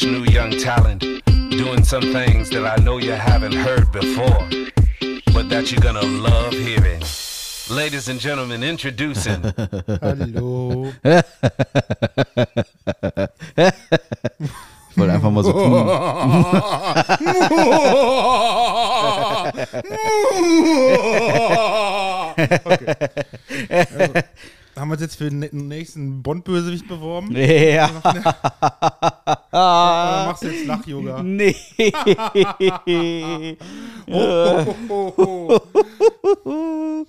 fresh new young talent doing some things that I know you haven't heard before, but that you're gonna love hearing. Ladies and gentlemen, introducing. Hello. Ich wollte einfach mal so tun. okay. Haben wir uns jetzt für den nächsten Bond-Bösewicht beworben? Ja. Oder machst du jetzt Lach-Yoga? Nee. Oh, oh, oh,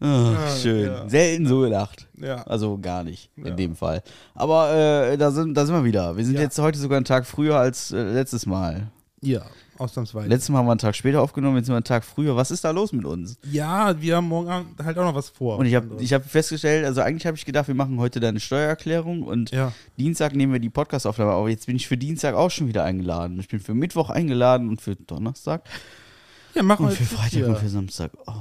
Ach, schön. ja. Selten so gelacht. Ja. Also gar nicht in dem Fall. Aber äh, da, sind, da sind wir wieder. Wir sind jetzt heute sogar einen Tag früher als äh, letztes Mal. Ja, ausnahmsweise. Letztes Mal haben wir einen Tag später aufgenommen, jetzt sind wir einen Tag früher. Was ist da los mit uns? ja, wir haben morgen Abend halt auch noch was vor. Und ich habe ich hab festgestellt, also eigentlich habe ich gedacht, wir machen heute deine Steuererklärung und Ja. Dienstag nehmen wir die Podcast-Aufnahme. Aber jetzt bin ich für Dienstag auch schon wieder eingeladen. Ich bin für Mittwoch eingeladen und für Donnerstag Ja, machen wir und für Freitag hier. und für Samstag. Oh,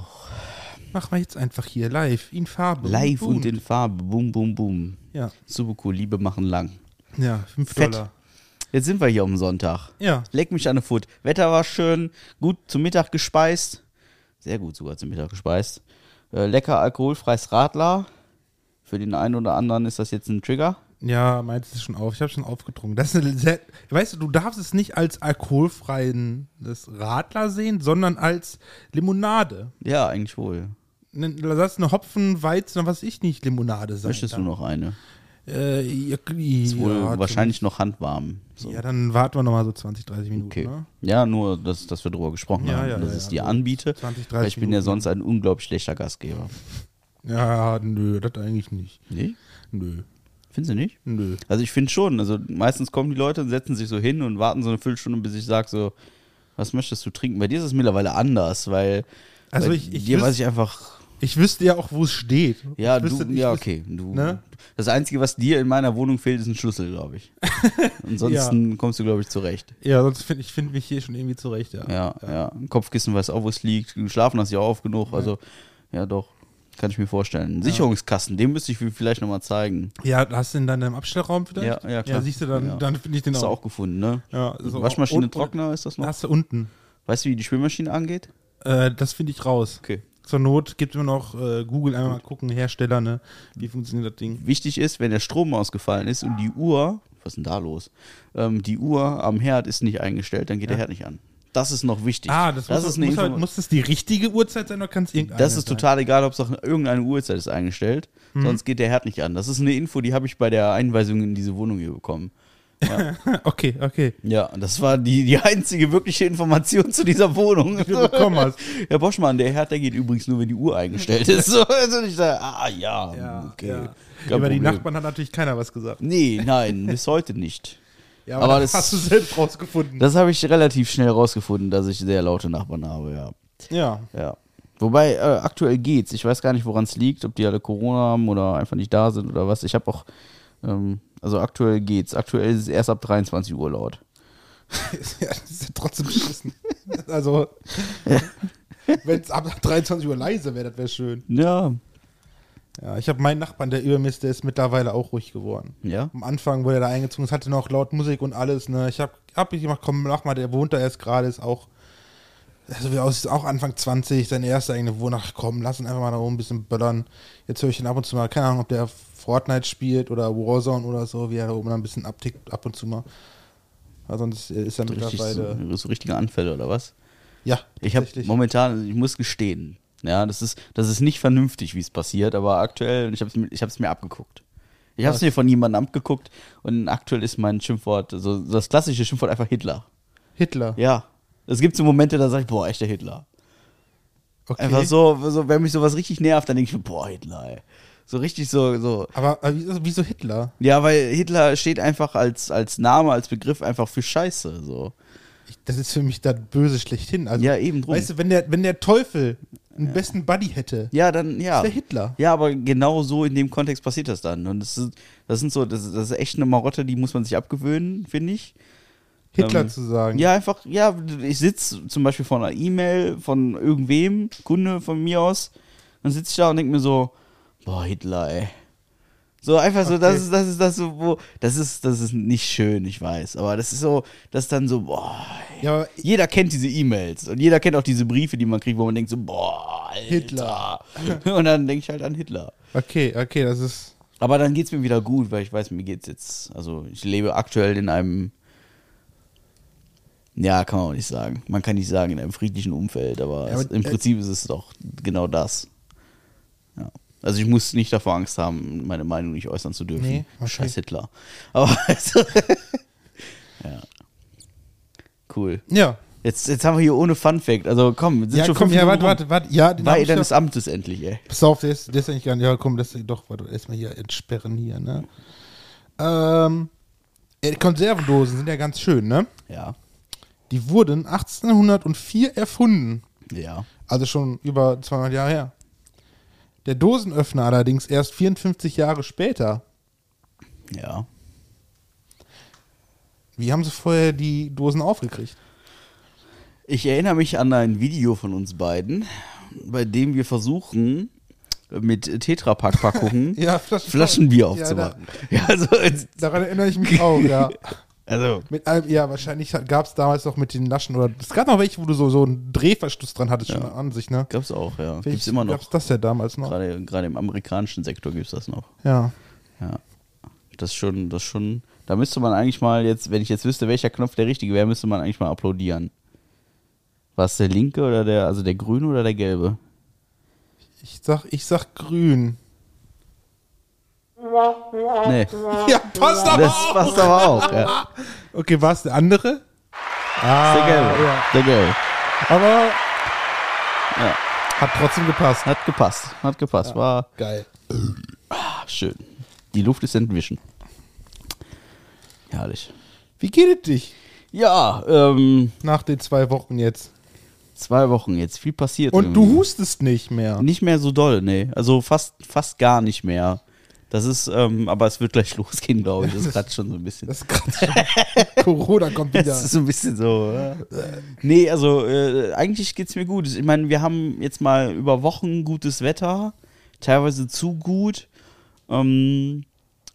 Machen wir jetzt einfach hier live, in Farbe. live Bunt. und in Farbe. Boom, boom, boom. Ja, Super cool. Liebe machen lang. ja, 5 Fett. Dollar. Jetzt sind wir hier am Sonntag. Ja, Leck mich an der Foot. Wetter war schön, gut zum Mittag gespeist. Sehr gut sogar zum Mittag gespeist. Äh, lecker alkoholfreies Radler. Für den einen oder anderen ist das jetzt ein Trigger. ja, meinst du schon auf? Ich habe schon aufgetrunken. Das ist sehr, weißt du, du darfst es nicht als alkoholfreien Radler sehen, sondern als Limonade. Ja, eigentlich wohl. Das ist eine Hopfen, Weizen, was ich nicht, Limonade sein Möchtest du noch eine? Äh, ja, Ist wohl ja, wahrscheinlich noch handwarm. So. Ja, dann warten wir nochmal so 20, 30 Minuten. Okay. Ne? Ja, nur, dass, dass wir drüber gesprochen Ja, haben, ja, dass ja, ich ja, dir so anbiete. 20, 30 Weil ich bin ja Minuten. sonst ein unglaublich schlechter Gastgeber. Ja, nö, das eigentlich nicht. Nee? Nö, Findest du nicht? nö. Also ich finde schon, also meistens kommen die Leute und setzen sich so hin und warten so eine Viertelstunde, bis ich sage so, was möchtest du trinken? Bei dir ist es mittlerweile anders, weil Also bei ich- ich dir weiß ich einfach, Ich wüsste ja auch, wo es steht. ja, wüsste, du, ja, okay. Du, ne? Das Einzige, was dir in meiner Wohnung fehlt, ist ein Schlüssel, glaube ich. Ansonsten kommst du, glaube ich, zurecht. Ja, sonst finde ich find mich hier schon irgendwie zurecht, ja. Ja, ja. Ein Kopfkissen weiß auch, wo es liegt. Geschlafen hast du ja auch oft genug. Also, ja, doch. Kann ich mir vorstellen. Sicherungskasten, den müsste ich vielleicht nochmal zeigen. Ja, hast du den dann im Abstellraum vielleicht? Ja, ja, klar. Ja, siehst du, dann, Ja. dann finde ich den Hast du auch. auch gefunden, ne? Ja, so Waschmaschine, und- Trockner ist das noch? Hast du unten. Weißt du, wie die Spülmaschine angeht? Äh, das finde ich raus. Okay. Zur Not gibt es immer noch äh, Google einmal mal gucken, Hersteller, ne? Wie funktioniert das Ding? Wichtig ist, wenn der Strom ausgefallen ist und die Uhr, was ist denn da los? Ähm, die Uhr am Herd ist nicht eingestellt, dann geht der Herd nicht an. Das ist noch wichtig. Ah, das, muss, ist eine muss, halt, muss das die richtige Uhrzeit sein oder kann es irgendeine Das ist sein? total egal, ob es auch irgendeine Uhrzeit ist eingestellt. Mhm. Sonst geht der Herd nicht an. Das ist eine Info, die habe ich bei der Einweisung in diese Wohnung hier bekommen. Okay, okay. Ja, und das war die, die einzige wirkliche Information zu dieser Wohnung. Die du bekommen hast. Herr Boschmann, der Herd, der geht übrigens nur, wenn die Uhr eingestellt ist. So, also ich sage, ah ja, Ja, okay. ja. Über die Problem. Nachbarn hat natürlich keiner was gesagt. Nee, nein, bis heute nicht. Ja, Aber das das- hast du selbst rausgefunden. Das habe ich relativ schnell rausgefunden, dass ich sehr laute Nachbarn habe, ja. ja. ja. Wobei, äh, aktuell geht's. Ich weiß gar nicht, woran es liegt, ob die alle Corona haben oder einfach nicht da sind oder was. Ich habe auch, ähm, also aktuell geht's. Aktuell ist es erst ab 23 Uhr laut. ja, das ist ja trotzdem beschissen. Also, wenn es ab 23 Uhr leise wäre, das wäre schön. Ja. Ja, ich habe meinen Nachbarn, der über mir ist, der ist mittlerweile auch ruhig geworden. Ja. Am Anfang, wo er da eingezogen ist, hatte noch laut Musik und alles. Ne? Ich habe hab ich gemacht, komm, mach mal, der wohnt da erst gerade, ist auch, also wie aus, ist auch Anfang 20, seine erste eigene Wohnung. Komm, lass ihn einfach mal da oben ein bisschen böllern. Jetzt höre ich ihn ab und zu mal, keine Ahnung, ob der Fortnite spielt oder Warzone oder so, wie er oben ein bisschen abtickt, ab und zu mal. Weil sonst ist er Richtig, mittlerweile. so, so richtige Anfälle oder was? Ja, Ich habe momentan, ich muss gestehen, ja, das ist, das ist nicht vernünftig, wie es passiert, aber aktuell, ich habe es ich hab's mir abgeguckt. Ich habe es mir von jemandem abgeguckt und aktuell ist mein Schimpfwort, so das klassische Schimpfwort einfach Hitler. Hitler. Ja. Es gibt so Momente, da sage ich, boah, echter Hitler. Okay. Einfach so, so, wenn mich sowas richtig nervt, dann denke ich mir, boah, Hitler, ey. So richtig so, so. Aber äh, wieso, wieso Hitler? Ja, weil Hitler steht einfach als, als Name, als Begriff einfach für Scheiße, so. Ich, das ist für mich das Böse schlechthin. Also, Ja, eben drum. Weißt du, wenn der, wenn der Teufel einen besten Buddy hätte, Ja, dann, ja. das wäre Hitler. Ja, aber genau so in dem Kontext passiert das dann. Und das ist, das sind so, das, ist- das ist echt eine Marotte, die muss man sich abgewöhnen, finde ich. Hitler Ähm, zu sagen. Ja, einfach, ja, ich sitze zum Beispiel vor einer E-Mail von irgendwem, Kunde von mir aus, dann sitze ich da und denke mir so, boah, Hitler, ey. So einfach so, das ist, das ist das so, wo, das ist, das ist nicht schön, ich weiß, aber das ist so, das ist dann so, boah, Ja, jeder kennt diese E-Mails und jeder kennt auch diese Briefe, die man kriegt, wo man denkt so, boah, Alter. Hitler. Und dann denke ich halt an Hitler. okay, okay, das ist. Aber dann geht's mir wieder gut, weil ich weiß, mir geht's jetzt, also ich lebe aktuell in einem, ja, kann man auch nicht sagen. Man kann nicht sagen in einem friedlichen Umfeld, aber, Ja, aber, es, im äh, Prinzip ist es doch genau das. Also ich muss nicht davor Angst haben, meine Meinung nicht äußern zu dürfen. Nee. Scheiß Hitler. Aber also, ja. Cool. Ja. Jetzt, jetzt haben wir hier ohne Fun Fact. Also komm, wir sind Ja, schon komm, fünf ja, warte, warte, warte. Ja, ich deines Amtes endlich, ey. Pass auf, ist, der ist eigentlich gar nicht. Ja, komm, das doch, warte, erstmal hier entsperren hier, ne? Ähm, die Konservendosen sind ja ganz schön, ne? Ja. Die wurden 1804 erfunden. Ja. Also schon über 200 Jahre her. Der Dosenöffner allerdings erst 54 Jahre später. Ja. Wie haben sie vorher die Dosen aufgekriegt? Ich erinnere mich an ein Video von uns beiden, bei dem wir versuchen, mit Tetrapack-Packungen Ja, Flaschen- Flaschenbier Ja, aufzumachen. Ja, also, Daran erinnere ich mich auch, ja. also Mit einem, ja, wahrscheinlich gab es damals noch mit den Laschen oder es gab noch welche, wo du so, so einen Drehverschluss dran hattest schon an sich, ne? gab's auch, ja. Gibt's immer noch. Gab's das ja damals noch? Gerade, gerade im amerikanischen Sektor gibt's das noch. Ja. Ja. Das schon, das ist schon, da müsste man eigentlich mal jetzt, wenn ich jetzt wüsste, welcher Knopf der richtige wäre, müsste man eigentlich mal applaudieren. War es der linke oder der, also der grüne oder der gelbe? Ich sag, ich sag grün. Nee, Ja, passt aber das auch. passt aber auch, ja. Okay, war es der andere? Ah, Der gelbe. ja. Der gelbe. Aber Ja. hat trotzdem gepasst. Hat gepasst, hat gepasst. War Geil. ah, schön. Die Luft ist entwischen. Herrlich. Wie geht es dich Ja, ähm, nach den zwei Wochen jetzt? zwei Wochen jetzt, viel passiert. Und du irgendwie. hustest nicht mehr. Nicht mehr so doll, nee. Also fast, fast gar nicht mehr. Das ist, ähm, aber es wird gleich losgehen, glaube ich. Das hat schon so ein bisschen. Das ist gerade schon. Corona kommt wieder. Das ist so ein bisschen so. Ja. Nee, also äh, eigentlich geht's mir gut. Ich meine, wir haben jetzt mal über Wochen gutes Wetter, teilweise zu gut. Ähm,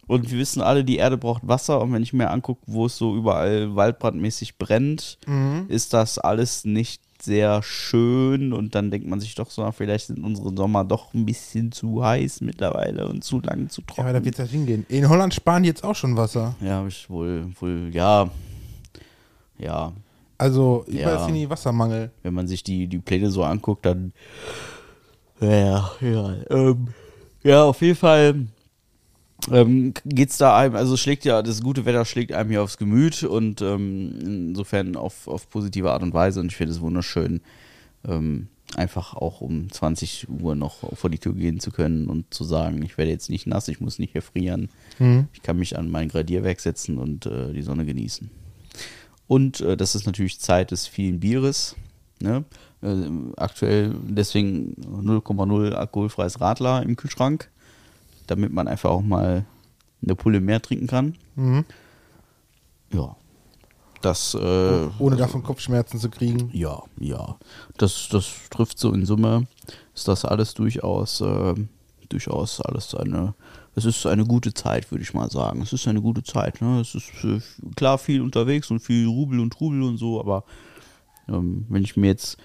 und wir wissen alle, die Erde braucht Wasser. Und wenn ich mir angucke, wo es so überall waldbrandmäßig brennt, ist das alles nicht sehr schön. Und dann denkt man sich doch so, vielleicht sind unsere Sommer doch ein bisschen zu heiß mittlerweile und zu lang zu Ja, trocken. aber da wird es halt hingehen. In Holland sparen die jetzt auch schon Wasser. Ja, habe ich wohl, wohl, ja. Ja, Also überall Ja. ist irgendwie Wassermangel. wenn man sich die, die Pläne so anguckt, dann. Ja, ja. Ähm, ja, auf jeden Fall ähm, geht's da einem, also schlägt ja, das gute Wetter schlägt einem hier aufs Gemüt und ähm, insofern auf, auf positive Art und Weise und ich finde es wunderschön, ähm, einfach auch um 20 Uhr noch vor die Tür gehen zu können und zu sagen, ich werde jetzt nicht nass, ich muss nicht erfrieren. Ich kann mich an mein Gradierwerk setzen und äh, die Sonne genießen. Und äh, das ist natürlich Zeit des vielen Bieres. Ne? Äh, aktuell deswegen 0,0 alkoholfreies Radler im Kühlschrank, damit man einfach auch mal eine Pulle mehr trinken kann. Mhm. Ja. Das, äh, Ohne davon Kopfschmerzen zu kriegen. ja, ja. Das, das trifft so in Summe. Ist das alles durchaus, äh, durchaus alles eine. Es ist eine gute Zeit, würde ich mal sagen. Es ist eine gute Zeit. Ne? Es ist äh, klar viel unterwegs und viel Rubel und Trubel und so, aber ähm, wenn ich mir jetzt.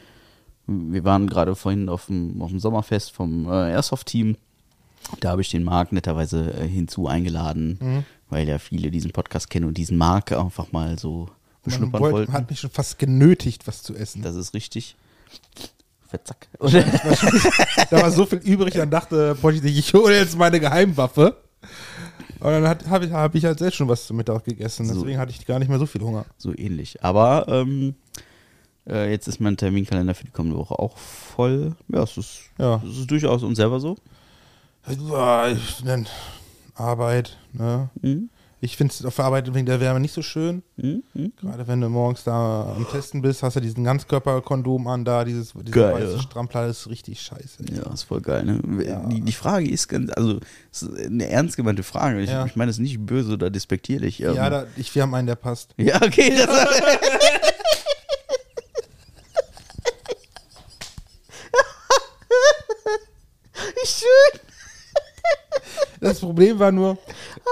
Wir waren gerade vorhin auf dem, auf dem Sommerfest vom äh, Airsoft-Team. Da habe ich den Marc netterweise äh, hinzu eingeladen, weil ja viele diesen Podcast kennen und diesen Marc einfach mal so beschnuppern wollte, wollten. hat mich schon fast genötigt, was zu essen. Das ist richtig. Verzack. Da war so viel übrig, dann dachte sich, ich hole jetzt meine Geheimwaffe. Und dann habe ich, hab ich halt selbst schon was zum Mittag gegessen. So. Deswegen hatte ich gar nicht mehr so viel Hunger. so ähnlich. Aber ähm, äh, jetzt ist mein Terminkalender für die kommende Woche auch voll. Ja, es ist, Ja. es ist durchaus uns selber so. Ja, Arbeit, ne? Mhm. Ich finde es auf der Arbeit wegen der Wärme nicht so schön. Mhm. Mhm. Gerade wenn du morgens da am Testen bist, hast du diesen Ganzkörperkondom an da, dieses, Geil. weiße Strampler, das ist richtig scheiße. ey. Ja, ist voll geil. Ne? Ja. Die, die Frage ist ganz, also ist eine ernst gemeinte Frage. Ich, Ja. ich meine es nicht böse oder despektierlich. ähm. Ja, da, ich, wir haben einen, der passt. ja okay. Das, Wie schön. Das Problem war nur,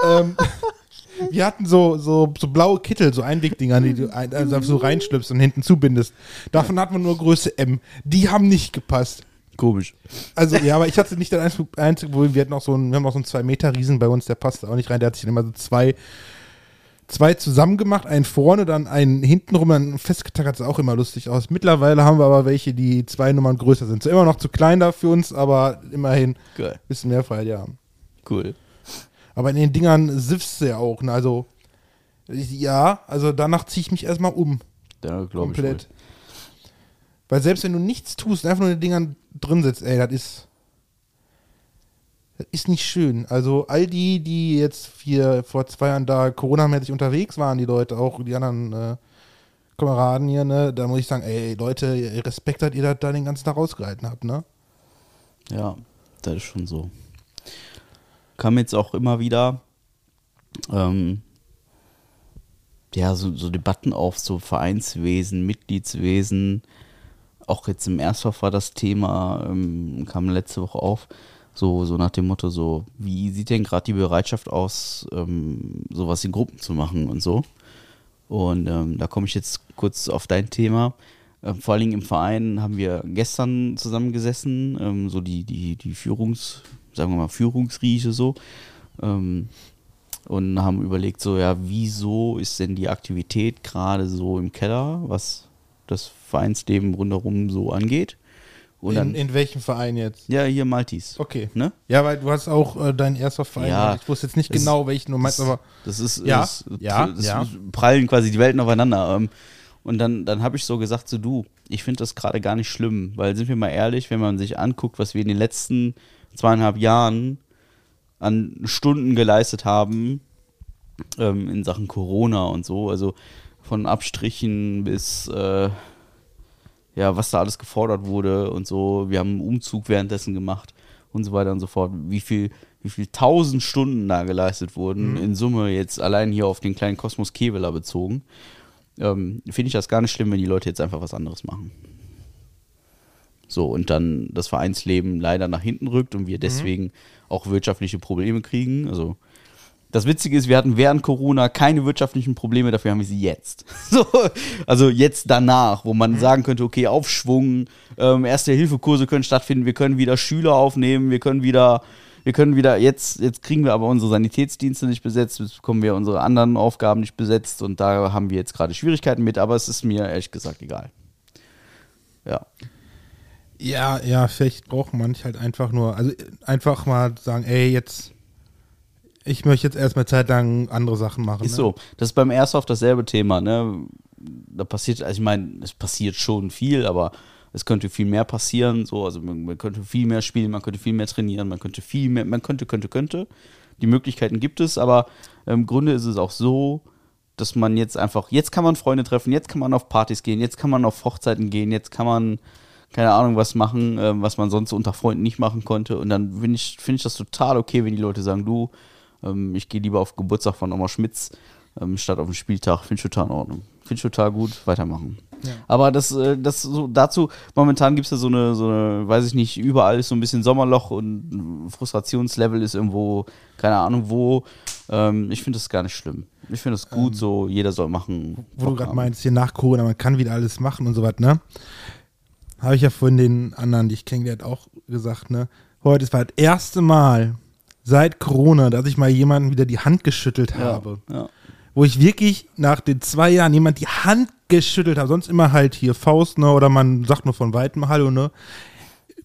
ähm, wir hatten so, so, so blaue Kittel, so Einwegdinger, die du ein, also so reinschlüpfst und hinten zubindest. Davon hatten wir nur Größe M. Die haben nicht gepasst. Komisch. Also, ja, aber ich hatte nicht das einzige Problem. Wir hatten noch so einen, wir haben noch so einen 2-Meter-Riesen bei uns, der passte auch nicht rein. Der hat sich dann immer so zwei, zwei zusammen gemacht, einen vorne, dann einen hinten rum, dann festgetackert, sah auch immer lustig aus. Mittlerweile haben wir aber welche, die zwei Nummern größer sind. So immer noch zu klein da für uns, aber immerhin ein Geil. bisschen mehr Freiheit, ja. Cool. Aber in den Dingern siffst du ja auch, ne? Also, ja, also danach ziehe ich mich erstmal um. Ja, glaube ich. Komplett. Weil selbst wenn du nichts tust, einfach nur in den Dingern drin sitzt, ey, das ist. Das ist nicht schön. Also all die, die jetzt hier vor zwei Jahren da Corona-mäßig unterwegs waren, die Leute, auch die anderen äh, Kameraden hier, ne, da muss ich sagen, ey, Leute, Respekt, dass ihr das da den ganzen Tag rausgehalten habt, ne? Ja, das ist schon so. Kam jetzt auch immer wieder ähm, ja, so, so Debatten auf, so Vereinswesen, Mitgliedswesen. Auch jetzt im Ersthof war das Thema, ähm, kam letzte Woche auf, so, so nach dem Motto, so, wie sieht denn gerade die Bereitschaft aus, ähm, sowas in Gruppen zu machen und so. Und ähm, da komme ich jetzt kurz auf dein Thema. Ähm, vor allen Dingen im Verein haben wir gestern zusammengesessen, ähm, so die, die, die Führungs, sagen wir mal, Führungsrieche so. Ähm, und haben überlegt, so, ja, wieso ist denn die Aktivität gerade so im Keller, was das Vereinsleben rundherum so angeht? Und In, dann, in welchem Verein jetzt? ja, hier Maltis. Okay. Ne? Ja, weil du hast auch äh, deinen erster Verein. Ja, ich wusste jetzt nicht das- genau, welchen du meinst, aber das ist, Ja, das, ja, das ja. prallen quasi die Welten aufeinander. ähm, Und dann, dann habe ich so gesagt, so du, ich finde das gerade gar nicht schlimm, weil sind wir mal ehrlich, wenn man sich anguckt, was wir in den letzten zweieinhalb Jahren an Stunden geleistet haben ähm, in Sachen Corona und so, also von Abstrichen bis äh, ja, was da alles gefordert wurde und so. Wir haben einen Umzug währenddessen gemacht und so weiter und so fort. Wie viel, wie viel tausend Stunden da geleistet wurden, in Summe jetzt allein hier auf den kleinen Kosmos Keveler bezogen, ähm, finde ich das gar nicht schlimm, wenn die Leute jetzt einfach was anderes machen. So, und dann das Vereinsleben leider nach hinten rückt und wir deswegen auch wirtschaftliche Probleme kriegen. Also, das Witzige ist, wir hatten während Corona keine wirtschaftlichen Probleme, dafür haben wir sie jetzt. So, also jetzt danach, wo man sagen könnte, okay, Aufschwung, ähm, erste Hilfekurse können stattfinden, wir können wieder Schüler aufnehmen, wir können wieder, wir können wieder, jetzt, jetzt kriegen wir aber unsere Sanitätsdienste nicht besetzt, jetzt bekommen wir unsere anderen Aufgaben nicht besetzt und da haben wir jetzt gerade Schwierigkeiten mit, aber es ist mir ehrlich gesagt egal. Ja. Ja, ja, vielleicht braucht manch halt einfach nur, also einfach mal sagen, ey, jetzt, ich möchte jetzt erstmal Zeit lang andere Sachen machen. Ist ne? so. Das ist beim Airsoft dasselbe Thema, ne? Da passiert, also ich meine, es passiert schon viel, aber es könnte viel mehr passieren, so, also man, man könnte viel mehr spielen, man könnte viel mehr trainieren, man könnte viel mehr, man könnte, könnte, könnte. Die Möglichkeiten gibt es, aber im Grunde ist es auch so, dass man jetzt einfach, jetzt kann man Freunde treffen, jetzt kann man auf Partys gehen, jetzt kann man auf Hochzeiten gehen, jetzt kann man, keine Ahnung, was machen, ähm, was man sonst unter Freunden nicht machen konnte. Und dann finde ich, finde ich das total okay, wenn die Leute sagen, du, ähm, ich gehe lieber auf Geburtstag von Oma Schmitz ähm, statt auf den Spieltag. Finde ich total in Ordnung. Finde ich total gut. Weitermachen. Aber das, äh, das so dazu, momentan gibt es ja so eine, so eine, weiß ich nicht, überall ist so ein bisschen Sommerloch und Frustrationslevel ist irgendwo, keine Ahnung wo. Ähm, ich finde das gar nicht schlimm. Ich finde es gut, so jeder soll machen. Wo du Bock gerade haben. meinst, hier nach Corona, man kann wieder alles machen und so was, ne? Habe ich ja von den anderen, die ich kennengelernt, auch gesagt, ne? Heute war das erste Mal seit Corona, dass ich mal jemanden wieder die Hand geschüttelt Ja, habe. ja. Wo ich wirklich nach den zwei Jahren jemand die Hand geschüttelt habe. Sonst immer halt hier Faust, ne? Oder man sagt nur von weitem Hallo, ne?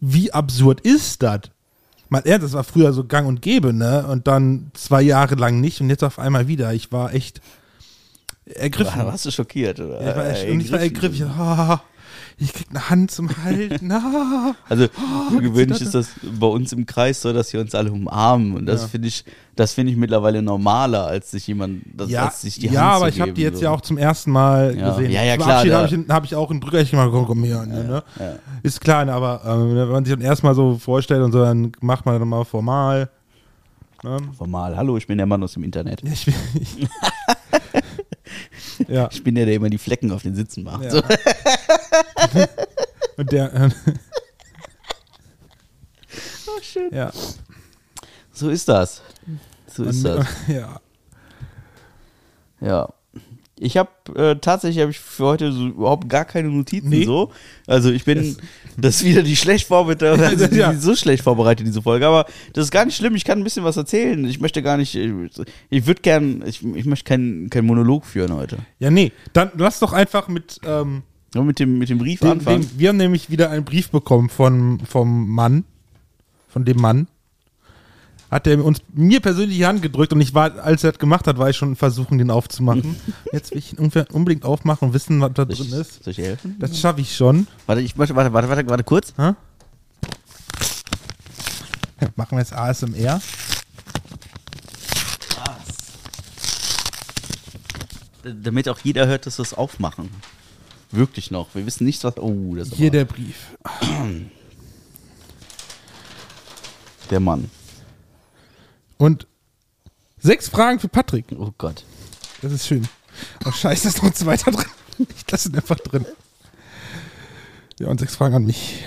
Wie absurd ist das? Mal ernst, das war früher so gang und gäbe, ne? Und dann zwei Jahre lang nicht und jetzt auf einmal wieder. Ich war echt ergriffen. War- Warst du schockiert, oder? Ja, ich war, echt, und ich war ergriffen. Ich, ah, ich krieg eine Hand zum Halten. Ah. Also Oh, gewöhnlich ist das bei uns im Kreis so, dass wir uns alle umarmen und das Ja. finde ich, das finde ich mittlerweile normaler, als sich jemand, das, Ja, als sich die ja Hand aber zu ich habe die jetzt so. ja auch zum ersten Mal Ja. gesehen. Ja, ja, Zum klar, Abschied habe ich, hab ich auch ein Brückerchen gemacht. Komm, komm her. ne? ja. Ist klar, ne, aber ähm, wenn man sich dann erstmal so vorstellt und so, dann macht man dann mal formal. Ne? Formal, hallo, ich bin der Mann aus dem Internet. Ja, ich bin, ich, ja, Ich bin der, der immer die Flecken auf den Sitzen macht. Ja. So. und der. Äh, Oh, schön. ja. so ist das. So ist das. Ja. Ja. Ich habe äh, tatsächlich habe ich für heute so überhaupt gar keine Notizen Nee. so. Also ich bin das, ist wieder die schlecht vorbereitet, also die, Ja. die so schlecht vorbereitet diese Folge, aber das ist gar nicht schlimm. Ich kann ein bisschen was erzählen. Ich möchte gar nicht. Ich, ich würde gern. Ich, ich möchte keinen keinen Monolog führen heute. ja, nee. Dann lass doch einfach mit. Ähm, Nur mit dem mit dem Brief dem, anfangen. dem, wir haben nämlich wieder einen Brief bekommen von, vom Mann. Von dem Mann. Hat er uns mir persönlich die Hand gedrückt und ich war, als er das gemacht hat, war ich schon versuchen, den aufzumachen. Jetzt will ich ihn unbedingt aufmachen und wissen, was da drin ich, ist. soll ich helfen? Das schaffe ich schon. Warte, ich möchte, warte, warte, warte, warte kurz. Hä? Ja, machen wir jetzt ASMR. Damit auch jeder hört, dass wir es aufmachen. Wirklich noch. Wir wissen nicht, was. Oh, das ist Hier aber- der Brief. der Mann. Und sechs Fragen für Patrick. Oh Gott. Das ist schön. Oh, scheiße, ist noch ein zweiter drin. Ich lasse ihn einfach drin. Ja, und sechs Fragen an mich.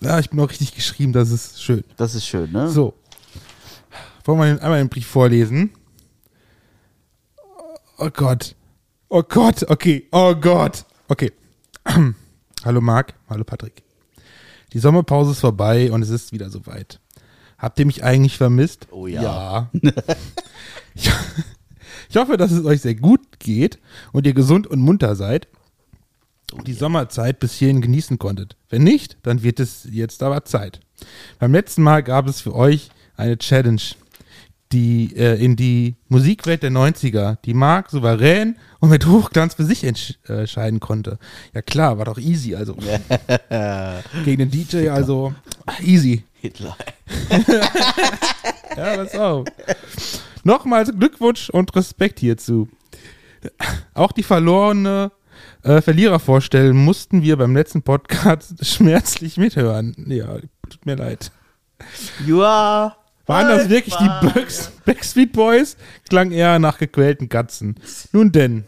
Ja, ich bin auch richtig geschrieben, das ist schön. Das ist schön, ne? So. Wollen wir einmal den Brief vorlesen? Oh Gott. Oh Gott, okay. Oh Gott. Okay. Hallo Marc, hallo Patrick. Die Sommerpause ist vorbei und es ist wieder soweit. Habt ihr mich eigentlich vermisst? Oh ja. Ja. ich, ich hoffe, dass es euch sehr gut geht und ihr gesund und munter seid und die Sommerzeit bis hierhin genießen konntet. Wenn nicht, dann wird es jetzt aber Zeit. Beim letzten Mal gab es für euch eine Challenge, die äh, in die Musikwelt der 90er, die Marc souverän und mit Hochglanz für sich entsch äh, entscheiden konnte. Ja klar, war doch easy, also gegen den DJ, also easy. Hitler. Ja, das auch. Nochmals Glückwunsch und Respekt hierzu. Auch die verlorene äh, Verlierer vorstellen mussten wir beim letzten Podcast schmerzlich mithören. Ja, tut mir leid. Ja. Waren das wirklich die Bugs, Backstreet Boys? Klang eher nach gequälten Katzen. Nun denn,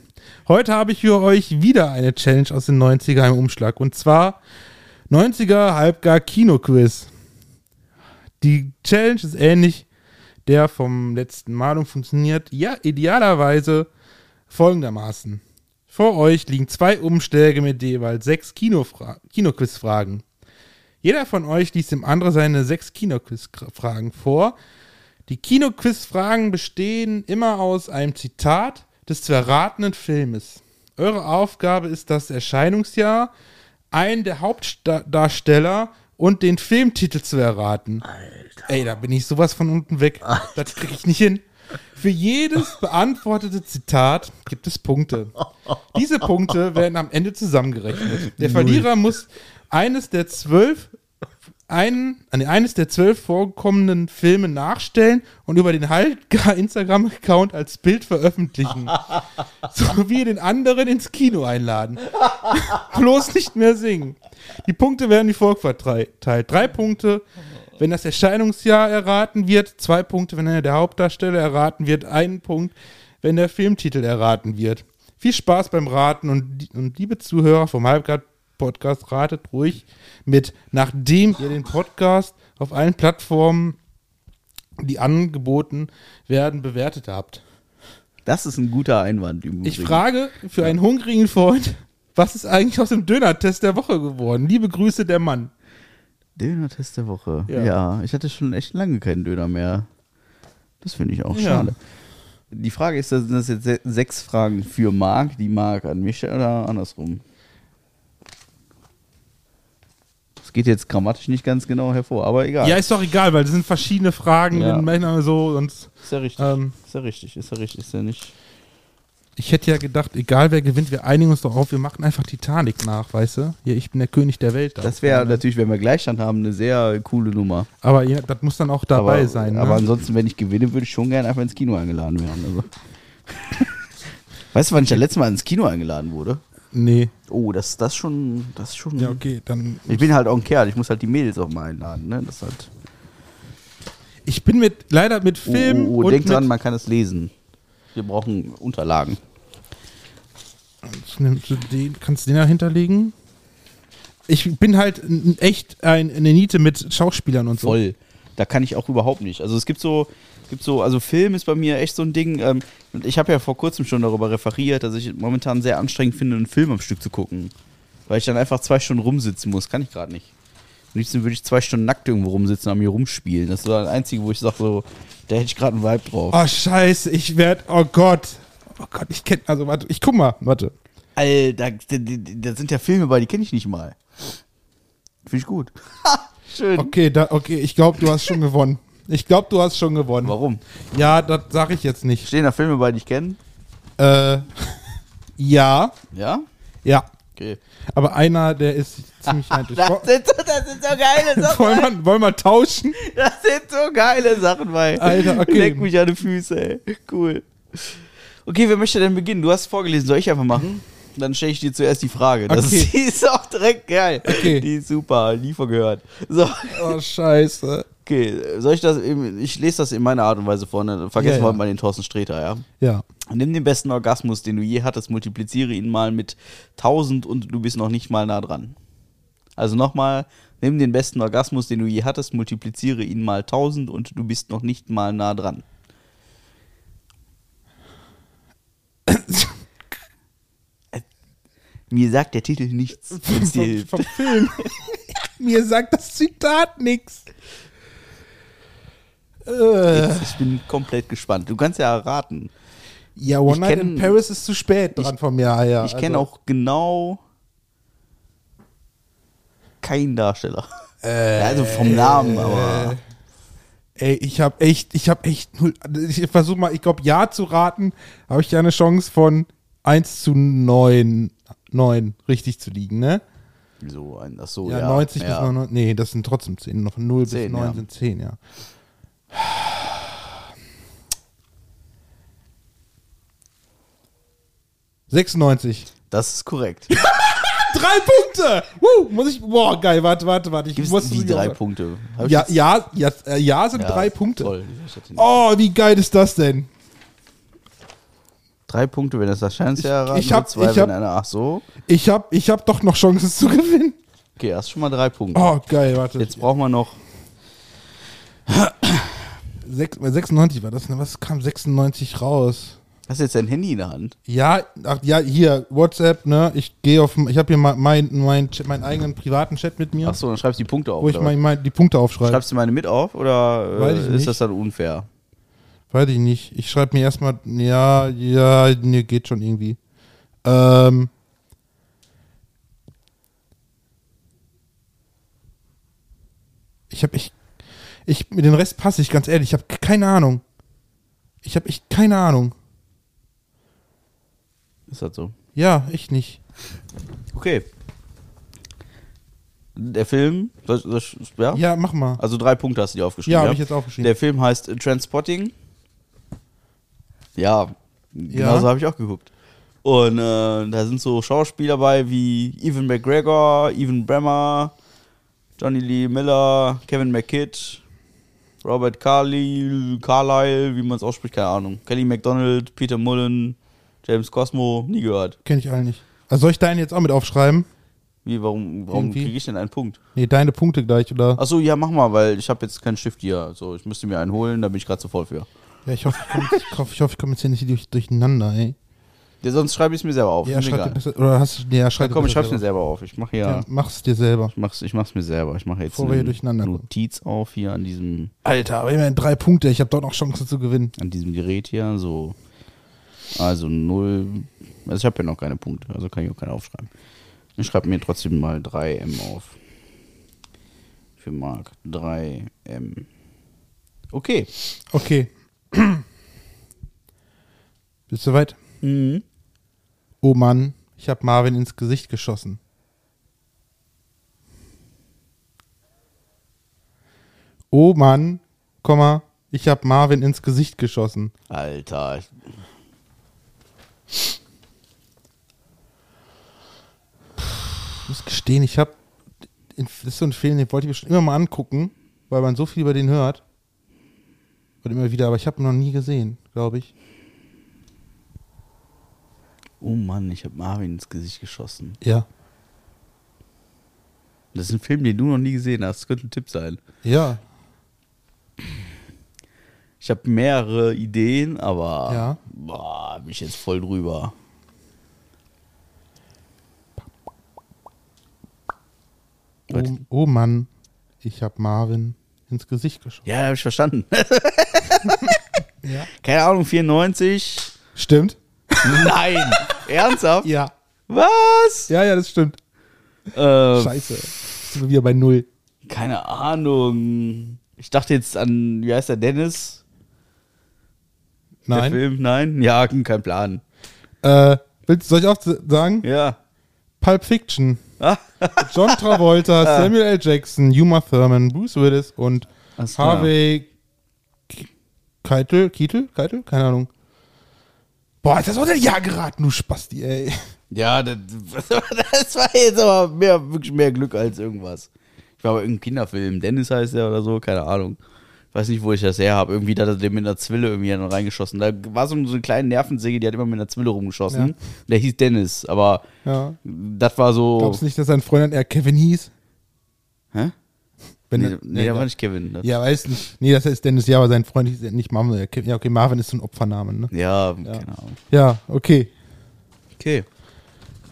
heute habe ich für euch wieder eine Challenge aus den 90er im Umschlag. Und zwar 90er Halbgar Kinoquiz. Die Challenge ist ähnlich der vom letzten Mal und funktioniert ja idealerweise folgendermaßen. Vor euch liegen zwei Umschläge mit jeweils sechs Kinoquiz-Fragen. Jeder von euch liest dem anderen seine sechs Kinoquiz-Fragen vor. Die Kinoquiz-Fragen bestehen immer aus einem Zitat des zu erratenen Filmes. Eure Aufgabe ist das Erscheinungsjahr, einen der Hauptdarsteller und den Filmtitel zu erraten. Ey, da bin ich sowas von unten weg. Das kriege ich nicht hin. Für jedes beantwortete Zitat gibt es Punkte. Diese Punkte werden am Ende zusammengerechnet. Der Verlierer muss eines der zwölf einen, an eines der zwölf vorkommenden Filme nachstellen und über den Haltgar Instagram-Account als Bild veröffentlichen. Sowie den anderen ins Kino einladen. Bloß nicht mehr singen. Die Punkte werden wie folgt verteilt. Drei Punkte, wenn das Erscheinungsjahr erraten wird, zwei Punkte, wenn einer der Hauptdarsteller erraten wird, ein Punkt, wenn der Filmtitel erraten wird. Viel Spaß beim Raten und, und liebe Zuhörer vom Halbgrad Podcast, ratet ruhig mit, nachdem ihr den Podcast auf allen Plattformen, die angeboten werden, bewertet habt. Das ist ein guter Einwand. Ich frage für einen hungrigen Freund, was ist eigentlich aus dem Döner-Test der Woche geworden? Liebe Grüße, der Mann. Döner-Test der Woche. Ja. Ja. ich hatte schon echt lange keinen Döner mehr. Das finde ich auch Ja. schade. Die Frage ist, sind das jetzt se- sechs Fragen für Marc, die Marc an mich oder andersrum? Das geht jetzt grammatisch nicht ganz genau hervor, aber egal. Ja, ist doch egal, weil das sind verschiedene Fragen, Ja. manchmal so und ist ja richtig. ähm, ist ja richtig, ist ja richtig, ist ja nicht. ich hätte ja gedacht, egal wer gewinnt, wir einigen uns doch auf, wir machen einfach Titanic nach, weißt du? Hier, ich bin der König der Welt. da Das wäre natürlich, wenn wir Gleichstand haben, eine sehr coole Nummer. Aber ja, das muss dann auch dabei aber, sein. Ne? Aber ansonsten, wenn ich gewinne, würde ich schon gerne einfach ins Kino eingeladen werden. Also. weißt du, wann ich das letzte Mal ins Kino eingeladen wurde? Nee. Oh, das das schon, das schon. Ja, okay, dann. Ich bin halt auch ein Kerl, ich muss halt die Mädels auch mal einladen, ne? Das halt. Ich bin mit leider mit Oh, Film oh, oh, und denk dran, man kann es lesen. Wir brauchen Unterlagen. Nimmst du den, kannst du den da hinterlegen? Ich bin halt echt ein, eine Niete mit Schauspielern und so. Voll. Da kann ich auch überhaupt nicht. Also es gibt so, gibt so, also Film ist bei mir echt so ein Ding. Ähm, und ich habe ja vor kurzem schon darüber referiert, dass ich momentan sehr anstrengend finde, einen Film am Stück zu gucken. Weil ich dann einfach zwei Stunden rumsitzen muss. Kann ich gerade nicht. Am liebsten würde ich zwei Stunden nackt irgendwo rumsitzen und mir rumspielen. Das ist so das Einzige, wo ich sage, so, da hätte ich gerade einen Vibe drauf. Oh, scheiße, ich werd, oh Gott. Oh Gott, ich kenn, also warte, ich guck mal, warte. Alter, da, da, da sind ja Filme bei, die kenne ich nicht mal. Finde ich gut. Schön. Okay, da, okay, ich glaube, du hast schon gewonnen. Ich glaube, du hast schon gewonnen. Warum? Ja, das sage ich jetzt nicht. Stehen da Filme bei, die ich kenne? Äh, ja, Ja? ja. Okay. Aber einer, der ist ziemlich eindeutig. Das sind, so, das sind so geile Sachen. Wollen wir, wollen wir tauschen? Das sind so geile Sachen bei. Alter, okay. Leck mich an die Füße, ey. Cool. Okay, wer möchte denn beginnen? Du hast vorgelesen, soll ich einfach machen? Dann stelle ich dir zuerst die Frage. Das Okay. ist, die ist auch direkt geil. Okay. Die ist super, liefer gehört. So, Oh, scheiße. Okay. Soll ich das eben, ich lese das in meiner Art und Weise vor, ne? Vergessen Ja, wir ja. mal den Thorsten Sträter, ja? Ja. Nimm den besten Orgasmus, den du je hattest, multipliziere ihn mal mit 1000 und du bist noch nicht mal nah dran. Also nochmal, nimm den besten Orgasmus, den du je hattest, multipliziere ihn mal 1000 und du bist noch nicht mal nah dran. Mir sagt der Titel nichts, Vom, vom Film. Mir sagt das Zitat nix. Äh, Jetzt, ich bin komplett gespannt. Du kannst ja erraten. ja, One ich Night kenn- in Paris ist zu spät dran von mir. Ja, Ich kenne also, auch genau keinen Darsteller. Äh, Ja, also vom Namen, aber. Ey, ich habe echt, ich habe echt null. Ich versuche mal, ich glaube, ja zu raten, habe ich ja eine Chance von 1 zu 9, 9 richtig zu liegen, ne? So ein, ach so, Ja, ja. 90 ja. bis 99. Nee, das sind trotzdem 10. Noch von 0 bis 10, 9 ja. sind 10, ja. *96. Das ist korrekt. Drei Punkte! Woo, muss ich. Boah, geil, warte, warte, warte. Ich Gibt muss die drei Punkte? Hab ich Ja, ja, ja, äh, ja sind Ja, drei Punkte. Toll. Oh, wie geil ist das denn? Drei Punkte, wenn es das Chance Ich- erraten ich hab- wird, zwei, ich hab- wenn einer. Ach so. Ich hab, ich hab doch noch Chancen zu gewinnen. Okay, hast schon mal drei Punkte. Oh, geil, warte. Jetzt brauchen wir noch. Sechs, äh, 96 war das, ne? Was kam 96 raus? Hast du jetzt dein Handy in der Hand? Ja, ach, ja, hier, WhatsApp, ne? Ich gehe auf, ich habe hier mal meinen mein, Chat- meinen eigenen privaten Chat mit mir, Ach so, dann schreibst du die Punkte auf. wo ich mein, mein, die Punkte aufschreibe. Schreibst du meine mit auf oder Weiß äh, ich ist nicht. das dann unfair? Weiß ich nicht. Ich schreibe mir erstmal, ja, ja, nee, geht schon irgendwie. Ähm. Ich habe echt, ich, mit den Rest passe ich, ganz ehrlich, ich habe keine Ahnung. Ich habe echt keine Ahnung. Ist das so? Ja, echt nicht. Okay. Der Film, soll, ich- ja? Ja, mach mal. Also drei Punkte hast du dir aufgeschrieben. Ja, habe ich jetzt aufgeschrieben. Der Film heißt Transpotting. Ja, genau Ja. so habe ich auch geguckt. Und äh, da sind so Schauspieler bei wie Evan McGregor, Evan Bremer, Johnny Lee Miller, Kevin McKidd, Robert Carlyle, Carlyle, wie man es ausspricht, keine Ahnung. Kelly MacDonald, Peter Mullen, James Cosmo, nie gehört. Kenne ich alle nicht. Also soll ich deinen jetzt auch mit aufschreiben? Wie, warum, warum Irgendwie. kriege ich denn einen Punkt? Nee, deine Punkte gleich, oder? Achso, ja, mach mal, weil ich habe jetzt keinen Stift hier. Also ich müsste mir einen holen, da bin ich gerade zu voll für. Ja, ich hoffe, ich komme ich hoffe, ich komme jetzt hier nicht durch, durcheinander, ey. Ja, sonst schreibe ich es mir selber auf. Ja, schreib besser, oder hast ja, schreib Ja, komm, ich schreib's besser mir selber auf. Ich mache Ja, ja, mach's dir selber. ich mach's, ich mach's mir selber. Ich mache jetzt Bevor wir hier durcheinander kommen. Notiz auf hier an diesem, Alter, aber immerhin drei Punkte. Ich habe dort noch Chancen zu gewinnen. an diesem Gerät hier. So, also null. Also ich habe ja noch keine Punkte, also kann ich auch keine aufschreiben. Ich schreibe mir trotzdem mal 3M auf. Für Mark 3M. Okay. Okay. Bist du weit? Mhm. Oh Mann, ich habe Marvin ins Gesicht geschossen. Oh Mann, Komma, ich habe Marvin ins Gesicht geschossen. Alter. Ich muss gestehen, ich habe. Das ist so ein Film, den wollte ich mir schon immer mal angucken, weil man so viel über den hört. Und immer wieder, aber ich habe ihn noch nie gesehen, glaube ich. Oh Mann, ich habe Marvin ins Gesicht geschossen. Ja. Das ist ein Film, den du noch nie gesehen hast. Das könnte ein Tipp sein. Ja. Ich habe mehrere Ideen, aber Ja. boah, bin ich jetzt voll drüber. Oh, oh Mann, ich habe Marvin ins Gesicht geschossen. Ja, habe ich verstanden. Ja. Keine Ahnung, 94. Stimmt? Nein. Ernsthaft? Ja. Was? Ja, ja, das stimmt. Äh, Scheiße. Jetzt sind wir wieder bei Null. keine Ahnung. Ich dachte jetzt an, wie heißt der, Dennis? Der Nein. Film? Nein? Ja, kein Plan. Äh, willst, soll ich auch sagen? Ja. Pulp Fiction. Ah, John Travolta, Samuel L. Jackson, Uma Thurman, Bruce Willis und. Harvey Keitel, Keitel, Keitel, keine Ahnung. Boah, das war der Ja geraten, du Spasti, ey. Ja, das, das war jetzt aber mehr, wirklich mehr Glück als irgendwas. Ich war bei irgendeinem Kinderfilm, Dennis heißt der oder so, keine Ahnung. Weiß nicht, wo ich das her habe. Irgendwie da hat er den mit einer Zwille irgendwie dann reingeschossen. Da war so, so eine kleine Nervensäge, die hat immer mit einer Zwille rumgeschossen. Ja. Der hieß Dennis, aber Ja. das war so. Glaubst du nicht, dass sein Freund dann eher Kevin hieß? Hä? Wenn Nee, nee, der war nicht Kevin. Das, Ja, weiß nicht. Nee, das ist Dennis, ja, aber sein Freund hieß nicht Marvin. Ja, Ja, okay, Marvin ist so ein Opfername, ne? ja, keine Ahnung. Ja, okay. Okay.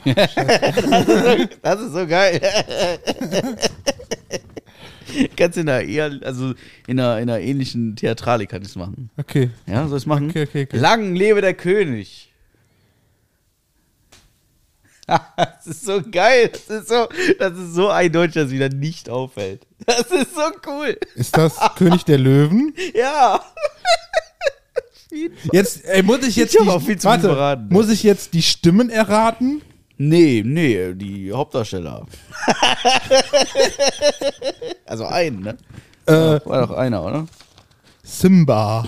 das, ist so, das ist so geil. Kannst in einer eher, also in einer, in einer ähnlichen Theatralik kann ich es machen. Okay. Ja, soll ich es machen? Okay, okay, okay. Lang lebe der König. das ist so geil. Das ist so, das ist so eindeutig, dass es wieder nicht auffällt. Das ist so cool. Ist das König der Löwen? Ja. Jetzt, ey, muss ich jetzt Ich hab auch viel zu warte, verraten. muss ich jetzt die Stimmen erraten? Nee, nee, die Hauptdarsteller. also einen, ne? Äh, War doch einer, oder? Simba.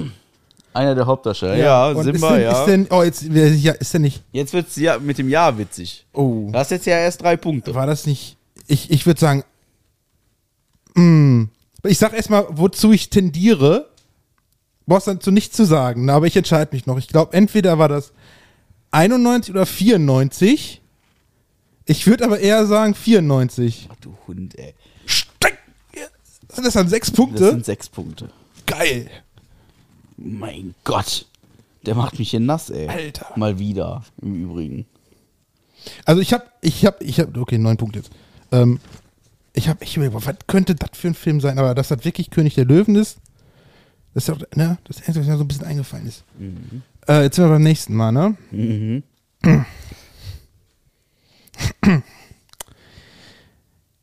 Einer der Hauptdarsteller. Ja, Und Simba, ist denn, ja. Ist denn, oh, jetzt ja, ist der nicht. Jetzt wird's ja mit dem Jahr witzig. Oh, Du hast jetzt ja erst drei Punkte. war das nicht. Ich, ich würde sagen. Mm, ich sag erstmal, wozu ich tendiere. Brauchst dazu nichts zu sagen, ne, aber ich entscheide mich noch. Ich glaube, entweder war das 91 oder 94. Ich würde aber eher sagen 94. Ach, du Hund, ey. Steck! Sind das dann sechs Das Punkte? sind sechs Punkte. Geil. Mein Gott. Der macht mich hier nass, ey. Alter. Mal wieder, im Übrigen. Also ich habe, ich habe, ich habe, okay, neun Punkte jetzt. Ähm, ich habe, ich überlege, was könnte das für ein Film sein? Aber dass das wirklich König der Löwen ist, das ist doch, ne, das Einzige, was mir so ein bisschen eingefallen ist. Äh, jetzt sind wir beim nächsten Mal, ne? Mhm.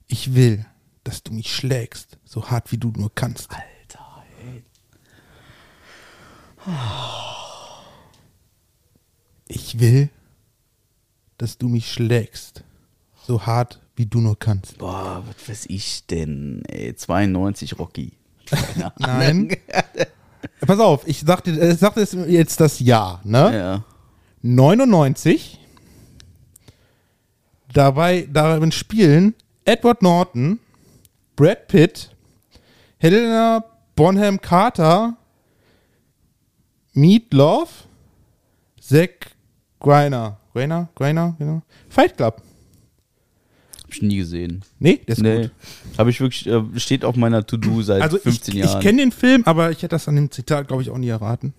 Ich will, dass du mich schlägst, so hart wie du nur kannst. Alter. Ich will, dass du mich schlägst, so hart wie du nur kannst. Boah, was weiß ich denn, ey. 92 Rocky. Nein. Ahnung. Pass auf, ich sagte, ich sagte jetzt das Jahr, ne? Ja. 99. Dabei darin spielen Edward Norton, Brad Pitt, Helena Bonham Carter, Meat Love, Zack Greiner. Greiner? Greiner? Genau. Fight Club. Hab ich nie gesehen. Nee, der ist Nee. gut. Habe ich wirklich, äh, steht auf meiner To-Do seit Also 15 ich, Jahren. ich kenne den Film, aber ich hätte das an dem Zitat, glaube ich, auch nie erraten.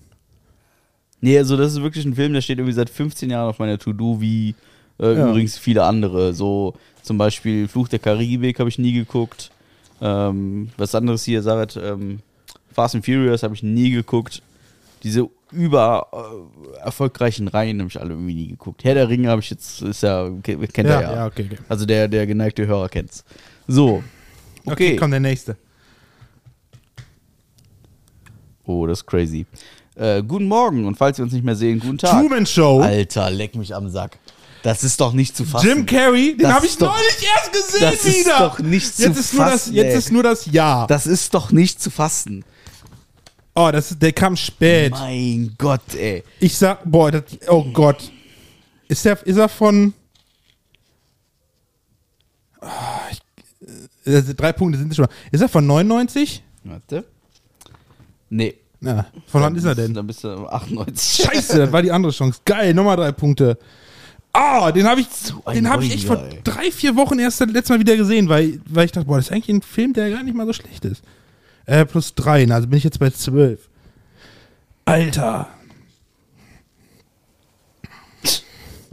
Nee, also das ist wirklich ein Film, der steht irgendwie seit 15 Jahren auf meiner To-Do, wie äh, Ja. übrigens viele andere. So zum Beispiel Fluch der Karibik habe ich nie geguckt. Ähm, was anderes hier, Sarat, ähm, Fast and Furious habe ich nie geguckt. Diese über äh, erfolgreichen Reihen habe ich alle irgendwie nie geguckt. Herr der Ringe habe ich jetzt, ist ja, ke- kennt Ja, er ja. ja, okay, okay. Also der, der geneigte Hörer kennt's. So. Okay, Okay. komm, der nächste. Oh, das ist crazy. Äh, guten Morgen und falls wir uns nicht mehr sehen, guten Tag. Truman Show. Alter, leck mich am Sack. Das ist doch nicht zu fassen. Jim Carrey, den Das habe ich ist doch- neulich erst gesehen das ist wieder. doch nicht zu jetzt ist nur das, fassen, Jetzt ey. ist nur das Ja. Das ist doch nicht zu fassen. Oh, das ist, der kam spät. Mein Gott, ey. Ich sag, boah, das, oh Gott. Ist er, ist er von. Ah, ich, äh, also drei Punkte sind es schon. mal. Ist er von 99? Warte. Nee. Na, von wann ist er denn? Dann bist du 98. Scheiße, das war die andere Chance. Geil, nochmal drei Punkte. Ah, den habe ich, den habe ich echt vor drei, vier Wochen erst das letzte Mal wieder gesehen, weil, weil ich dachte, boah, das ist eigentlich ein Film, der gar nicht mal so schlecht ist. Äh, plus drei, na, also bin ich jetzt bei zwölf. Alter.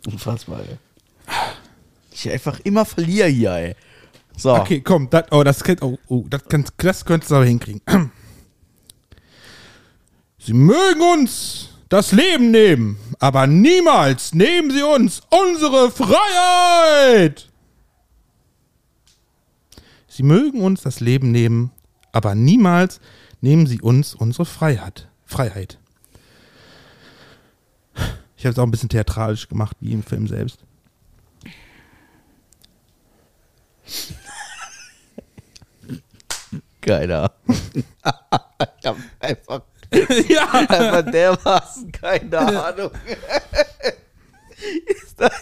Unfassbar, ey. Ich einfach immer verliere hier, ey. So. Okay, komm, das, oh, das, könnt- oh, oh, das, das könntest du aber hinkriegen. Sie mögen uns das Leben nehmen, aber niemals nehmen sie uns unsere Freiheit. Sie mögen uns das Leben nehmen, aber niemals nehmen sie uns unsere Freiheit. Freiheit. Ich habe es auch ein bisschen theatralisch gemacht, wie im Film selbst. Keiner. ich hab einfach, ja. einfach dermaßen keine Ahnung. Ist das,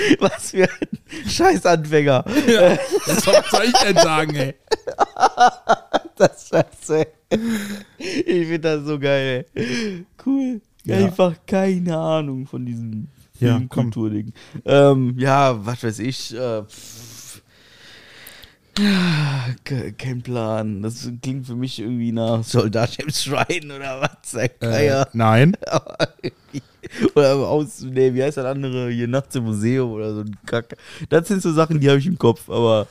was für ein Scheißanfänger. ja. Was soll ich denn sagen, ey? Das Scheiße. Ich finde das so geil. ey. Cool. Ja. Einfach keine Ahnung von diesem Ja, Filmkulturding. Ähm, ja, was weiß ich. Äh, pff. Kein Plan. Das klingt für mich irgendwie nach Soldat im Schrein oder was. Äh, nein. oder aus, nee, wie heißt das andere? Hier nachts im Museum oder so ein Kack. Das sind so Sachen, die habe ich im Kopf, aber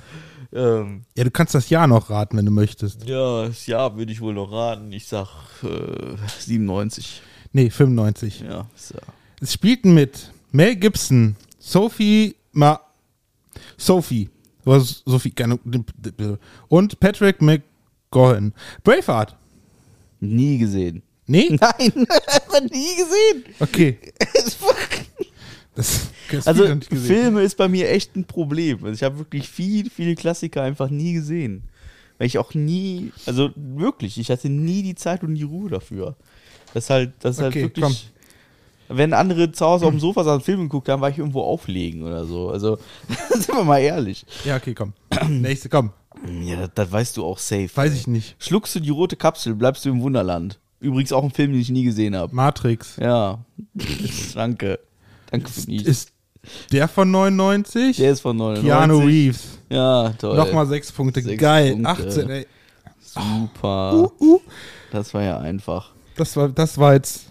ähm, Ja, du kannst das Jahr noch raten, wenn du möchtest. ja, das Jahr würde ich wohl noch raten. Ich sag äh, 97. Nee, 95. Ja, ja. Es spielten mit Mel Gibson, Sophie Ma Sophie. Oder Sophie, keine, und Patrick McGowan. Braveheart. Nie gesehen. Nee? Nein, einfach nie gesehen. Okay. Das, das Also gesehen. Filme ist bei mir echt ein Problem. Also ich habe wirklich viel, viele Klassiker einfach nie gesehen. Weil ich auch nie, also wirklich, ich hatte nie die Zeit und die Ruhe dafür. Das ist halt, das ist Okay, halt wirklich. Wenn andere zu Hause auf dem Sofa saßen, Film geguckt haben, war ich irgendwo auflegen oder so. Also, sind wir mal ehrlich. Ja, okay, komm. Nächste, komm. Ja, das, das weißt du auch safe. Weiß ich nicht. Schluckst du die rote Kapsel, bleibst du im Wunderland. Übrigens auch ein Film, den ich nie gesehen habe. Matrix. Ja. Danke. Danke für nichts. Ist der von 99? Der ist von 99. Keanu Reeves. Ja, toll. Nochmal sechs Punkte. Sechs Geil. Punkte. 18, ey. Super. Uh, uh. Das war ja einfach. Das war, das war jetzt.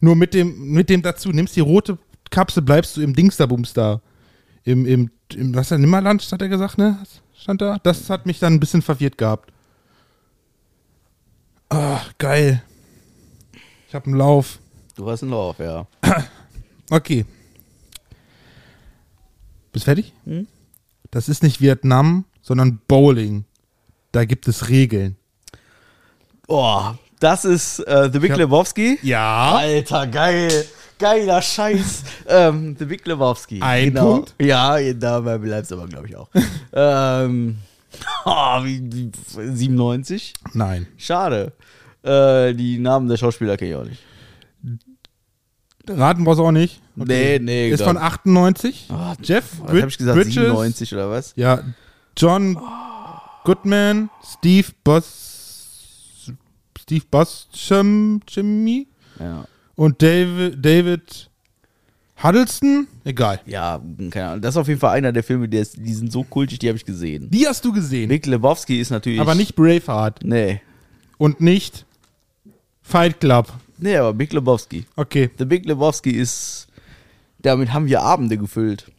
Nur mit dem, mit dem dazu, nimmst die rote Kapsel, bleibst du im Dingsterbums da. Im, im, im, was ist Nimmerland, hat er gesagt, ne? Stand da? Das hat mich dann ein bisschen verwirrt gehabt. Ah, geil. Ich hab einen Lauf. Du hast einen Lauf, ja. Okay. Bist fertig? Hm? Das ist nicht Vietnam, sondern Bowling. Da gibt es Regeln. Oh, das ist äh, The Big hab- Lebowski. Ja. Alter, geil. Geiler Scheiß. ähm, The Big Lebowski. Ein genau. Punkt? Ja, dabei bleibt es aber, glaube ich, auch. ähm, oh, wie, wie, 97? Nein. Schade. Äh, die Namen der Schauspieler kenne ich auch nicht. Raten brauchst du auch nicht. Nee, nee, Ist glaub- von 98. Ah, Jeff Was habe ich gesagt? Bridges. 97 oder was? Ja, John Goodman, Steve Boss, Steve Boschem, Jimmy Ja. und David, David Huddleston. Egal. Ja, keine Ahnung. Das ist auf jeden Fall einer der Filme, der ist, die sind so kultig, die habe ich gesehen. Die hast du gesehen, Big Lebowski ist natürlich. aber nicht Braveheart Nee. und nicht Fight Club. Nee, aber Big Lebowski. Okay. The Big Lebowski ist. Damit haben wir Abende gefüllt.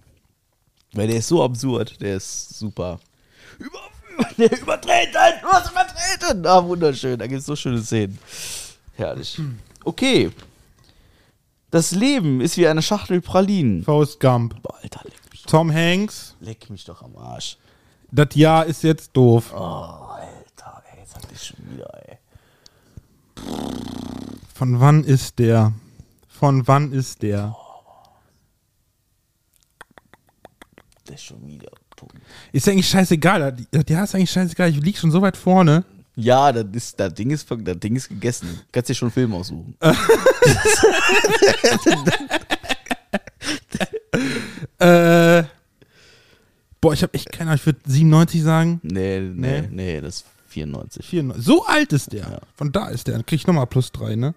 Weil der ist so absurd. Der ist super. Über, der übertreten! Du hast übertreten! Ah, wunderschön. Da gibt es so schöne Szenen. Herrlich. Okay. Das Leben ist wie eine Schachtel Pralinen. Faust Gump. Boah, Alter, leck mich, Tom Hanks. leck mich doch am Arsch. Das Jahr ist jetzt doof. Oh, Alter, ey, jetzt hab ich schon wieder, ey. Von wann ist der? Von wann ist der? Der ist schon wieder tot. Ist eigentlich scheißegal. Jahr ist eigentlich scheißegal. Ich lieg schon so weit vorne. Ja, das, ist, das, Ding ist, das Ding ist gegessen. Kannst dir schon einen Film aussuchen. Äh, boah, ich habe echt keine Ahnung. Ich würde 97 sagen. Nee, nee, Nee. nee, das ist 94. 94. So alt ist der. Ja. Von da ist der. Dann krieg ich nochmal plus 3, ne?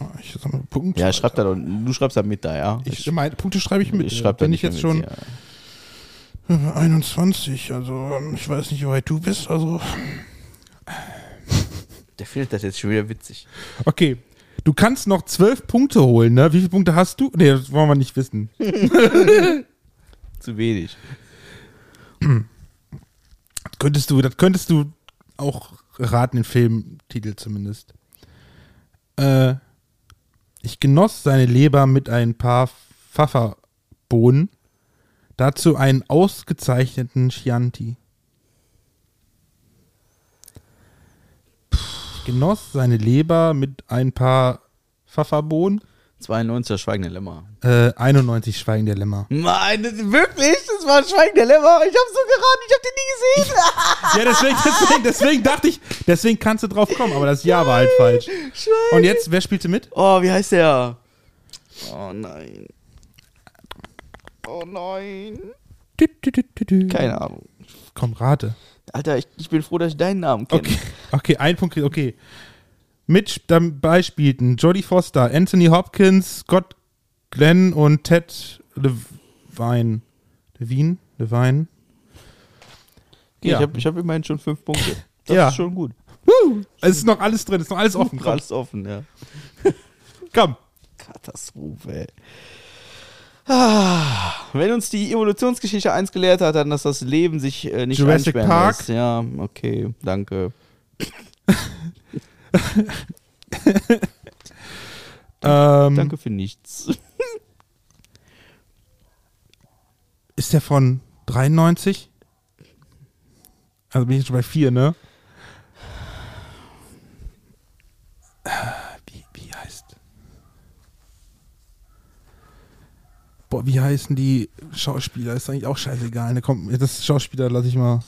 Oh, Ich sag mal Punkt. Ja, schreib da doch, du schreibst da mit da, ja? Ich, meine Punkte schreibe ich mit. ich schreib da nicht ich jetzt schon mit, ja. 21, also ähm, ich weiß nicht, wie weit du bist, also Der findet das jetzt schon wieder witzig. Okay. Du kannst noch zwölf Punkte holen, ne? Wie viele Punkte hast du? Nee, das wollen wir nicht wissen. Zu wenig. Könntest du, das könntest du auch raten, den Filmtitel zumindest. Äh, ich genoss seine Leber mit ein paar Pfefferbohnen, dazu einen ausgezeichneten Chianti. Ich genoss seine Leber mit ein paar Pfefferbohnen, 92 Schweigende Lämmer. äh, 91 Schweigen der Lämmer. Nein, das, wirklich? Das war ein Schweigende Lämmer. Ich hab so geraten, ich hab den nie gesehen. Ja, deswegen, deswegen, deswegen dachte ich, deswegen kannst du drauf kommen, aber das Ja war halt falsch. Und jetzt, wer spielte mit? Oh, wie heißt der? Oh nein. Oh nein. Tü, tü, tü. Keine Ahnung. Komm, rate. Alter, ich, ich bin froh, dass ich deinen Namen kenne. Okay, okay, ein Punkt, okay. Mit dabei spielten Jodie Foster, Anthony Hopkins, Scott Glenn und Ted Levine. Levine? Levine? Ich Ja. habe ich hab immerhin schon fünf Punkte. Das Ja. ist schon gut. Woo! Es ist noch alles drin, es ist noch alles offen. Alles offen, ja. komm. Katastrophe, ey. Ah, wenn uns die Evolutionsgeschichte eins gelehrt hat, dann, dass das Leben sich äh, nicht Jurassic Park? lässt. Ja, okay, danke. Ähm, Danke für nichts. Ist der von 93? Also bin ich jetzt schon bei 4, ne? Äh, Wie, wie heißt. Boah, wie heißen die Schauspieler? Ist eigentlich auch scheißegal. Ne, komm, das Schauspieler lasse ich mal.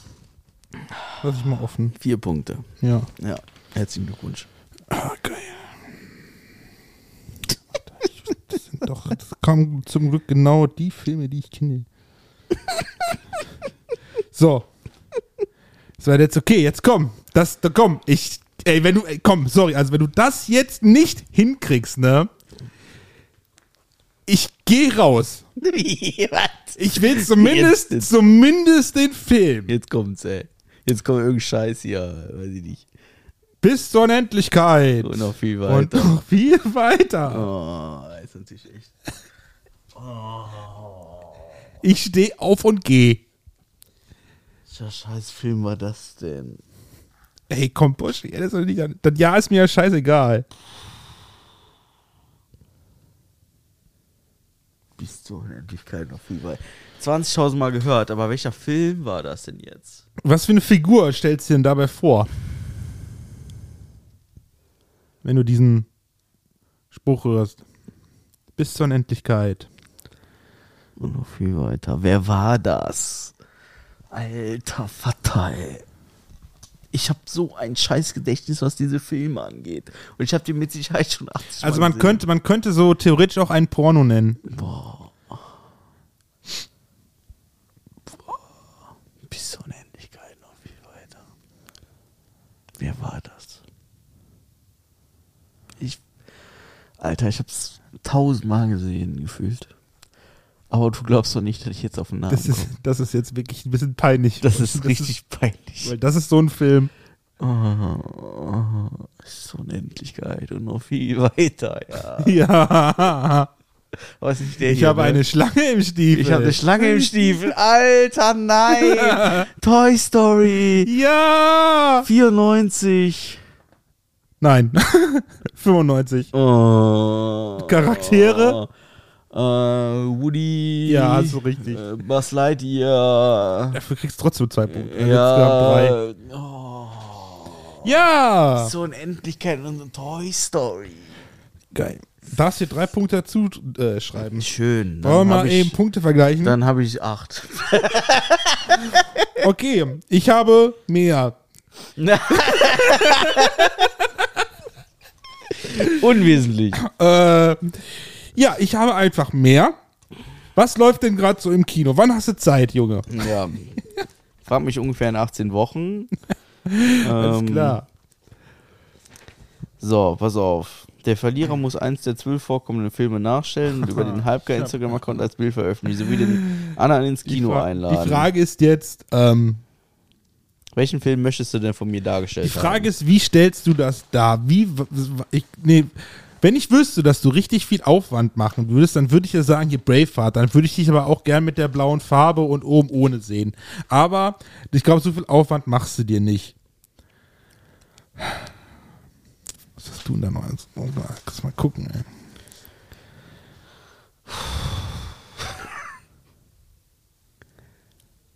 Lass ich mal offen. Vier Punkte. Ja. Ja, herzlichen Glückwunsch. Ah, geil. Das sind doch, das kommen zum Glück genau die Filme, die ich kenne. So. Das war jetzt okay, jetzt komm. Das, da komm, ich, ey, wenn du, ey, komm, sorry, also wenn du das jetzt nicht hinkriegst, ne? Ich geh raus. Was? Ich will zumindest, Jetzt- zumindest den Film. Jetzt kommt's, ey. Jetzt kommt irgendein Scheiß hier, weiß ich nicht. Bis zur Unendlichkeit. Und noch viel Und weiter. noch viel weiter. Oh, ist natürlich echt. Ich stehe auf und gehe. Welcher scheiß Film war das denn? Ey, komm, Busch, das, ist doch nicht, das Jahr ist mir ja scheißegal. Bis zur Unendlichkeit noch viel weiter. 20.000 Mal gehört, aber welcher Film war das denn jetzt? Was für eine Figur stellst du denn dabei vor? Wenn du diesen Spruch hörst. Bis zur Unendlichkeit. Und noch viel weiter. Wer war das? Alter Vater, ey. Ich habe so ein scheiß Gedächtnis, was diese Filme angeht. Und ich habe die mit Sicherheit schon 80 Also man könnte, man könnte so theoretisch auch einen Porno nennen. Boah. Boah. Bis zur Unendlichkeit noch viel weiter. Wer war das? Ich. Alter, ich hab's tausendmal gesehen, gefühlt. Aber du glaubst doch nicht, dass ich jetzt auf den Namen Das ist, komme. das ist jetzt wirklich ein bisschen peinlich. Das ist richtig peinlich. weil das ist so ein Film. Oh, oh, zur Unendlichkeit und noch viel weiter, ja. Ja. Was ist der Ich habe ne? eine Schlange im Stiefel. Ich habe eine Schlange im Stiefel. Alter, nein. Toy Story. Ja. 94. Nein. 95. Oh. Charaktere? Äh, Woody. Ja, hast du richtig. Äh, Buzz Lightyear. Dafür kriegst du trotzdem zwei Punkte. Also. Ja. Oh. Ja. So Unendlichkeit und so Toy Story. Geil. Darfst dir drei Punkte dazu äh, schreiben. Schön. Wollen wir mal ich, eben Punkte vergleichen? Dann habe ich acht. Okay, ich habe mehr. Unwesentlich. Äh, ja, ich habe einfach mehr. Was läuft denn gerade so im Kino? Wann hast du Zeit, Junge? Ja. Frag mich ungefähr in 18 Wochen. Alles Ähm, klar. So, pass auf. Der Verlierer muss eins der zwölf vorkommenden Filme nachstellen und über den Halbgar Instagram-Account als Bild veröffentlichen, sowie den anderen ins Die, Kino Fra einladen. die Frage ist jetzt, ähm, Welchen Film möchtest du denn von mir dargestellt Die Frage haben? ist, wie stellst du das dar? Wie, ich, nee, wenn ich wüsste, dass du richtig viel Aufwand machen würdest, dann würde ich ja sagen, hier Braveheart, dann würde ich dich aber auch gern mit der blauen Farbe und oben ohne sehen. Aber ich glaube, so viel Aufwand machst du dir nicht. Was hast du denn da noch? Oh, lass mal gucken, ey.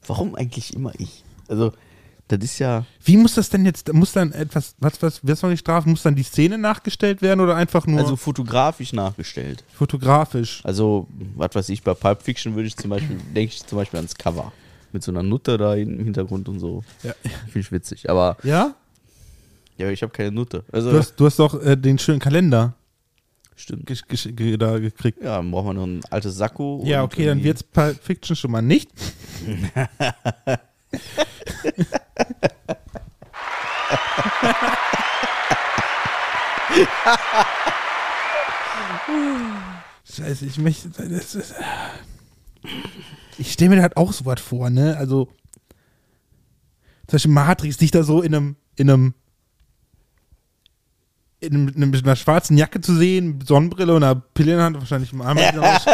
Warum eigentlich immer ich? Also, das ist ja. Wie muss das denn jetzt, muss dann etwas, was, was, was soll die Strafe? Muss dann die Szene nachgestellt werden oder einfach nur Also fotografisch nachgestellt. fotografisch? Also, was weiß ich, bei Pulp Fiction würde ich zum Beispiel, denke ich zum Beispiel ans Cover. Mit so einer Nutte da im Hintergrund und so. Ja. Finde ich witzig. Aber Ja? ja, ich habe keine Nutte. Also, Du hast, du hast doch äh, den schönen Kalender stimmt. da gekriegt. Ja, dann brauchen wir noch ein altes Sakko. Ja, okay, dann irgendwie- wird's Pulp Fiction schon mal nicht. Scheiße, ich möchte. Das ist, ich stelle mir das halt auch so was vor, ne? Also, zum Beispiel Matrix, dich da so in einem, in einem, in, einem, in einer schwarzen Jacke zu sehen, mit Sonnenbrille und einer Pille in der Hand, wahrscheinlich malen wir dich auch,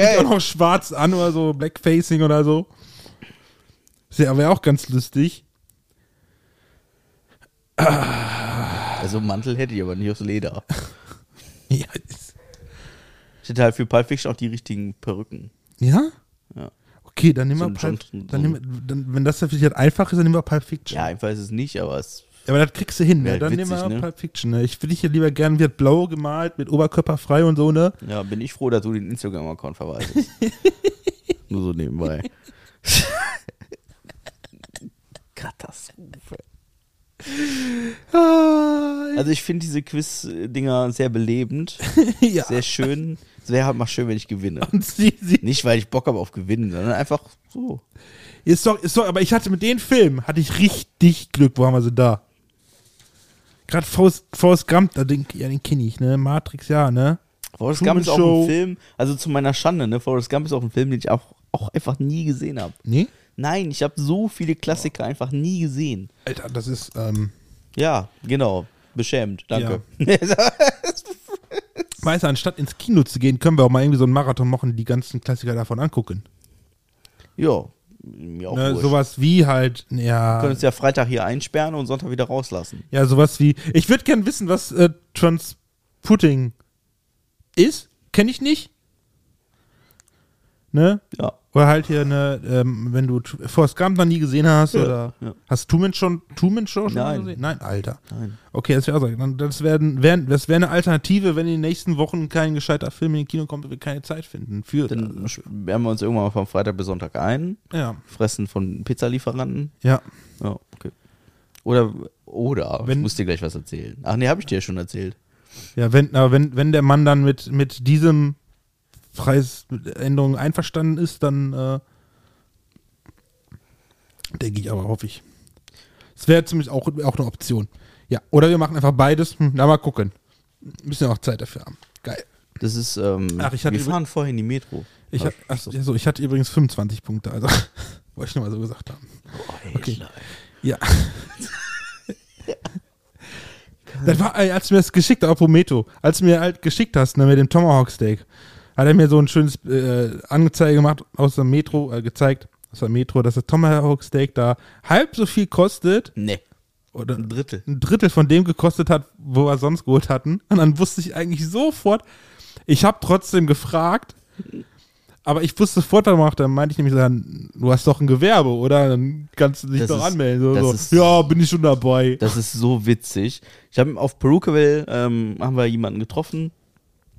dich auch noch schwarz an oder so, Blackfacing oder so. Das wäre auch ganz lustig. Also Mantel hätte ich aber nicht aus Leder. Ja, Ich hätte halt für Pulp Fiction auch die richtigen Perücken. ja? Ja. Okay, dann nehmen So wir ein Pulp, John- dann nehmen wir, dann, wenn das halt einfach ist, dann nehmen wir Pulp Fiction. Ja, einfach ist es nicht, aber es. Ja, aber das kriegst du hin, ne? halt Dann nehmen wir witzig, ne? Pulp Fiction, ne? Ich will dich ja lieber gern wird blau gemalt, mit Oberkörper frei und so, ne? Ja, bin ich froh, dass du den Instagram-Account verwaltest. Nur so nebenbei. Katastrophe. Ah, Also ich finde diese Quiz-Dinger sehr belebend, ja. sehr schön. Es wäre halt mal schön, wenn ich gewinne. Sie, sie, Nicht, weil ich Bock habe auf Gewinnen, sondern einfach so. ist doch, ist doch, aber ich hatte mit den Filmen, hatte ich richtig Glück, wo haben wir sie da? Gerade Forrest, Forrest Gump, da den, ja, den kenne ich, ne? Matrix, ja, ne? Forrest Gump ist auch ein Film, also zu meiner Schande, ne? Forrest Gump ist auch ein Film, den ich auch, auch einfach nie gesehen habe. Nee? Nein, ich habe so viele Klassiker einfach nie gesehen. Alter, das ist, ähm, Ja, genau. Beschämt, danke. weißt du, anstatt ins Kino zu gehen, können wir auch mal irgendwie so einen Marathon machen, die ganzen Klassiker davon angucken. Ja, mir auch Ne, wurscht. sowas wie halt, Wir ja, können uns ja Freitag hier einsperren und Sonntag wieder rauslassen. ja, sowas wie, ich würde gern wissen, was äh, Transputting ist. Kenne ich nicht. Ne? Ja. Oder halt hier eine, ähm, wenn du Forrest Gump noch nie gesehen hast, Ja, oder ja. hast Truman schon, Truman Show schon Nein. gesehen? Nein, Alter. Nein. Okay, das wäre auch so. Dann- Das wäre wär, das wär eine Alternative, wenn in den nächsten Wochen kein gescheiter Film in den Kino kommt und wir keine Zeit finden für. Dann sperren wir uns irgendwann mal von Freitag bis Sonntag ein, ja, fressen von Pizzalieferanten. ja. Ja, okay. Oder, oder, Wenn- ich muss dir gleich was erzählen. Ach nee, habe ich dir ja schon erzählt. Ja, wenn, aber wenn, wenn der Mann dann mit, mit diesem Preisänderung einverstanden ist, dann äh, denke ich aber, hoffe ich. Es wäre zumindest auch, auch eine Option. Ja, oder wir machen einfach beides. Hm, na, mal gucken. Müssen ja auch Zeit dafür haben. Geil. Das ist, ähm, Ach, ich hatte wir fahren vorher in die Metro. Ich, hab, achso, ja, so, ich hatte übrigens 25 Punkte, also wollte ich nur mal so gesagt haben. Okay. Ja. das war, als du mir das geschickt hast, Meto, als du mir halt geschickt hast, ne, mit dem Tomahawk Steak, hat er mir so ein schönes äh, Anzeige gemacht aus der Metro, äh, gezeigt, aus der Metro, dass das Tomahawk Steak da halb so viel kostet Nee, oder ein Drittel. ein Drittel von dem gekostet hat, wo wir sonst geholt hatten. Und dann wusste ich eigentlich sofort, ich habe trotzdem gefragt, aber ich wusste sofort, macht. Dann meinte ich nämlich, dann, du hast doch ein Gewerbe, oder? Dann kannst du dich Das doch ist- anmelden. So, so. ist- ja, bin ich schon dabei. Das ist so witzig. Ich habe auf Perukaville ähm, haben wir jemanden getroffen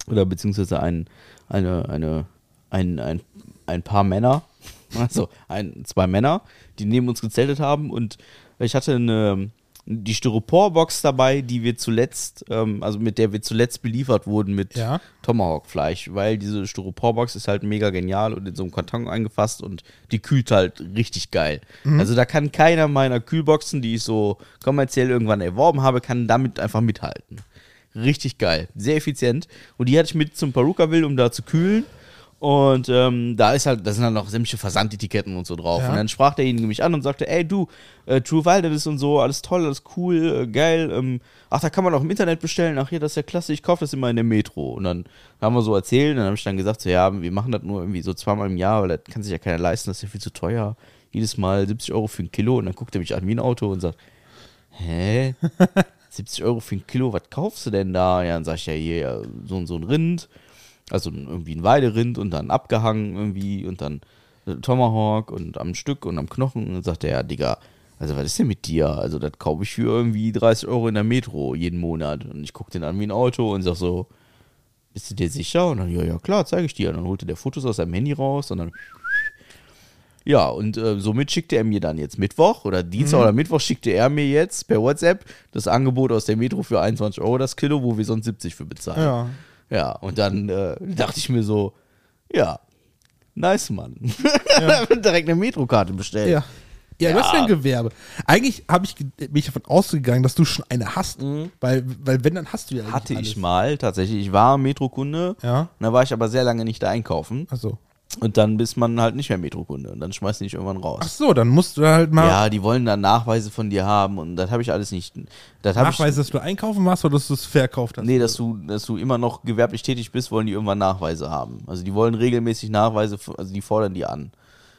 oder beziehungsweise ein, eine, eine, ein, ein, ein paar Männer, also ein, zwei Männer, die neben uns gezeltet haben und ich hatte eine die Styroporbox dabei, die wir zuletzt, ähm, also mit der wir zuletzt beliefert wurden mit Ja. Tomahawk-Fleisch, weil diese Styroporbox ist halt mega genial und in so einem Karton eingefasst und die kühlt halt richtig geil. Also da kann keiner meiner Kühlboxen, die ich so kommerziell irgendwann erworben habe, kann damit einfach mithalten. Richtig geil, sehr effizient. Und die hatte ich mit zum Perukaville, um da zu kühlen. Und ähm, da ist halt, da sind halt noch sämtliche Versandetiketten und so drauf. Ja. Und dann sprach derjenige mich an und sagte, ey du, äh, True Wilderness und so, alles toll, alles cool, äh, geil. Ähm, ach, da kann man auch im Internet bestellen. Ach hier, das ist ja klasse, ich kaufe das immer in der Metro. Und dann haben wir so erzählt, und dann habe ich dann gesagt, so ja, wir machen das nur irgendwie so zweimal im Jahr, weil das kann sich ja keiner leisten, das ist ja viel zu teuer. Jedes Mal 70 Euro für ein Kilo. Und dann guckt er mich an wie ein Auto und sagt, hä? 70 Euro für ein Kilo, was kaufst du denn da? Ja, dann sag ich ja hier ja, so und so ein Rind, also irgendwie ein Weiderind und dann abgehangen irgendwie und dann Tomahawk und am Stück und am Knochen. Und dann sagt er, ja, Digga, also was ist denn mit dir? Also das kaufe ich für irgendwie 30 Euro in der Metro jeden Monat. Und ich gucke den an wie ein Auto und sag so, bist du dir sicher? Und dann, ja, ja, klar, zeige ich dir. Und dann holte der Fotos aus seinem Handy raus und dann ja, und äh, somit schickte er mir dann jetzt Mittwoch oder Dienstag Mhm. oder Mittwoch schickte er mir jetzt per WhatsApp das Angebot aus der Metro für 21 Euro das Kilo, wo wir sonst 70 für bezahlen. Ja. Ja, und dann äh, dachte ich mir so, ja, nice, Mann. Direkt eine Metrokarte bestellt. Ja. Ja, das ist ja Ja. ein Gewerbe. Eigentlich habe ich bin ich davon ausgegangen, dass du schon eine hast. Weil, weil wenn, dann hast du ja Mhm. Hatte alles. ich mal, tatsächlich. Ich war Metrokunde. Ja. Da war ich aber sehr lange nicht da einkaufen. Achso. Und dann bist man halt nicht mehr Metrokunde. Und dann schmeißen die dich irgendwann raus. Ach so, dann musst du halt mal Ja, die wollen dann Nachweise von dir haben und das habe ich alles nicht. Das habe ich, dass du einkaufen warst oder dass du es verkauft hast. Nee, dass du, dass du immer noch gewerblich tätig bist, wollen die irgendwann Nachweise haben. Also die wollen regelmäßig Nachweise, also die fordern die an.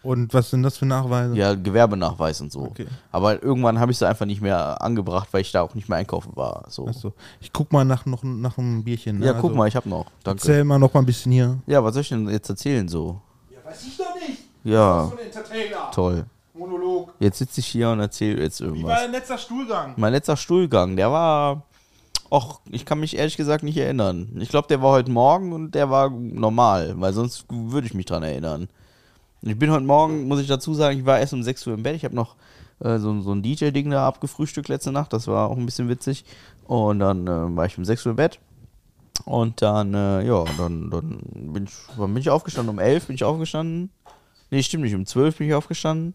Und was sind das für Nachweise? Ja, Gewerbenachweis und so. Okay. Aber irgendwann habe ich sie einfach nicht mehr angebracht, weil ich da auch nicht mehr einkaufen war. So. Achso. Ich guck mal nach, noch, nach einem Bierchen. Ne? Ja, guck Also, mal, ich habe noch. Danke. Erzähl mal noch mal ein bisschen hier. Ja, was soll ich denn jetzt erzählen so? Ja, weiß ich doch nicht. Ja, ein Entertainer. toll. Monolog. Jetzt sitze ich hier und erzähle jetzt Wie war irgendwas. dein letzter Stuhlgang? Mein letzter Stuhlgang, der war. Och, ich kann mich ehrlich gesagt nicht erinnern. Ich glaube, der war heute Morgen und der war normal, weil sonst würde ich mich dran erinnern. Ich bin heute Morgen, muss ich dazu sagen, ich war erst um 6 Uhr im Bett. Ich habe noch äh, so, so ein DJ-Ding da abgefrühstückt letzte Nacht. Das war auch ein bisschen witzig. Und dann äh, war ich um 6 Uhr im Bett. Und dann, äh, ja, dann, dann bin, ich, wann bin ich aufgestanden. Um 11 bin ich aufgestanden. Nee, stimmt nicht. Um 12 bin ich aufgestanden.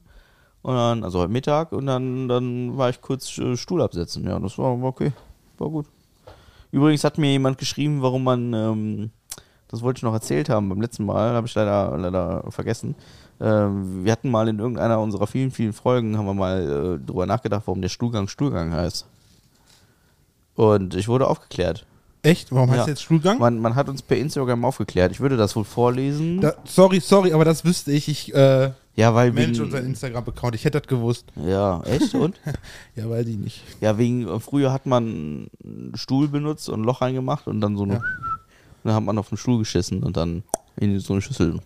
Und dann, also heute Mittag. Und dann, dann war ich kurz äh, Stuhl absetzen. Ja, das war, war okay. War gut. Übrigens hat mir jemand geschrieben, warum man, ähm, das wollte ich noch erzählt haben beim letzten Mal, habe ich leider, leider vergessen. Ähm, wir hatten mal in irgendeiner unserer vielen, vielen Folgen, haben wir mal äh, drüber nachgedacht, warum der Stuhlgang Stuhlgang heißt. Und ich wurde aufgeklärt. Echt? Warum heißt Ja. jetzt Stuhlgang? Man, man hat uns per Instagram aufgeklärt. Ich würde das wohl vorlesen. Da, sorry, sorry, aber das wüsste ich. Ich äh, ja, weil manage unseren Instagram-Account. Ich hätte das gewusst. Ja, echt? Und? Ja, weil die nicht. ja, wegen, äh, früher hat man einen Stuhl benutzt und ein Loch reingemacht und dann so eine, Ja. Dann hat man auf den Stuhl geschissen und dann in so eine Schüssel.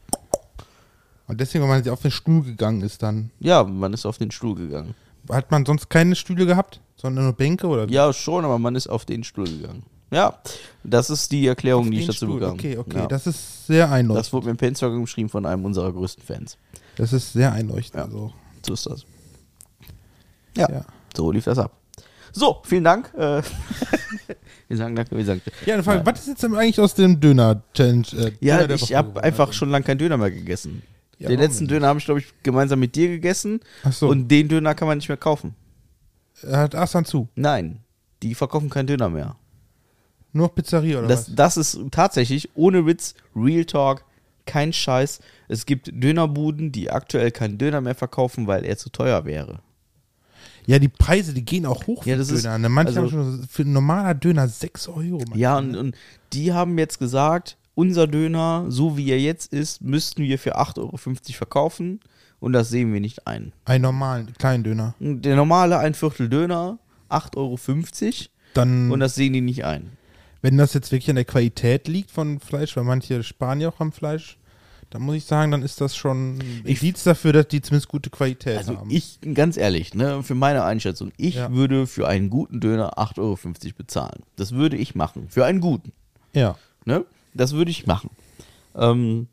Und deswegen, wenn man auf den Stuhl gegangen ist, dann. Ja, man ist auf den Stuhl gegangen. Hat man sonst keine Stühle gehabt? Sondern nur Bänke oder? Ja, schon, aber man ist auf den Stuhl gegangen. Ja, das ist die Erklärung, Auf die ich dazu Stuhl. bekam. Okay, okay. Ja. Das ist sehr das einleuchtend. wurde mir per Instagram geschrieben von einem unserer größten Fans. Das ist sehr einleuchtend. Ja. Also, So ist das. Ja, ja. so lief das ab. So, vielen Dank. Äh, wir sagen danke, wir sagen Ja, eine Frage, was ist jetzt denn eigentlich aus dem Döner-Challenge? Äh, Ja, Döner ich habe einfach schon lange keinen Döner mehr gegessen. Ja, den warum letzten Döner habe ich, glaube ich, gemeinsam mit dir gegessen. Ach so. Und den Döner kann man nicht mehr kaufen. Er hat Assan zu. Nein, die verkaufen keinen Döner mehr. Nur Pizzeria oder Das, was? das ist tatsächlich, ohne Witz, Real Talk, kein Scheiß. Es gibt Dönerbuden, die aktuell keinen Döner mehr verkaufen, weil er zu teuer wäre. Ja, die Preise, die gehen auch hoch Ja, für das ist- Döner. ne? Manche also- haben schon für ein normaler Döner 6 Euro. Ja, und, und die haben jetzt gesagt, unser Döner, so wie er jetzt ist, müssten wir für 8,50 Euro verkaufen. Und das sehen wir nicht ein. Einen normalen, kleinen Döner. Der normale ein Viertel Döner, 8,50 Euro. Dann, Und das sehen die nicht ein. wenn das jetzt wirklich an der Qualität liegt von Fleisch, weil manche sparen ja auch am Fleisch, dann muss ich sagen, dann ist das schon ein Ich- Indiz dafür, dass die zumindest gute Qualität Also haben. ich, ganz ehrlich, ne, für meine Einschätzung, ich Ja. würde für einen guten Döner 8,50 Euro bezahlen. Das würde ich machen. Für einen guten. ja. Ne? Das würde ich machen. Ähm,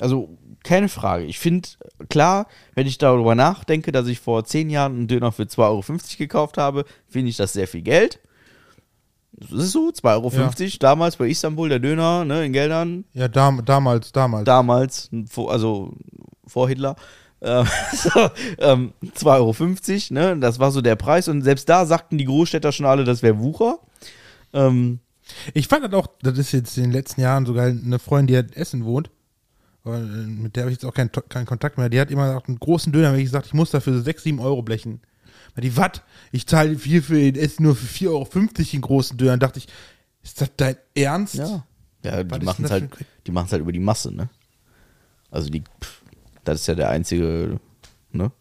also, keine Frage. Ich finde, klar, wenn ich darüber nachdenke, dass ich vor zehn Jahren einen Döner für 2,50 Euro gekauft habe, finde ich das sehr viel Geld. Das ist so, 2,50 Euro. Damals bei Istanbul, der Döner, ne, in Geldern, Ja, dam damals, damals. damals, also vor Hitler, äh, so, ähm, 2,50 Euro, ne? Das war so der Preis. Und selbst da sagten die Großstädter schon alle, das wäre Wucher. Ähm, Ich fand das auch, das ist jetzt in den letzten Jahren sogar eine Freundin, die in Essen wohnt. Äh, mit der habe ich jetzt auch keinen, keinen Kontakt mehr. Die hat immer gesagt, einen großen Döner, wenn ich gesagt, ich muss dafür 6, 7 Euro blechen. Weil die, was? Ich zahle viel für den Essen nur für 4,50 Euro den großen Döner. Dann dachte ich, ist das dein Ernst? Ja. Ja, Was die machen es halt, die halt über die Masse, ne? Also die, pff, das ist ja der einzige, ne?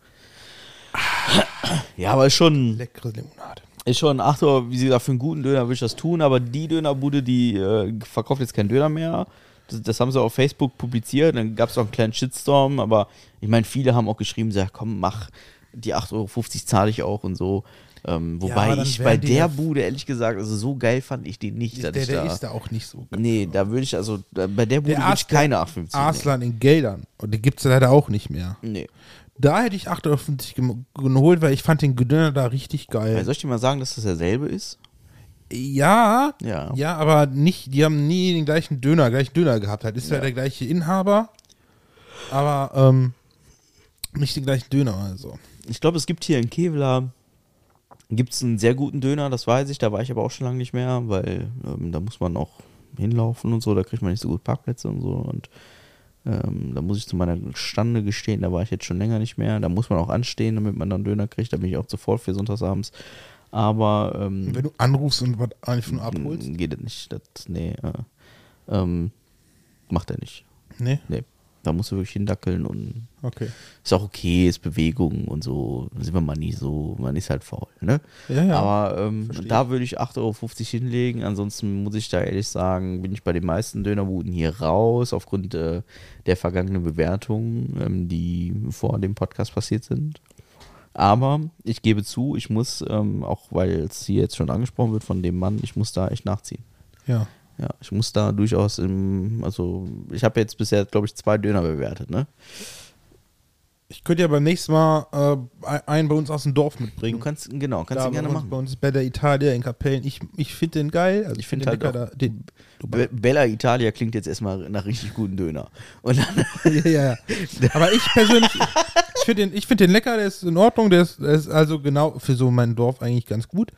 Ja, aber ist schon, Leckere Limonade. ist schon 8 Euro, wie gesagt, für einen guten Döner würde ich das tun, aber die Dönerbude, die äh, verkauft jetzt keinen Döner mehr. Das, das haben sie auf Facebook publiziert, dann gab es auch einen kleinen Shitstorm, aber ich meine, viele haben auch geschrieben, so, ja, komm, mach, die 8,50 Euro zahle ich auch und so. Ähm, wobei dann ich bei die der ja- Bude, ehrlich gesagt, also so geil fand ich den nicht. Der, der da, ist da auch nicht so. Nee, da würde ich, also da, bei der Bude würde ich keine 8,50 nehmen. Arslan in Geldern. Und den gibt es leider auch nicht mehr. Nee. Da hätte ich 8,50 Euro geholt, weil ich fand den Döner da richtig geil. Soll ich dir mal sagen, dass das derselbe ist? Ja, Ja. ja, aber nicht, die haben nie den gleichen Döner, gleichen Döner gehabt. Halt ist ja, der gleiche Inhaber, aber ähm, nicht den gleichen Döner, also. Ich glaube, es gibt hier in Kevlar gibt's einen sehr guten Döner, das weiß ich. Da war ich aber auch schon lange nicht mehr, weil ähm, da muss man auch hinlaufen und so. Da kriegt man nicht so gut Parkplätze und so. Und ähm, da muss ich zu meiner Stande gestehen, da war ich jetzt schon länger nicht mehr. Da muss man auch anstehen, damit man dann Döner kriegt. Da bin ich auch zu voll für sonntagsabends. Aber ähm, Wenn du anrufst und was einfach nur abholst. Geht das nicht. Das, nee, äh, ähm, macht er nicht. Nee, Nee. Da musst du wirklich hindackeln und okay. ist auch okay, ist Bewegung und so. Sind wir mal nie so, man ist halt faul, ne? Ja, ja. Aber ähm, da würde ich 8,50 Euro hinlegen. Ansonsten muss ich da ehrlich sagen, bin ich bei den meisten Dönerbuden hier raus, aufgrund äh, der vergangenen Bewertungen, ähm, die vor dem Podcast passiert sind. Aber ich gebe zu, ich muss, ähm, auch weil es hier jetzt schon angesprochen wird von dem Mann, ich muss da echt nachziehen. Ja. Ja, ich muss da durchaus im, also ich habe jetzt bisher, glaube ich, zwei Döner bewertet, ne? Ich könnte ja beim nächsten Mal äh, einen bei uns aus dem Dorf mitbringen. Du kannst, genau, kannst da du gerne bei uns, machen. Bei uns bei der Italia in Kapellen. Ich, ich finde den geil. Also Ich find den halt auch- da, den, Be Bella Italia klingt jetzt erstmal nach richtig guten Döner. Und dann, ja, ja, ja. Aber ich persönlich, ich finde den, ich find den lecker, der ist in Ordnung, der ist, der ist also genau für so mein Dorf eigentlich ganz gut.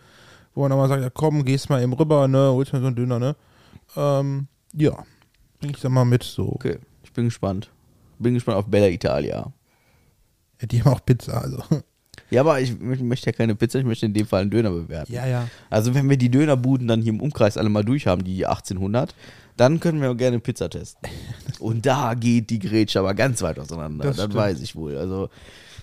Wo man nochmal sagt, ja komm, gehst mal eben rüber, ne, holst mir so einen Döner, ne. Ähm, ja, bring ich da mal mit, so. okay, ich bin gespannt. Bin gespannt auf Bella Italia. Ja, die haben auch Pizza, also. Ja, aber ich mö- möchte ja keine Pizza, ich möchte in dem Fall einen Döner bewerten. Ja, ja. Also wenn wir die Dönerbuden dann hier im Umkreis alle mal durch haben, die 1800, dann können wir auch gerne Pizza testen. Und da geht die Grätsche aber ganz weit auseinander. Das Das, weiß ich wohl. Also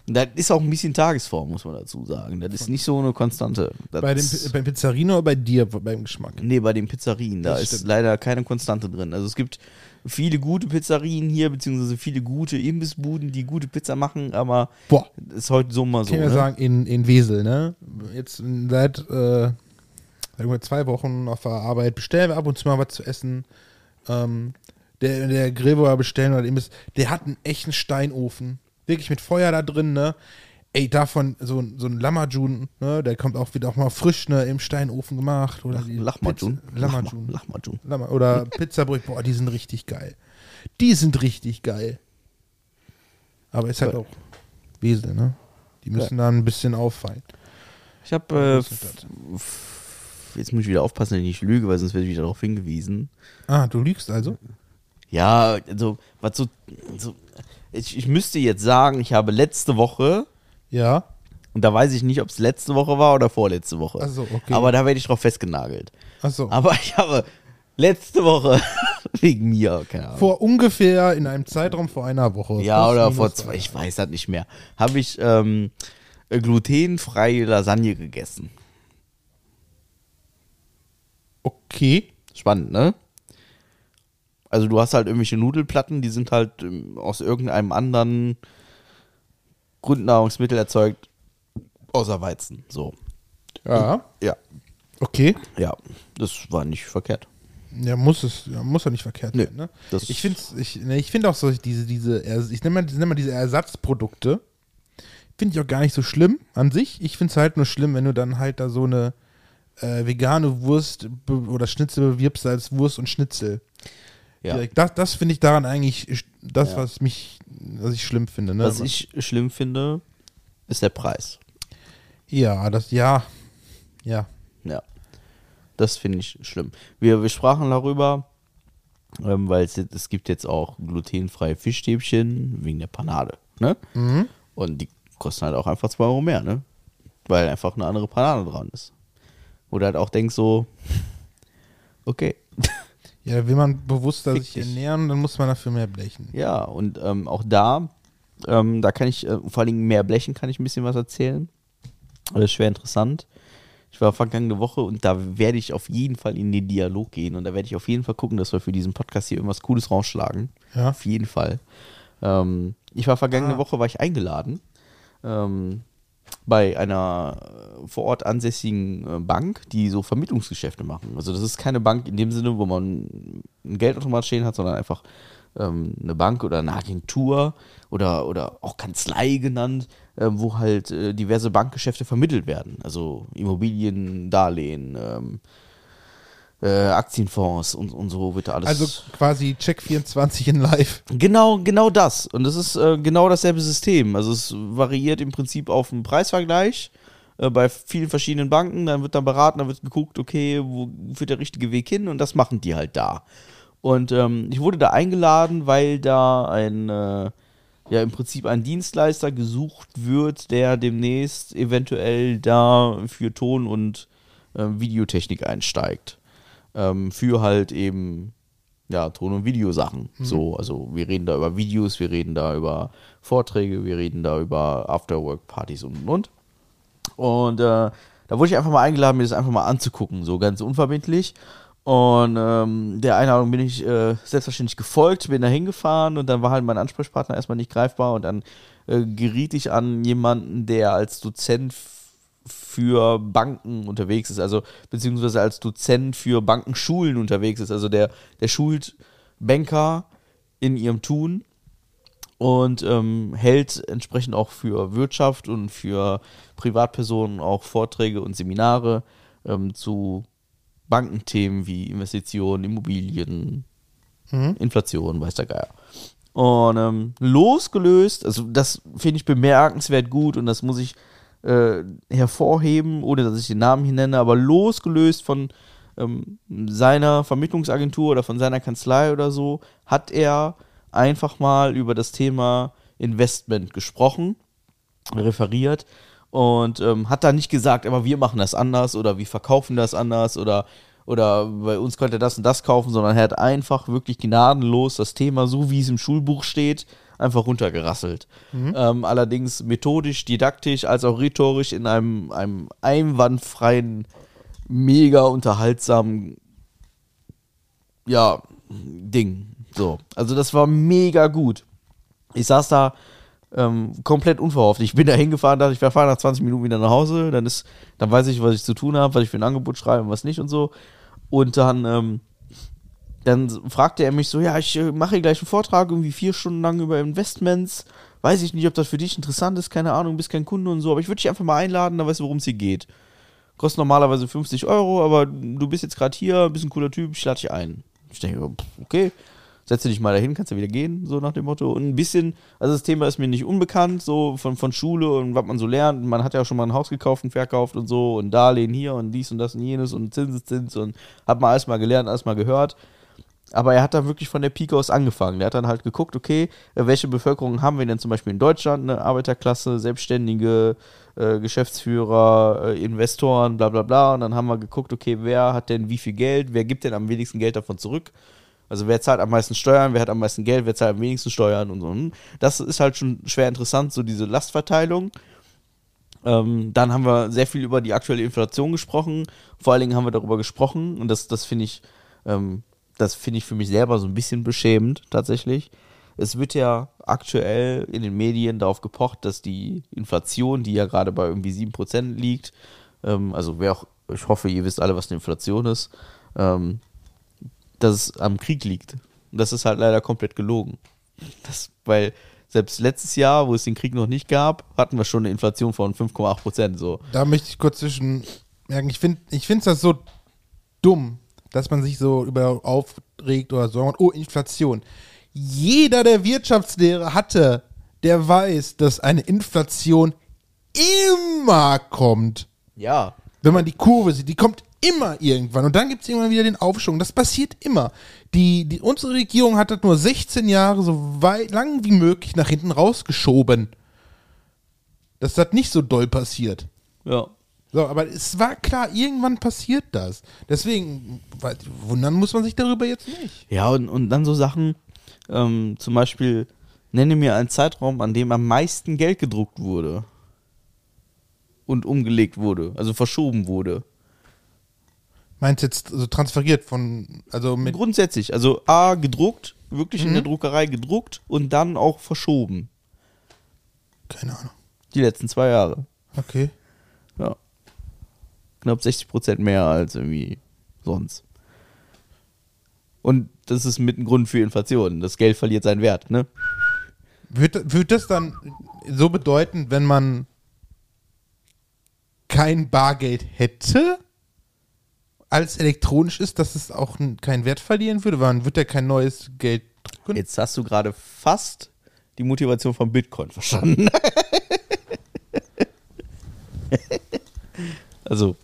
das ist auch ein bisschen Tagesform, muss man dazu sagen. Das ist nicht so eine Konstante. Das Bei dem, beim Pizzerino oder bei dir beim Geschmack? Nee, bei den Pizzerien, da ist leider keine Konstante drin. Also es gibt viele gute Pizzerien hier, beziehungsweise viele gute Imbissbuden, die gute Pizza machen, aber Boah, ist heute so mal so. kann ich ja Ne? sagen, in, in Wesel, ne? Jetzt seit, äh, seit zwei Wochen auf der Arbeit bestellen wir ab und zu mal was zu essen. Ähm, der, der wir bestellen oder Imbiss, der hat einen echten Steinofen. Wirklich mit Feuer da drin, ne? Ey, davon so, ein- so ein Lamajun, ne? Der kommt auch wieder auch mal frisch, ne? Im Steinofen gemacht. Oder die Lachmajun. Lamajun. Lachmajun. Lama- Oder Pizzabrot, boah, die sind richtig geil. Die sind richtig geil. Aber ist halt Ja. auch Wesel, ne? Die müssen da ein bisschen auffallen. Ich habe, äh, jetzt muss ich wieder aufpassen, dass ich nicht lüge, weil sonst werde ich wieder darauf hingewiesen. Ah, du lügst also? Ja, also, was so, so ich, ich müsste jetzt sagen, ich habe letzte Woche, Ja. und da weiß ich nicht, ob es letzte Woche war oder vorletzte Woche. Ach so, okay. Aber da werde ich drauf festgenagelt. Achso. Aber ich habe letzte Woche wegen mir, keine Ahnung. Vor ungefähr in einem Zeitraum vor einer Woche. ja, oder vor zwei. zwei, ich weiß das nicht mehr. Habe ich ähm, glutenfreie Lasagne gegessen. Okay. Spannend, ne? Also du hast halt irgendwelche Nudelplatten, die sind halt ähm, aus irgendeinem anderen Grundnahrungsmittel erzeugt, außer Weizen. So. Ja. Ja. Okay. Ja, das war nicht verkehrt. Ja, muss es, ja, muss ja nicht verkehrt Nö, sein, ne? ich finde ich, ne, ich finde auch so diese, diese, ich nenne mal, nenn mal diese Ersatzprodukte, finde ich auch gar nicht so schlimm an sich. Ich finde es halt nur schlimm, wenn du dann halt da so eine äh, vegane Wurst oder Schnitzel bewirbst als Wurst und Schnitzel. Ja. Direkt. Das, das finde ich daran eigentlich das, Ja. was mich, was ich schlimm finde. Ne? Was ich schlimm finde, ist der Preis. ja, das, ja, ja. Ja. Das finde ich schlimm. Wir, wir sprachen darüber, ähm, weil es, es gibt jetzt auch glutenfreie Fischstäbchen wegen der Panade. Ne? Und die kosten halt auch einfach 2 Euro mehr, ne? Weil einfach eine andere Panade dran ist. Du halt auch denkst so, okay. Ja, will man bewusster Fick sich dich. ernähren, dann muss man dafür mehr blechen. Ja, und ähm, auch da, ähm, da kann ich, äh, vor allen Dingen mehr Blechen kann ich ein bisschen was erzählen. Das ist schwer interessant. Ich war vergangene Woche und da werde ich auf jeden Fall in den Dialog gehen und da werde ich auf jeden Fall gucken, dass wir für diesen Podcast hier irgendwas Cooles rausschlagen. Ja. Auf jeden Fall. Ähm, ich war vergangene Ah. Woche, war ich eingeladen ähm, bei einer äh, vor Ort ansässigen äh, Bank, die so Vermittlungsgeschäfte machen. Also das ist keine Bank in dem Sinne, wo man ein Geldautomat stehen hat, sondern einfach ähm, eine Bank oder eine Agentur oder, oder auch Kanzlei genannt, äh, wo halt äh, diverse Bankgeschäfte vermittelt werden. Also Immobilien, Darlehen, ähm, äh, Aktienfonds und, und so wird da alles. Also quasi Check 24 in live. Genau, genau das. Und das ist äh, genau dasselbe System. Also es variiert im Prinzip auf dem Preisvergleich äh, bei vielen verschiedenen Banken. Dann wird dann beraten, dann wird geguckt, okay, wo führt der richtige Weg hin? Und das machen die halt da. Und ähm, ich wurde da eingeladen, weil da ein, äh, ja, im Prinzip ein Dienstleister gesucht wird, der demnächst eventuell da für Ton- und äh, Videotechnik einsteigt. Ähm, für halt eben ja, Ton- und Videosachen. So, also wir reden da über Videos, wir reden da über Vorträge, wir reden da über Afterwork-Partys und und und. Und äh, da wurde ich einfach mal eingeladen, mir das einfach mal anzugucken, so ganz unverbindlich. Und ähm, der Einladung bin ich äh, selbstverständlich gefolgt, bin da hingefahren und dann war halt mein Ansprechpartner erstmal nicht greifbar und dann äh, geriet ich an jemanden, der als Dozent für Banken unterwegs ist, also beziehungsweise als Dozent für Bankenschulen unterwegs ist. Also der, der schult Banker in ihrem Tun und ähm, hält entsprechend auch für Wirtschaft und für Privatpersonen auch Vorträge und Seminare ähm, zu Bankenthemen wie Investitionen, Immobilien, Inflation, weiß der Geier. Und ähm, losgelöst, also das finde ich bemerkenswert gut und das muss ich äh, hervorheben, ohne dass ich den Namen hier nenne, aber losgelöst von ähm, seiner Vermittlungsagentur oder von seiner Kanzlei oder so, hat er einfach mal über das Thema Investment gesprochen, referiert und ähm, hat da nicht gesagt, aber wir machen das anders oder wir verkaufen das anders oder oder bei uns könnt ihr das und das kaufen, sondern er hat einfach wirklich gnadenlos das Thema, so wie es im Schulbuch steht, einfach runtergerasselt. Ähm, allerdings methodisch, didaktisch, als auch rhetorisch in einem, einem einwandfreien, mega unterhaltsamen ja, Ding. So. Also das war mega gut. Ich saß da ähm, komplett unverhofft. Ich bin da hingefahren, dachte ich, wir fahren nach 20 Minuten wieder nach Hause. Dann ist, dann weiß ich, was ich zu tun habe, was ich für ein Angebot schreibe und was nicht und so. Und dann, ähm, dann fragte er mich so, ja, ich äh, mache gleich einen Vortrag, irgendwie vier Stunden lang über Investments. Weiß ich nicht, ob das für dich interessant ist, keine Ahnung, bist kein Kunde und so, aber ich würde dich einfach mal einladen, dann weißt du, worum es hier geht. Kostet normalerweise 50 Euro, aber du bist jetzt gerade hier, bist ein cooler Typ, ich lade dich ein. Ich denke, pff, okay, setze dich mal dahin, kannst du wieder gehen, so nach dem Motto. Und ein bisschen, also das Thema ist mir nicht unbekannt, so von, von Schule und was man so lernt. Man hat ja auch schon mal ein Haus gekauft und verkauft und so und Darlehen hier und dies und das und jenes und Zinseszins und hat mal alles mal gelernt, alles mal gehört. Aber er hat dann wirklich von der Pike aus angefangen. Der hat dann halt geguckt, okay, äh, welche Bevölkerung haben wir denn zum Beispiel in Deutschland? Eine Arbeiterklasse, Selbstständige, äh, Geschäftsführer, äh, Investoren, bla bla bla. Und dann haben wir geguckt, okay, wer hat denn wie viel Geld? Wer gibt denn am wenigsten Geld davon zurück? Also wer zahlt am meisten Steuern, wer hat am meisten Geld, wer zahlt am wenigsten Steuern und so. Hm. Das ist halt schon schwer interessant, so diese Lastverteilung. Ähm, dann haben wir sehr viel über die aktuelle Inflation gesprochen. Vor allen Dingen haben wir darüber gesprochen und das, das finde ich, ähm, das finde ich für mich selber so ein bisschen beschämend tatsächlich. Es wird ja aktuell in den Medien darauf gepocht, dass die Inflation, die ja gerade bei irgendwie 7% liegt, ähm, also wer auch, ich hoffe, ihr wisst alle, was eine Inflation ist, ähm, dass es am Krieg liegt. Und das ist halt leider komplett gelogen. Das, weil selbst letztes Jahr, wo es den Krieg noch nicht gab, hatten wir schon eine Inflation von 5,8 Prozent. So. Da möchte ich kurz zwischen merken, ich finde ich finde das so dumm, dass man sich so über aufregt oder so. Oh, Inflation. Jeder, der Wirtschaftslehre hatte, der weiß, dass eine Inflation immer kommt. Ja. Wenn man die Kurve sieht, die kommt immer irgendwann. Und dann gibt es irgendwann wieder den Aufschwung. Das passiert immer. Die, die, unsere Regierung hat das nur 16 Jahre so weit, lang wie möglich nach hinten rausgeschoben. Dass das nicht so doll passiert. Ja. So, aber es war klar, irgendwann passiert das. Deswegen, weil- wundern muss man sich darüber jetzt nicht. Ja, und, und dann so Sachen, ähm, zum Beispiel, nenne mir einen Zeitraum, an dem am meisten Geld gedruckt wurde. Und umgelegt wurde, also verschoben wurde. Meinst jetzt so transferiert von, also mit, Grundsätzlich, also A, gedruckt, wirklich Mhm. in der Druckerei gedruckt und dann auch verschoben. keine Ahnung. Die letzten zwei Jahre. Okay. Ja. Knapp 60 Prozent mehr als irgendwie sonst. Und das ist mit ein Grund für Inflation. Das Geld verliert seinen Wert, ne? Wird, wird das dann so bedeuten, wenn man kein Bargeld hätte, als elektronisch ist, dass es auch keinen Wert verlieren würde? Weil dann wird ja kein neues Geld drucken. Jetzt hast du gerade fast die Motivation von Bitcoin verstanden. also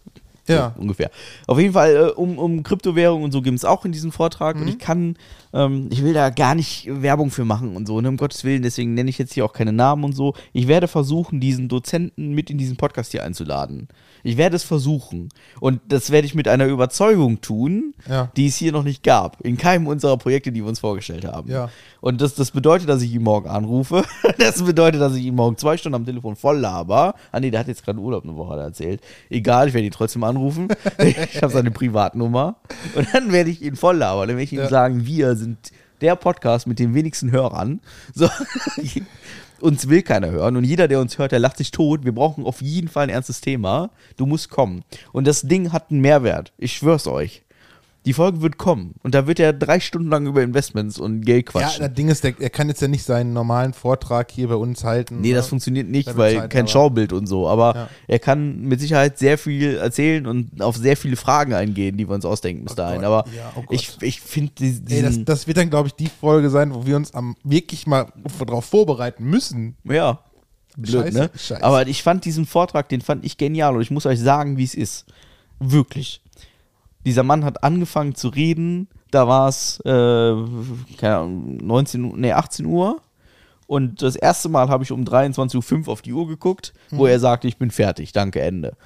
Ja. so ungefähr. Auf jeden Fall äh, um, um Kryptowährungen und so ging es auch in diesem Vortrag Mhm. und ich kann, ähm, ich will da gar nicht Werbung für machen und so, ne, um Gottes Willen, deswegen nenne ich jetzt hier auch keine Namen und so. Ich werde versuchen, diesen Dozenten mit in diesen Podcast hier einzuladen. Ich werde es versuchen und das werde ich mit einer Überzeugung tun, Ja. die es hier noch nicht gab, in keinem unserer Projekte, die wir uns vorgestellt haben. Ja. Und das, das bedeutet, dass ich ihn morgen anrufe. Das bedeutet, dass ich ihn morgen zwei Stunden am Telefon voll laber. Ah nee, der hat jetzt gerade Urlaub eine Woche er erzählt. Egal, ich werde ihn trotzdem anrufen. Ich habe seine Privatnummer. Und dann werde ich ihn voll labern. Dann werde ich ihm Ja. sagen, wir sind der Podcast mit den wenigsten Hörern. So. Uns will keiner hören und jeder, der uns hört, der lacht sich tot. Wir brauchen auf jeden Fall ein ernstes Thema. Du musst kommen. Und das Ding hat einen Mehrwert. Ich schwör's euch. Die Folge wird kommen und da wird er drei Stunden lang über Investments und Geld Ja, quatschen. das Ding ist, der, er kann jetzt ja nicht seinen normalen Vortrag hier bei uns halten. Nee, ne? das funktioniert nicht, weil wird's halt, kein Schaubild und so. Aber Ja. er kann mit Sicherheit sehr viel erzählen und auf sehr viele Fragen eingehen, die wir uns ausdenken bis dahin. Gott, Aber ja, oh ich, ich finde Ey, das, das wird dann, glaube ich, die Folge sein, wo wir uns am wirklich mal darauf vorbereiten müssen. ja. Blöd, Scheiße, ne? scheiße. Aber ich fand diesen Vortrag, den fand ich genial und ich muss euch sagen, wie es ist. Wirklich. Dieser Mann hat angefangen zu reden, da war es, äh, keine Ahnung, 19 Uhr, nee, 18 Uhr. Und das erste Mal habe ich um 23.05 Uhr auf die Uhr geguckt, wo Mhm. er sagte, ich bin fertig, danke, Ende.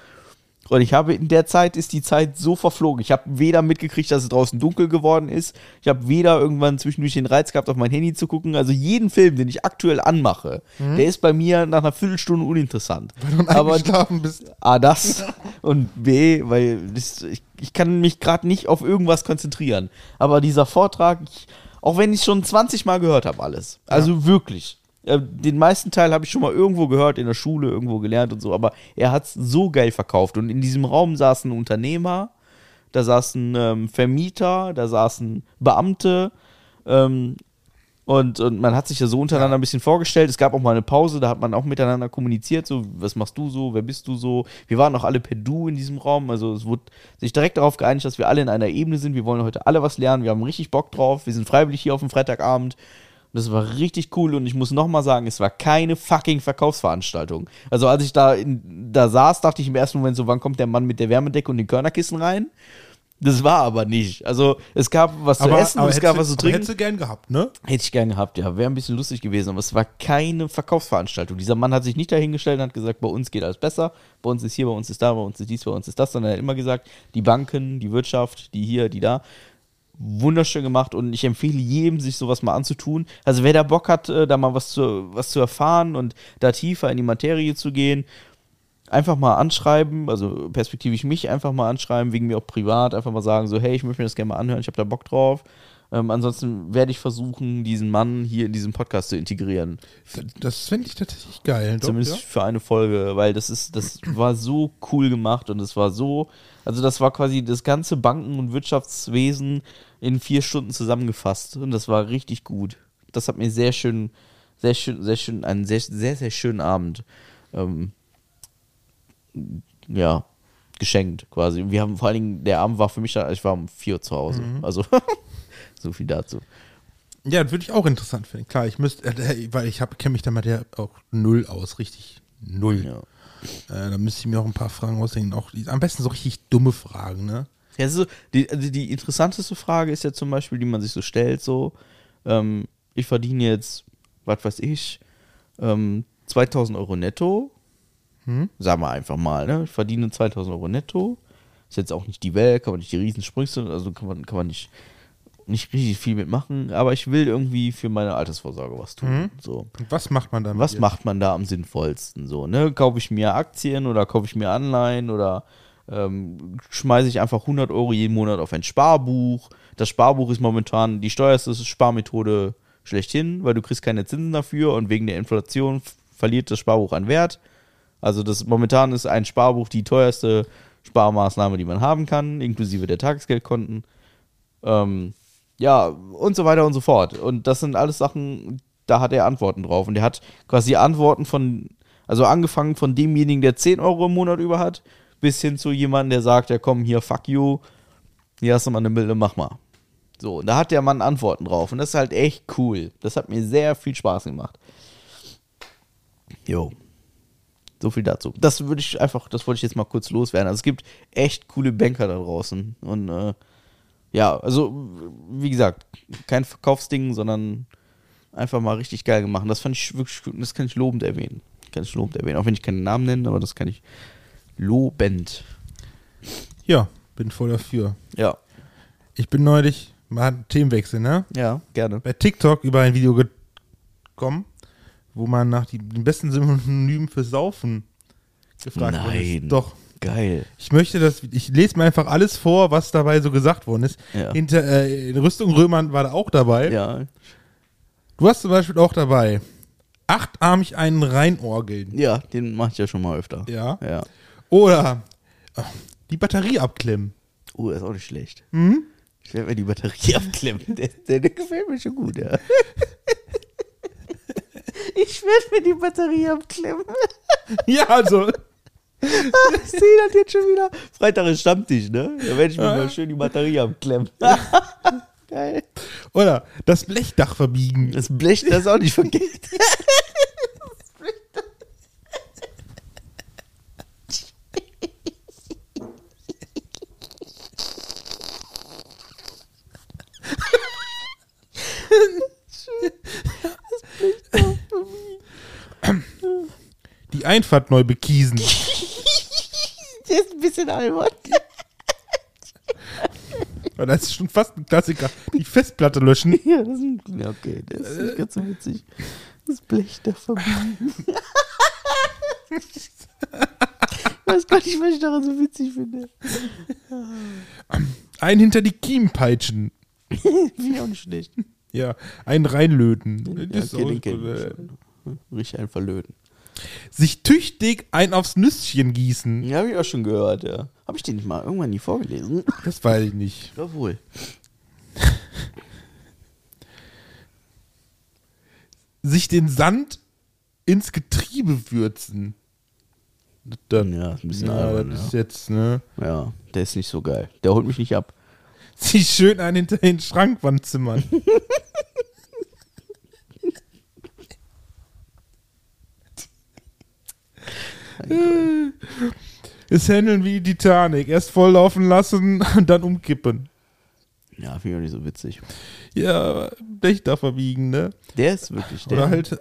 Und ich habe in der Zeit ist die Zeit so verflogen. Ich habe weder mitgekriegt, dass es draußen dunkel geworden ist. Ich habe weder irgendwann zwischendurch den Reiz gehabt, auf mein Handy zu gucken. Also jeden Film, den ich aktuell anmache, der ist bei mir nach einer Viertelstunde uninteressant. Mhm. Weil du Aber eingeschlafen bist. A, das und B, weil das, ich, ich kann mich gerade nicht auf irgendwas konzentrieren. Aber dieser Vortrag, ich, auch wenn ich schon 20 Mal gehört habe, alles. Also wirklich. Äh, Den meisten Teil habe ich schon mal irgendwo gehört, in der Schule, irgendwo gelernt und so, aber er hat es so geil verkauft. Und in diesem Raum saßen Unternehmer, da saßen ähm, Vermieter, da saßen Beamte, ähm, und, und man hat sich ja so untereinander ein bisschen vorgestellt. Es gab auch mal eine Pause, da hat man auch miteinander kommuniziert, so, was machst du so, wer bist du so. Wir waren auch alle per Du in diesem Raum, also es wurde sich direkt darauf geeinigt, dass wir alle in einer Ebene sind. Wir wollen heute alle was lernen, wir haben richtig Bock drauf, wir sind freiwillig hier auf dem Freitagabend. Das war richtig cool und ich muss nochmal sagen, es war keine fucking Verkaufsveranstaltung. Also als ich da, in, da saß, dachte ich im ersten Moment so, wann kommt der Mann mit der Wärmedecke und den Körnerkissen rein? Das war aber nicht. Also es gab was zu essen und es gab was zu aber trinken. hättest du gern gehabt, ne? Hätte ich gern gehabt, ja. Wäre ein bisschen lustig gewesen, aber es war keine Verkaufsveranstaltung. Dieser Mann hat sich nicht dahingestellt und hat gesagt, bei uns geht alles besser, bei uns ist hier, bei uns ist da, bei uns ist dies, bei uns ist das, sondern er hat immer gesagt, die Banken, die Wirtschaft, die hier, die da. Wunderschön gemacht und ich empfehle jedem, sich sowas mal anzutun. Also wer da Bock hat, äh, da mal was zu, was zu erfahren und da tiefer in die Materie zu gehen, einfach mal anschreiben, also perspektivisch mich einfach mal anschreiben, wegen mir auch privat, einfach mal sagen, so, hey, ich möchte mir das gerne mal anhören, ich habe da Bock drauf. Ähm, ansonsten werde ich versuchen, diesen Mann hier in diesem Podcast zu integrieren. Das finde ich tatsächlich geil. Doch, Zumindest ja. für eine Folge, weil das ist, das war so cool gemacht und es war so, also das war quasi das ganze Banken- und Wirtschaftswesen in vier Stunden zusammengefasst und das war richtig gut. Das hat mir sehr schön, sehr schön, sehr schön, einen sehr, sehr, sehr schönen Abend, ähm, ja, geschenkt quasi. Wir haben vor allen Dingen, der Abend war für mich, ich war um vier Uhr zu Hause, also so viel dazu. Ja, das würde ich auch interessant finden. Klar, ich müsste, äh, weil ich kenne mich damit ja auch null aus, richtig null. Ja. Äh, da müsste ich mir auch ein paar Fragen ausdenken. Auch die, am besten so richtig dumme Fragen, ne? Ja, so, die, also die interessanteste Frage ist ja zum Beispiel, die man sich so stellt, so, ähm, ich verdiene jetzt, was weiß ich, ähm, 2000 Euro netto, sagen wir einfach mal, ne? Ich verdiene 2000 Euro netto, ist jetzt auch nicht die Welt, kann man nicht die Riesensprünge, also kann man, kann man nicht, nicht richtig viel mitmachen, aber ich will irgendwie für meine Altersvorsorge was tun, so. Und was macht man damit? Was jetzt? macht man da am sinnvollsten? So, ne? Kaufe ich mir Aktien oder kaufe ich mir Anleihen oder ähm, schmeiße ich einfach 100 Euro jeden Monat auf ein Sparbuch? Das Sparbuch ist momentan die steuerste Sparmethode schlechthin, weil du kriegst keine Zinsen dafür und wegen der Inflation verliert das Sparbuch an Wert. Also das momentan ist ein Sparbuch die teuerste Sparmaßnahme, die man haben kann, inklusive der Tagesgeldkonten. Ähm, ja, und so weiter und so fort. Und das sind alles Sachen, da hat er Antworten drauf. Und er hat quasi Antworten von, also angefangen von demjenigen, der 10 Euro im Monat über hat, bis hin zu jemandem, der sagt, ja komm, hier, fuck you, hier hast du mal eine Milde, mach mal. So, und da hat der Mann Antworten drauf. Und das ist halt echt cool. Das hat mir sehr viel Spaß gemacht. Jo. So viel dazu. Das würde ich einfach, das wollte ich jetzt mal kurz loswerden. Also es gibt echt coole Banker da draußen. Und äh, ja, also wie gesagt, kein Verkaufsding, sondern einfach mal richtig geil gemacht. Das fand ich wirklich, das kann ich lobend erwähnen. Kann ich lobend erwähnen. Auch wenn ich keinen Namen nenne, aber das kann ich lobend. Ja, bin voll dafür. Ja, Ich bin neulich, mal Themenwechsel, ne? ja, gerne. Bei TikTok über ein Video gekommen, wo man nach die, den besten Synonymen für Saufen gefragt Nein. ist. Doch. Geil. Ich möchte das, ich lese mir einfach alles vor, was dabei so gesagt worden ist. Ja. Hinter, äh, in Rüstung Römern war da auch dabei. Ja, Du hast zum Beispiel auch dabei achtarmig einen reinorgeln. ja, den mach ich ja schon mal öfter. Ja. Ja. Oder äh, die Batterie abklemmen. Oh, ist auch nicht schlecht. Hm? Ich werde mir die Batterie abklemmen. Der, der, der gefällt mir schon gut, ja. Ich werde mir die Batterie abklemmen. Ja, also. Ich sehe das jetzt schon wieder. Freitag ist Stammtisch, ne? Da werde ich mir mal schön die Batterie abklemmen. Geil. Oder das Blechdach verbiegen. Das Blech, das ist auch nicht verkehrt. Einfahrt neu bekiesen. Der ist ein bisschen albern. Das ist schon fast ein Klassiker. Die Festplatte löschen. Ja, das ist okay, das ist nicht ganz so witzig. Das Blech da verbiegen. ich weiß gar nicht, was ich daran so witzig finde. Ein hinter die Kiemen peitschen. Ich auch nicht schlecht. Ja, ein reinlöten. Ja, Das ist okay, den kenn ich äh, schon. Richtig ein Verlöten. Sich tüchtig ein aufs Nüsschen gießen. Ja, habe ich auch schon gehört, ja. Habe ich den nicht mal irgendwann nie vorgelesen? Das weiß ich nicht. Jawohl. Sich den Sand ins Getriebe würzen. Das, Ja, ist ein bisschen ja, albern, das ja. ist jetzt, ne? Ja, der ist nicht so geil. Der holt mich nicht ab. Sich schön einen hinter den Schrankwand zimmern. Es handeln wie die Titanic. Erst volllaufen lassen und dann umkippen. Ja, finde ich auch nicht so witzig. Ja, Dächter verbiegen, ne? Der ist wirklich der. Oder halt,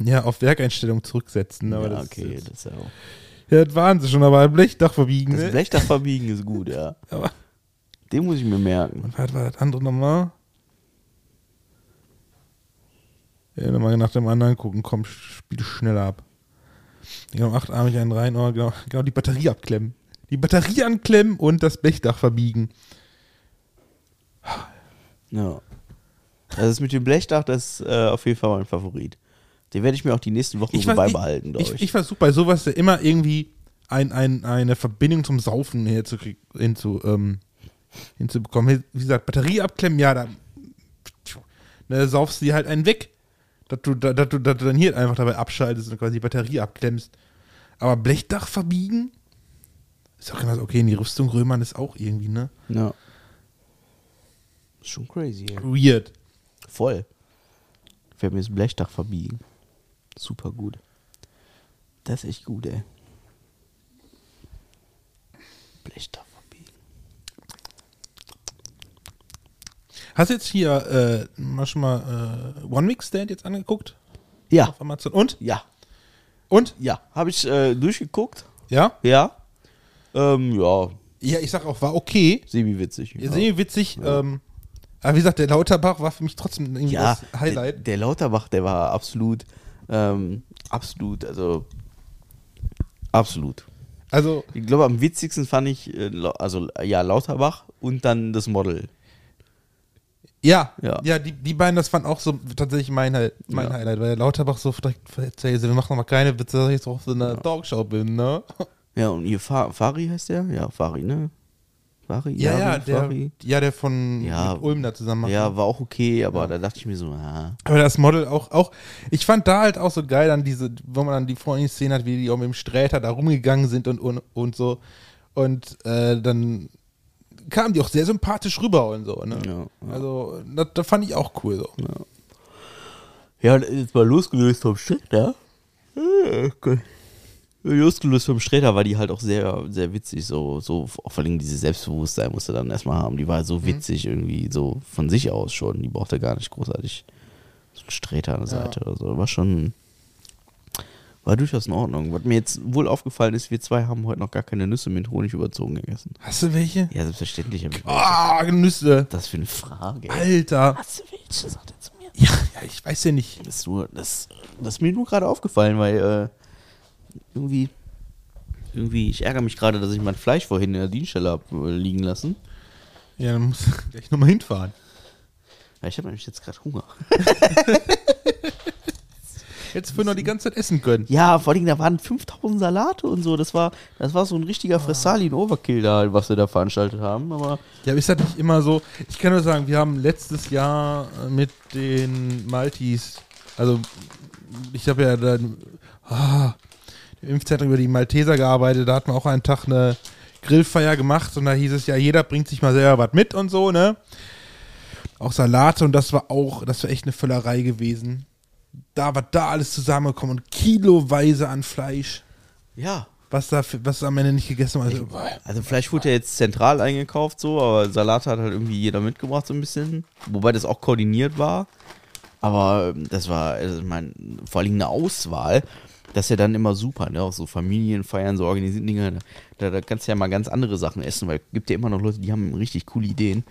ja, auf Werkeinstellung zurücksetzen. Aber ja, das, okay, ist, das ist ja auch. ja, das waren sie schon, aber ein Blechdach verbiegen, Das ne? Blechdach verbiegen ist gut, ja. Aber, Den muss ich mir merken. was war das andere nochmal? Ja, nochmal nach dem anderen gucken, komm, spiel schneller ab. Genau, achtarmig einen rein, oh, genau, genau, die Batterie abklemmen. Die Batterie anklemmen und das Blechdach verbiegen. Ja. Also das mit dem Blechdach, das ist äh, auf jeden Fall mein Favorit. Den werde ich mir auch die nächsten Wochen so weiß- beibehalten, glaube ich, ich. ich versuche bei sowas ja immer irgendwie ein, ein, eine Verbindung zum Saufen hinzu, ähm, hinzubekommen. Wie gesagt, Batterie abklemmen, ja, da, da saufst du dir halt einen weg dass du, dass, du, dass du dann hier einfach dabei abschaltest und quasi die Batterie abklemmst. Aber Blechdach verbiegen? Ist doch immer so, okay, in die Rüstung römern ist auch irgendwie, ne? Ja. Ist schon crazy, ey. Weird. Voll. Wir mir das Blechdach verbiegen. Super gut. Das ist echt gut, ey. Blechdach Hast du jetzt hier äh, mal schon mal äh, One Mix Stand jetzt angeguckt? Ja, Auf Amazon. Und? ja, Und? ja. Habe ich äh, durchgeguckt. Ja? Ja. Ähm, ja, Ja, ich sag auch, war okay. semi-witzig. Ja. Sehr witzig. Ähm, aber wie gesagt, der Lauterbach war für mich trotzdem irgendwie ja, das Highlight. Der, der Lauterbach, der war absolut, ähm, absolut, also absolut. Also, Ich glaube, am witzigsten fand ich, äh, also ja, Lauterbach und dann das Model. Ja, ja, Ja. die, die beiden, das waren auch so tatsächlich mein, mein Ja. Highlight, weil der Lauterbach so direkt erzählt, wir machen mal keine Witze, dass ich jetzt auf so einer Talkshow bin, ne? Ja, und ihr Fa Fari heißt der? Ja, Fari, ne? Fari? Ja, ja, Jari, der, Fari. ja, der von Ja. Ulm da zusammen macht. Ja, war auch okay, aber da dachte ich mir so, ah, Aber das Model auch, auch, ich fand da halt auch so geil, dann diese, wo man dann die vorhin Szene hat, wie die auch mit dem Sträter da rumgegangen sind und, und, und so. Und äh, dann kamen die auch sehr sympathisch rüber und so, ne? Ja, ja. Also, das, das fand ich auch cool so. Ja, jetzt mal losgelöst vom. Ja, okay. Losgelöst vom Sträter war die halt auch sehr, sehr witzig. So, so vor allem diese Selbstbewusstsein musste dann erstmal haben. Die war so witzig irgendwie, so von sich aus schon. Die brauchte gar nicht großartig so einen Sträter an der Seite oder so. War schon, war durchaus in Ordnung. Was mir jetzt wohl aufgefallen ist, wir zwei haben heute noch gar keine Nüsse mit Honig überzogen gegessen. Hast du welche? Ja, selbstverständlich. ich. Ah, Nüsse. Das für eine Frage. Alter. Hast du welche? Sagt er zu mir. Ja, ja, ich weiß ja nicht. Das ist, nur, das, das ist mir nur gerade aufgefallen, weil äh, irgendwie, irgendwie, ich ärgere mich gerade, dass ich mein Fleisch vorhin in der Dienststelle habe äh, liegen lassen. Ja, dann musst du gleich nochmal hinfahren. Ja, ich habe nämlich jetzt gerade Hunger. Jetzt wir noch die ganze Zeit essen können. Ja, vor allem, da waren 5000 Salate und so. Das war, das war so ein richtiger Fressalin-Overkill da, was wir da veranstaltet haben. Aber Ja, aber ist das nicht immer so? Ich kann nur sagen, wir haben letztes Jahr mit den Maltis, also ich habe ja dann ah, im Impfzentrum über die Malteser gearbeitet, da hatten wir auch einen Tag eine Grillfeier gemacht und da hieß es ja, jeder bringt sich mal selber was mit und so, ne? Auch Salate und das war auch, das war echt eine Völlerei gewesen. Da war da alles zusammengekommen und kiloweise an Fleisch, ja. was da, was am Ende nicht gegessen wurde. Also. Also Fleisch wurde ja jetzt zentral eingekauft so, aber Salate hat halt irgendwie jeder mitgebracht so ein bisschen. Wobei das auch koordiniert war. Aber ähm, das war, also ich mein, vor allem eine Auswahl. Das ist ja dann immer super, ne? Auch so Familienfeiern, so organisierten Dinge. Da, da kannst du ja mal ganz andere Sachen essen, weil es gibt ja immer noch Leute, die haben richtig coole Ideen.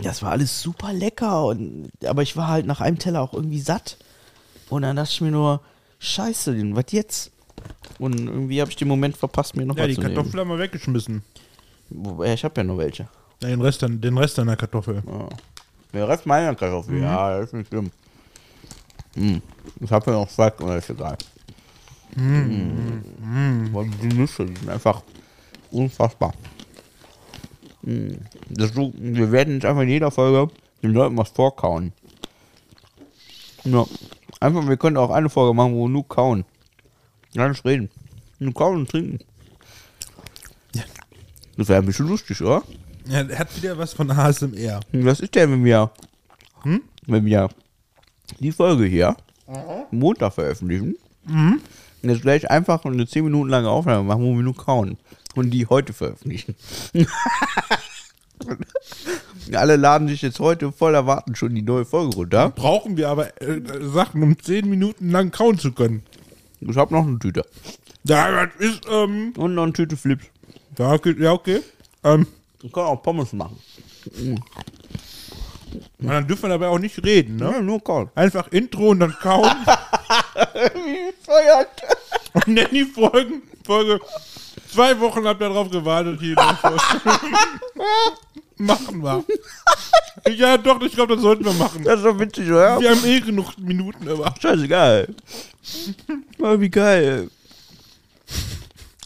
Das war alles super lecker. Und, aber ich war halt nach einem Teller auch irgendwie satt. Und dann dachte ich mir nur, scheiße, was jetzt? Und irgendwie habe ich den Moment verpasst, mir noch Ja, was die zu nehmen. Kartoffeln haben wir weggeschmissen. Wobei, ich habe ja noch welche. Ja, den Rest, den Rest deiner Kartoffel. Ja. Der Rest meiner Kartoffel, Mhm. ja, das ist nicht schlimm. Mm. Ich habe ja noch zwei, aber ist egal. Mm. Weil Die Nüsse die sind einfach unfassbar. Mm. Das so, wir werden jetzt einfach in jeder Folge den Leuten was vorkauen. Ja. Einfach, wir können auch eine Folge machen, wo wir nur kauen. Gar nicht reden. Nur kauen und trinken. Ja. Das wäre ein bisschen lustig, oder? Ja, er hat wieder was von ASMR. Was ist denn, wenn wir, Hm? wenn wir die Folge hier Montag veröffentlichen und jetzt gleich einfach eine 10 Minuten lange Aufnahme machen, wo wir nur kauen und die heute veröffentlichen. Alle laden sich jetzt heute voll erwarten schon die neue Folge runter. Brauchen wir aber äh, Sachen, um 10 Minuten lang kauen zu können. Ich habe noch eine Tüte Ja, das ist, ähm, und noch eine Tüte Flips. ja, okay. Ja, okay. Ähm, Ich kann auch Pommes machen. und dann dürfen wir dabei auch nicht reden, ne? Ja, nur kauen. Einfach Intro und dann kauen Wie feuert. und dann die Folgen. Folge. Zwei Wochen habt ihr drauf gewartet, hier. Machen wir. Ja, doch, ich glaube, das sollten wir machen. Das ist doch witzig, oder? Wir haben eh genug Minuten, aber. Scheißegal. Oh, wie geil.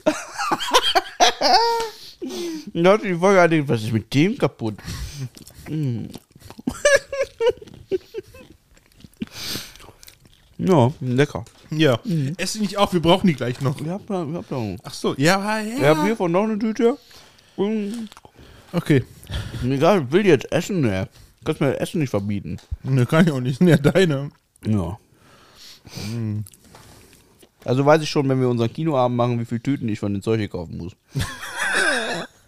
Leute, die Folge hatte, was ist mit dem kaputt? Ja, lecker. Ja. Ess die nicht auf, wir brauchen die gleich noch. Ich hab da, ich hab da. Ach so, ja, Ich ja. hab hiervon noch eine Tüte. Und Okay. mir egal, ich will jetzt essen, ne? Du kannst mir das Essen nicht verbieten. Ne, kann ich auch nicht. Sind ja deine. Ja. Also weiß ich schon, wenn wir unseren Kinoabend machen, wie viele Tüten ich von den Zeug hier kaufen muss.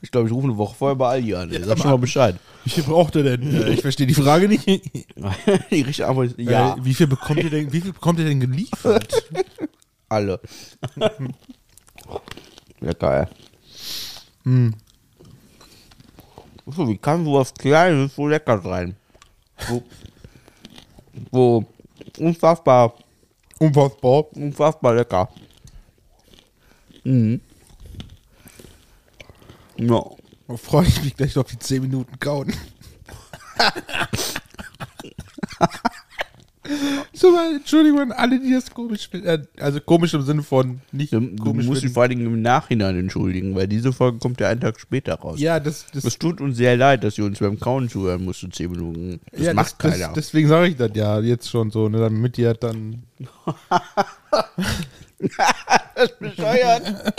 Ich glaube, ich rufe eine Woche vorher bei Aldi an. Sag schon mal Bescheid. Wie viel braucht ihr denn? Äh, ich verstehe die Frage nicht. Die richtige Antwort ist ja, Äh, wie viel bekommt ihr denn, wie viel bekommt ihr denn geliefert? alle. ja, geil. Hm. So, wie kann sowas Kleines so lecker sein? So, so unfassbar, Unfassbar. unfassbar lecker. Mhm. Ja. Da freue ich mich gleich auf die 10 Minuten kauen. so, Entschuldigung an alle, die das komisch finden. Äh, Also komisch im Sinne von nicht Du, du komisch musst dich vor allen Dingen im Nachhinein entschuldigen, weil diese Folge kommt ja einen Tag später raus. Ja, das, das, Es tut uns sehr leid, dass ihr uns beim Kauen zuhören musstet, 10 Minuten. Das ja, macht das, keiner. Das, deswegen sage ich das ja jetzt schon so, ne, damit ihr dann. bescheuert.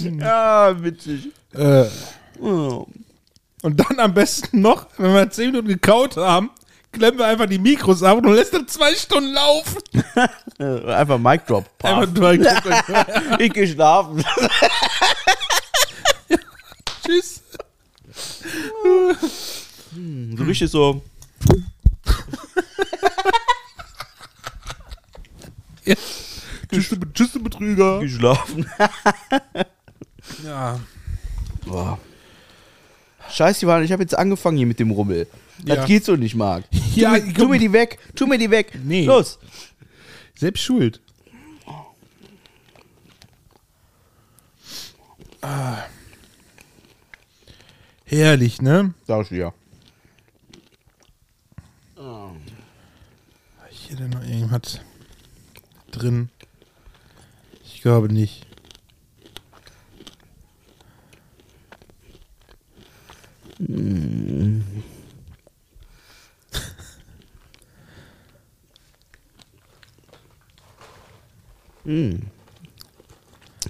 ja, witzig. Äh, und dann am besten noch, wenn wir 10 Minuten gekaut haben, klemmen wir einfach die Mikros ab und lässt dann zwei Stunden laufen. Einfach Mic Drop. Einfach Ich geh schlafen. Tschüss. So richtig so. Ja. Tschüss, tschüss, du Betrüger. Geschlafen. Ja. Boah. Scheiße, ich habe jetzt angefangen hier mit dem Rummel. Das Ja. geht so nicht, Marc. Tu, Ja, mir, tu mir die weg. Tu mir die weg. Nee. Los. Selbst schuld. Ah. Herrlich, ne? Sag ich dir. Hier denn noch irgendwas drin? Ich glaube nicht.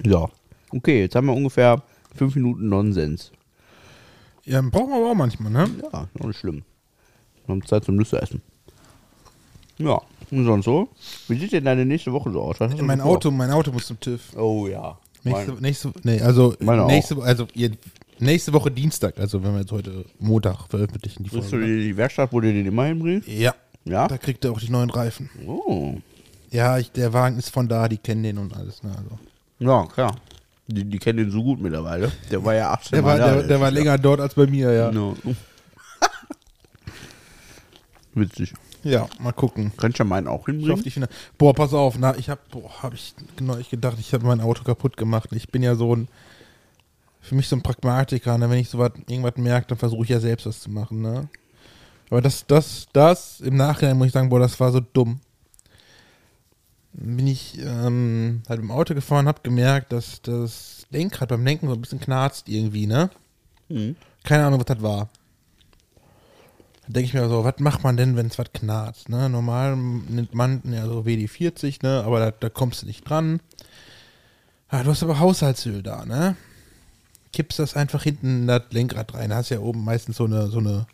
Ja. Okay, jetzt haben wir ungefähr fünf Minuten Nonsens. Ja, brauchen wir aber auch manchmal, ne? Ja, noch nicht schlimm. Wir haben Zeit zum Nüsse essen. Ja, und sonst so? Wie sieht denn deine nächste Woche so aus? Mein so vor? Auto, mein Auto muss zum TÜV. Oh ja. Nächste, Mein, nächste, nee, also nächste, also ihr, nächste Woche Dienstag, also wenn wir jetzt heute Montag veröffentlichen die bist du Folge. in die Werkstatt, wo du den immer hinbringst? Ja, Ja? da kriegt er auch die neuen Reifen. Oh. Ja, ich, der Wagen ist von da, die kennen den und alles. Ne, also. Ja, klar. Die, die kennen den so gut mittlerweile. Der war ja 18 Der war, Mal da, der, der war länger dort als bei mir, ja. No. Witzig. Ja, mal gucken. Könnt ihr meinen auch Ich hoffe, hinbringen? die finde. Boah, pass auf, na, ich habe, boah, habe ich genau ich gedacht, ich habe mein Auto kaputt gemacht. Ich bin ja so ein, für mich so ein Pragmatiker. Ne? Wenn ich sowas, irgendwas merke, dann versuche ich ja selbst was zu machen. Ne? Aber das, das, das im Nachhinein muss ich sagen, boah, das war so dumm. Bin ich ähm, halt im Auto gefahren, habe gemerkt, dass das Lenkrad beim Lenken so ein bisschen knarzt irgendwie, ne? Mhm. Keine Ahnung, was das war. Da denke ich mir so, was macht man denn, wenn es was knarzt? Ne? Normal nimmt man ja so WD-40, ne? aber da, da kommst du nicht dran. Ah, du hast aber Haushaltsöl da, ne? Kippst das einfach hinten in das Lenkrad rein. Da hast ja oben meistens so eine, so eine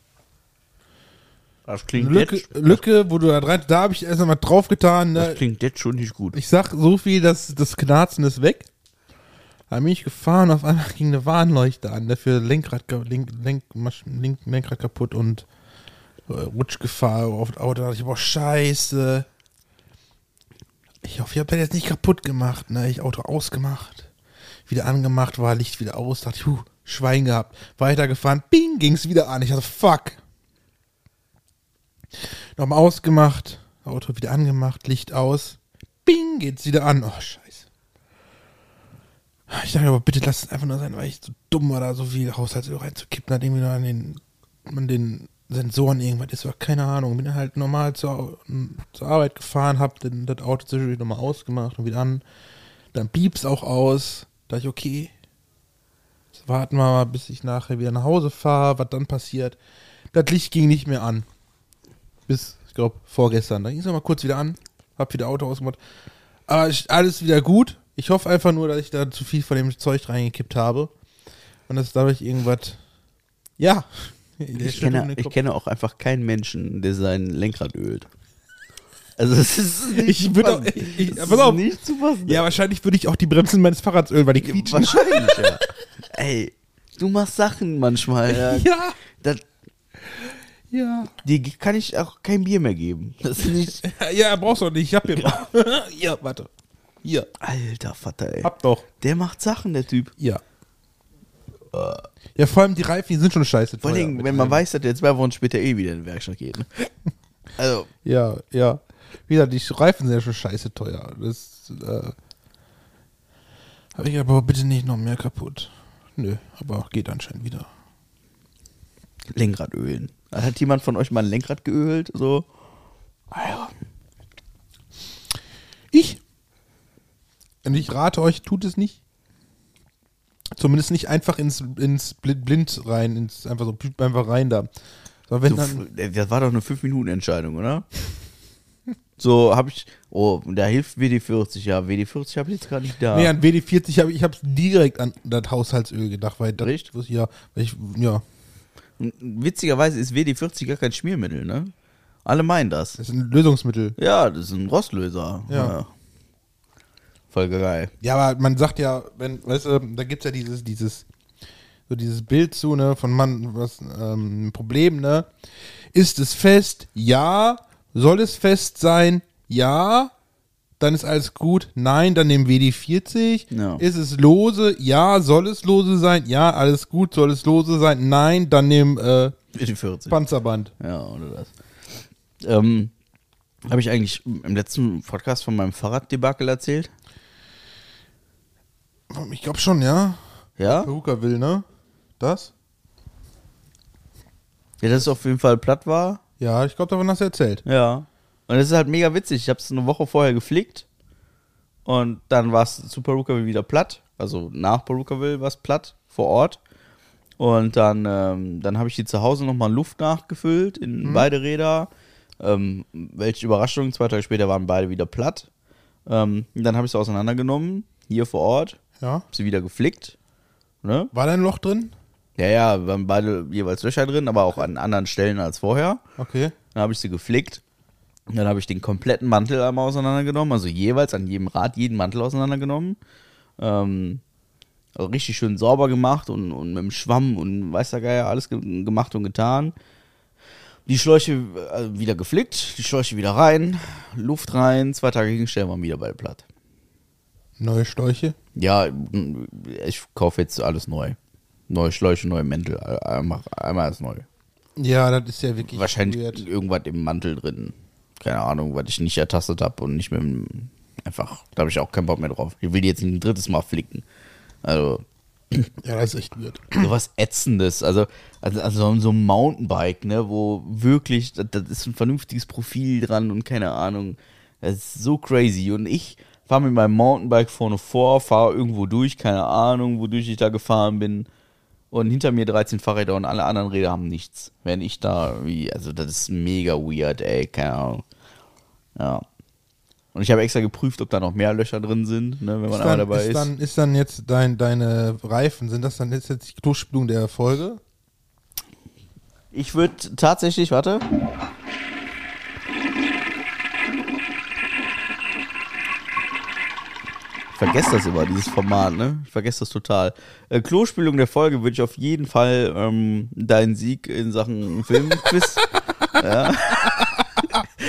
Das klingt, Lücke, jetzt, Lücke, wo du da rein, da habe ich erst mal draufgetan. das Ne? klingt jetzt schon nicht gut. Ich sag so viel, dass das Knarzen ist weg. Da bin ich gefahren, auf einmal ging eine Warnleuchte an, dafür Lenkrad, ka- Lenk, Lenk, Lenk, Lenkrad kaputt und äh, Rutschgefahr auf das Auto. Da dachte ich, boah, scheiße. Ich hoffe, ich habe das jetzt nicht kaputt gemacht. Ne? Ich Auto ausgemacht, wieder angemacht, war Licht wieder aus. Dachte ich, huh, Schwein gehabt. Weitergefahren, bing, ging's wieder an. Ich dachte, fuck. Nochmal ausgemacht, Auto wieder angemacht, Licht aus. Bing, geht's wieder an. Oh, scheiße. Ich dachte aber, bitte lass es einfach nur sein, weil ich so dumm war, da so viel Haushaltsöl reinzukippen, hat irgendwie nur an den, an den Sensoren irgendwas ist, war keine Ahnung. Bin halt normal zur, zur Arbeit gefahren, hab dann das Auto zwischendurch nochmal ausgemacht und wieder an. Dann piepst auch aus. Da dachte ich, okay, jetzt warten wir mal, bis ich nachher wieder nach Hause fahre, was dann passiert. Das Licht ging nicht mehr an. Bis, ich glaube, vorgestern. Da ging es mal kurz wieder an, hab wieder Auto ausgemacht. Aber ist alles wieder gut. Ich hoffe einfach nur, dass ich da zu viel von dem Zeug reingekippt habe. Und dass dadurch irgendwas. Ja. Ich kenne, ich kenne auch einfach keinen Menschen, der sein Lenkrad ölt. Also es ist nicht Ich würde auch. Ich, ich, pass auf. nicht zu fassen. Ja, wahrscheinlich würde ich auch die Bremsen meines Fahrrads ölen, weil die quietschen. Wahrscheinlich, ja. ey, du machst Sachen manchmal. Ja. Ja, Das, ja. die kann ich auch kein Bier mehr geben. Das ist nicht. Ja, brauchst du nicht. Ich hab hier. ja, warte. Hier. Alter Vater, ey. Hab doch. Der macht Sachen, der Typ. Ja. Ja, vor allem die Reifen, die sind schon scheiße. Vor allem, wenn man weiß, dass der zwei Wochen später eh wieder in die Werkstatt geht. Ne? Also, Ja, ja. Wie gesagt, die Reifen sind ja schon scheiße teuer. Das, äh. Habe ich aber bitte nicht noch mehr kaputt. Nö, aber geht anscheinend wieder. Lenkrad ölen. Hat jemand von euch mal ein Lenkrad geölt? So? Ah ja. Ich. Und ich rate euch, tut es nicht. Zumindest nicht einfach ins, ins Blind, rein, ins einfach so einfach rein da. So, wenn So, dann, das war doch eine 5-Minuten-Entscheidung, oder? So habe ich. Oh, da hilft WD40. Ja, WD40 habe ich jetzt gar nicht da. nee, an WD40 habe ich hab's direkt an das Haushaltsöl gedacht, weil das, Echt? ja, weil ich, ja, Witzigerweise ist WD40 gar kein Schmiermittel, ne? Alle meinen das. das ist ein Lösungsmittel. Ja, das ist ein Rostlöser. Ja. Voll geil. Ja, aber man sagt ja, wenn, weißt du, da gibt's ja dieses, dieses, so dieses Bild zu, ne, von Mann, was, ähm, ein Problem, ne? Ist es fest? Ja. Soll es fest sein? Ja. Dann ist alles gut. Nein, dann nehmen WD40. Ja. Ist es lose? Ja. Soll es lose sein? Ja, alles gut. Soll es lose sein? Nein, dann nehmen äh, WD40. Panzerband. Ja, oder das. Ähm, habe ich eigentlich im letzten Podcast von meinem Fahrraddebakel erzählt? Ich glaube schon, ja. Ja? Peruka will, ne? Das? Ja, dass es auf jeden Fall platt war. Ja, ich glaube, davon hast du erzählt. Ja. Und es ist halt mega witzig. Ich habe es eine Woche vorher geflickt und dann war es zu Perukaville wieder platt. Also nach Perukaville war es platt vor Ort. Und dann, ähm, dann habe ich die zu Hause nochmal Luft nachgefüllt in beide Räder. Ähm, welche Überraschung, zwei Tage später waren beide wieder platt. Ähm, dann habe ich sie auseinandergenommen, hier vor Ort, Ja. hab sie wieder geflickt. Ne? War da ein Loch drin? Ja, ja, waren beide jeweils Löcher drin, aber auch an anderen Stellen als vorher. Okay. Dann habe ich sie geflickt. Dann habe ich den kompletten Mantel einmal auseinandergenommen, also jeweils an jedem Rad jeden Mantel auseinandergenommen. Ähm, also richtig schön sauber gemacht und, und mit dem Schwamm und weiß der Geier alles ge gemacht und getan. Die Schläuche äh, wieder geflickt, die Schläuche wieder rein, Luft rein, zwei Tage hinstellen, waren wieder beide platt. Neue Schläuche? Ja, ich kaufe jetzt alles neu. Neue Schläuche, neue Mäntel, einmal, einmal alles neu. Ja, das ist ja wirklich Wahrscheinlich weird. irgendwas im Mantel drin. Keine Ahnung, was ich nicht ertastet habe und nicht mit dem. Einfach, da habe ich auch keinen Bock mehr drauf. Ich will die jetzt ein drittes Mal flicken. Also, Ja, das ist echt weird. sowas Ätzendes. Also, also, also so ein Mountainbike, ne, wo wirklich, das, das ist ein vernünftiges Profil dran und keine Ahnung. Das ist so crazy. Und ich fahre mit meinem Mountainbike vorne vor, fahre irgendwo durch, keine Ahnung, wodurch ich da gefahren bin. Und hinter mir 13 Fahrräder und alle anderen Räder haben nichts. Wenn ich da, wie, also das ist mega weird, ey, keine Ahnung. Ja. Und ich habe extra geprüft, ob da noch mehr Löcher drin sind, ne, wenn man Ist einmal dann, dabei ist, ist. dann, ist dann jetzt dein, deine Reifen, sind das dann jetzt, jetzt die Klospülung der Folge? Ich würde tatsächlich, warte. Ich vergesse das immer, dieses Format, ne? Ich vergesse das total. Äh, Klospülung der Folge würde ich auf jeden Fall ähm, deinen Sieg in Sachen Filmquiz. ja.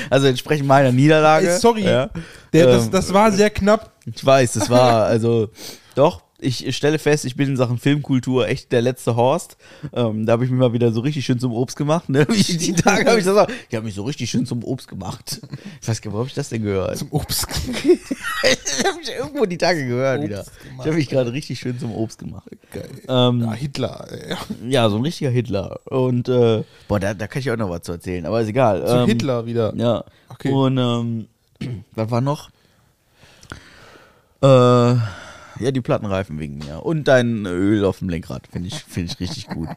Also entsprechend meiner Niederlage. Sorry, Ja. Der, das, Ähm, das war sehr knapp. ich weiß, das war, also, doch, ich stelle fest, ich bin in Sachen Filmkultur echt der letzte Horst. Ähm, da habe ich mich mal wieder so richtig schön zum Obst gemacht. Ne? Ich die Tage habe ich das auch. Ich habe mich so richtig schön zum Obst gemacht. Ich weiß gar nicht, wo habe ich das denn gehört? Zum Obst. ich habe mich irgendwo die Tage gehört Obst wieder. gemacht. Ich habe mich gerade richtig schön zum Obst gemacht. Geil. Ähm, Ja, Hitler. ey. ja, so ein richtiger Hitler. Und, äh, boah, da, da kann ich auch noch was zu erzählen, aber ist egal. Zu ähm, Hitler wieder. Ja. Okay. Und ähm, was war noch? Äh, ja, die Plattenreifen wegen mir. Und dein Öl auf dem Lenkrad. Finde ich, find ich richtig gut.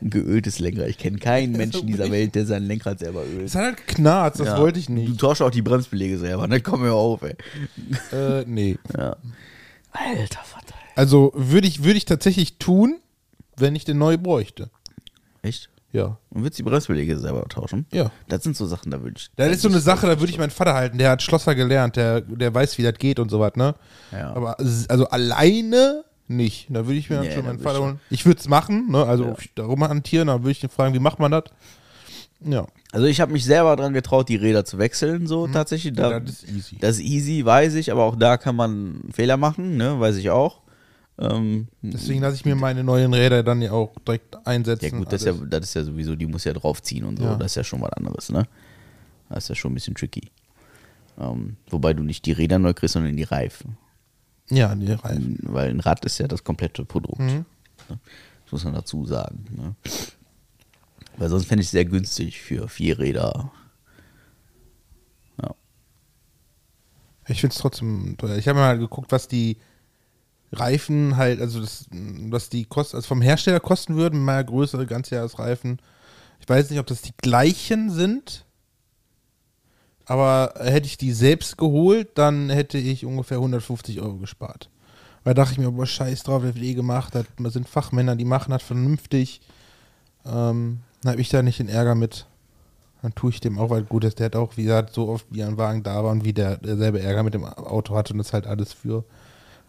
Ein geöltes Lenkrad. Ich kenne keinen Menschen dieser Welt, der sein Lenkrad selber ölt. Es hat halt geknarzt, das Ja. wollte ich Du nicht. tauschst auch die Bremsbeläge selber. Ne? Komm mir auf, ey. Äh, nee. Ja. Alter Vater. Also würde ich, würde ich tatsächlich tun, wenn ich den neu bräuchte. Echt? Ja. Und du die Bremsbeläge selber tauschen? Ja. Das sind so Sachen, da würde ich. Das ist so eine Sache, da würde ich meinen Vater halten, der hat Schlosser gelernt, der, der weiß, wie das geht und so was, ne? Ja. Aber also alleine, nicht. Da würde ich mir dann Nee, schon meinen Vater holen. Ich würde es machen, ne? also Ja. darum hantieren, dann würde ich ihn fragen, wie macht man das? Ja. Also ich habe mich selber dran getraut, die Räder zu wechseln, so tatsächlich. Da, Mhm. das ist easy. Das ist easy, weiß ich, aber auch da kann man Fehler machen, ne, weiß ich auch. Ähm, Deswegen lasse ich mir meine neuen Räder dann ja auch direkt einsetzen. ja gut, das ist ja, das ist ja sowieso, die muss ja draufziehen und so, Ja. das ist ja schon was anderes, ne? Das ist ja schon ein bisschen tricky. Ähm, wobei du nicht die Räder neu kriegst, sondern die Reifen. ja, die Reifen. Weil ein Rad ist ja das komplette Produkt. Mhm. Ne? Das muss man dazu sagen. Ne? Weil sonst fände ich es sehr günstig für vier Räder. Ja. Ich finde es trotzdem teuer. Ich habe mal geguckt, was die Reifen halt, also das, was die kosten, also vom Hersteller kosten würden, mal größere Ganzjahresreifen. Ich weiß nicht, ob das die gleichen sind, aber hätte ich die selbst geholt, dann hätte ich ungefähr 150 Euro gespart. Weil da dachte ich mir, boah, scheiß drauf, das wird eh gemacht, das sind Fachmänner, die machen das vernünftig. Ähm, dann habe ich da nicht den Ärger mit. Dann tue ich dem auch, weil gut ist, der hat auch, wie gesagt, so oft wie ein Wagen da war und wie der derselbe Ärger mit dem Auto hatte und das halt alles für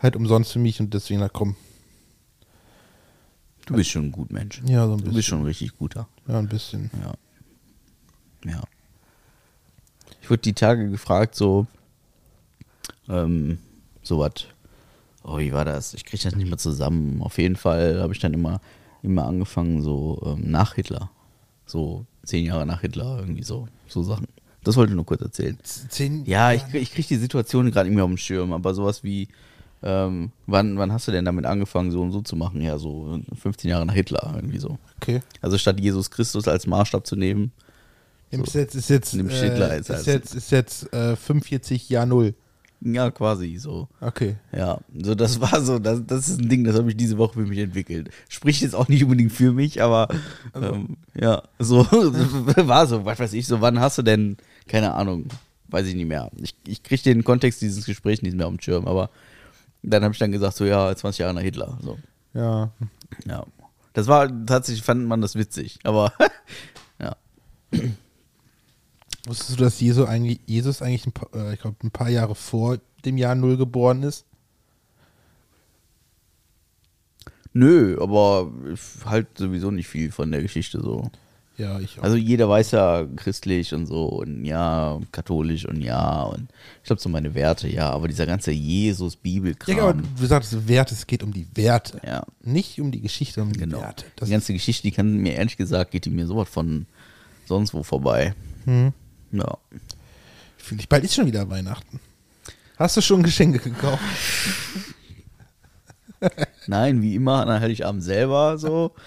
halt umsonst für mich und deswegen, na komm, Du bist schon ein gut Mensch. ja, so ein Du bisschen. bist schon ein richtig guter. Ja, ein bisschen. Ja. Ja. Ich wurde die Tage gefragt, so, ähm, so was. Oh, wie war das? Ich kriege das nicht mehr zusammen. Auf jeden Fall habe ich dann immer, immer angefangen, so ähm, nach Hitler. So zehn Jahre nach Hitler, irgendwie so, so Sachen. Das wollte ich nur kurz erzählen. Zehn, Ja, ich, ich kriege die Situation gerade nicht mehr auf dem Schirm, aber sowas wie, ähm, wann, wann hast du denn damit angefangen, so und so zu machen? Ja, so 15 Jahre nach Hitler, irgendwie so. Okay. Also statt Jesus Christus als Maßstab zu nehmen, Im So. Set ist jetzt, Nimm äh, Hitler als- ist als- jetzt, ist jetzt äh, 45 Jahr Null. ja, quasi so. Okay. Ja, so das war so, das, das ist ein Ding, das habe ich diese Woche für mich entwickelt. Spricht jetzt auch nicht unbedingt für mich, aber ähm, ja, so war so, was weiß ich, so wann hast du denn, keine Ahnung, weiß ich nicht mehr. Ich, ich kriege den Kontext dieses Gesprächs nicht mehr auf dem Schirm, aber dann habe ich dann gesagt, so ja, 20 Jahre nach Hitler. So, Ja. ja. Das war tatsächlich, fand man das witzig, aber ja. Wusstest du, dass Jesus eigentlich, Jesus eigentlich ein paar, äh, ich glaube, ein paar Jahre vor dem Jahr Null geboren ist? Nö, aber ich halt sowieso nicht viel von der Geschichte so. Ja, ich auch. Also jeder weiß ja christlich und so und ja, katholisch und ja und ich glaube so meine Werte, ja, aber dieser ganze Jesus-Bibelkram. ja, aber du sagst Werte, es geht um die Werte. Ja. Nicht um die Geschichte, um die Genau. Werte. Das die ganze Geschichte, die kann mir ehrlich gesagt, geht die mir sowas von sonst wo vorbei. Hm. Ja. finde ich, bald ist schon wieder Weihnachten. Hast du schon Geschenke gekauft? Nein, wie immer, an Heiligabend selber so.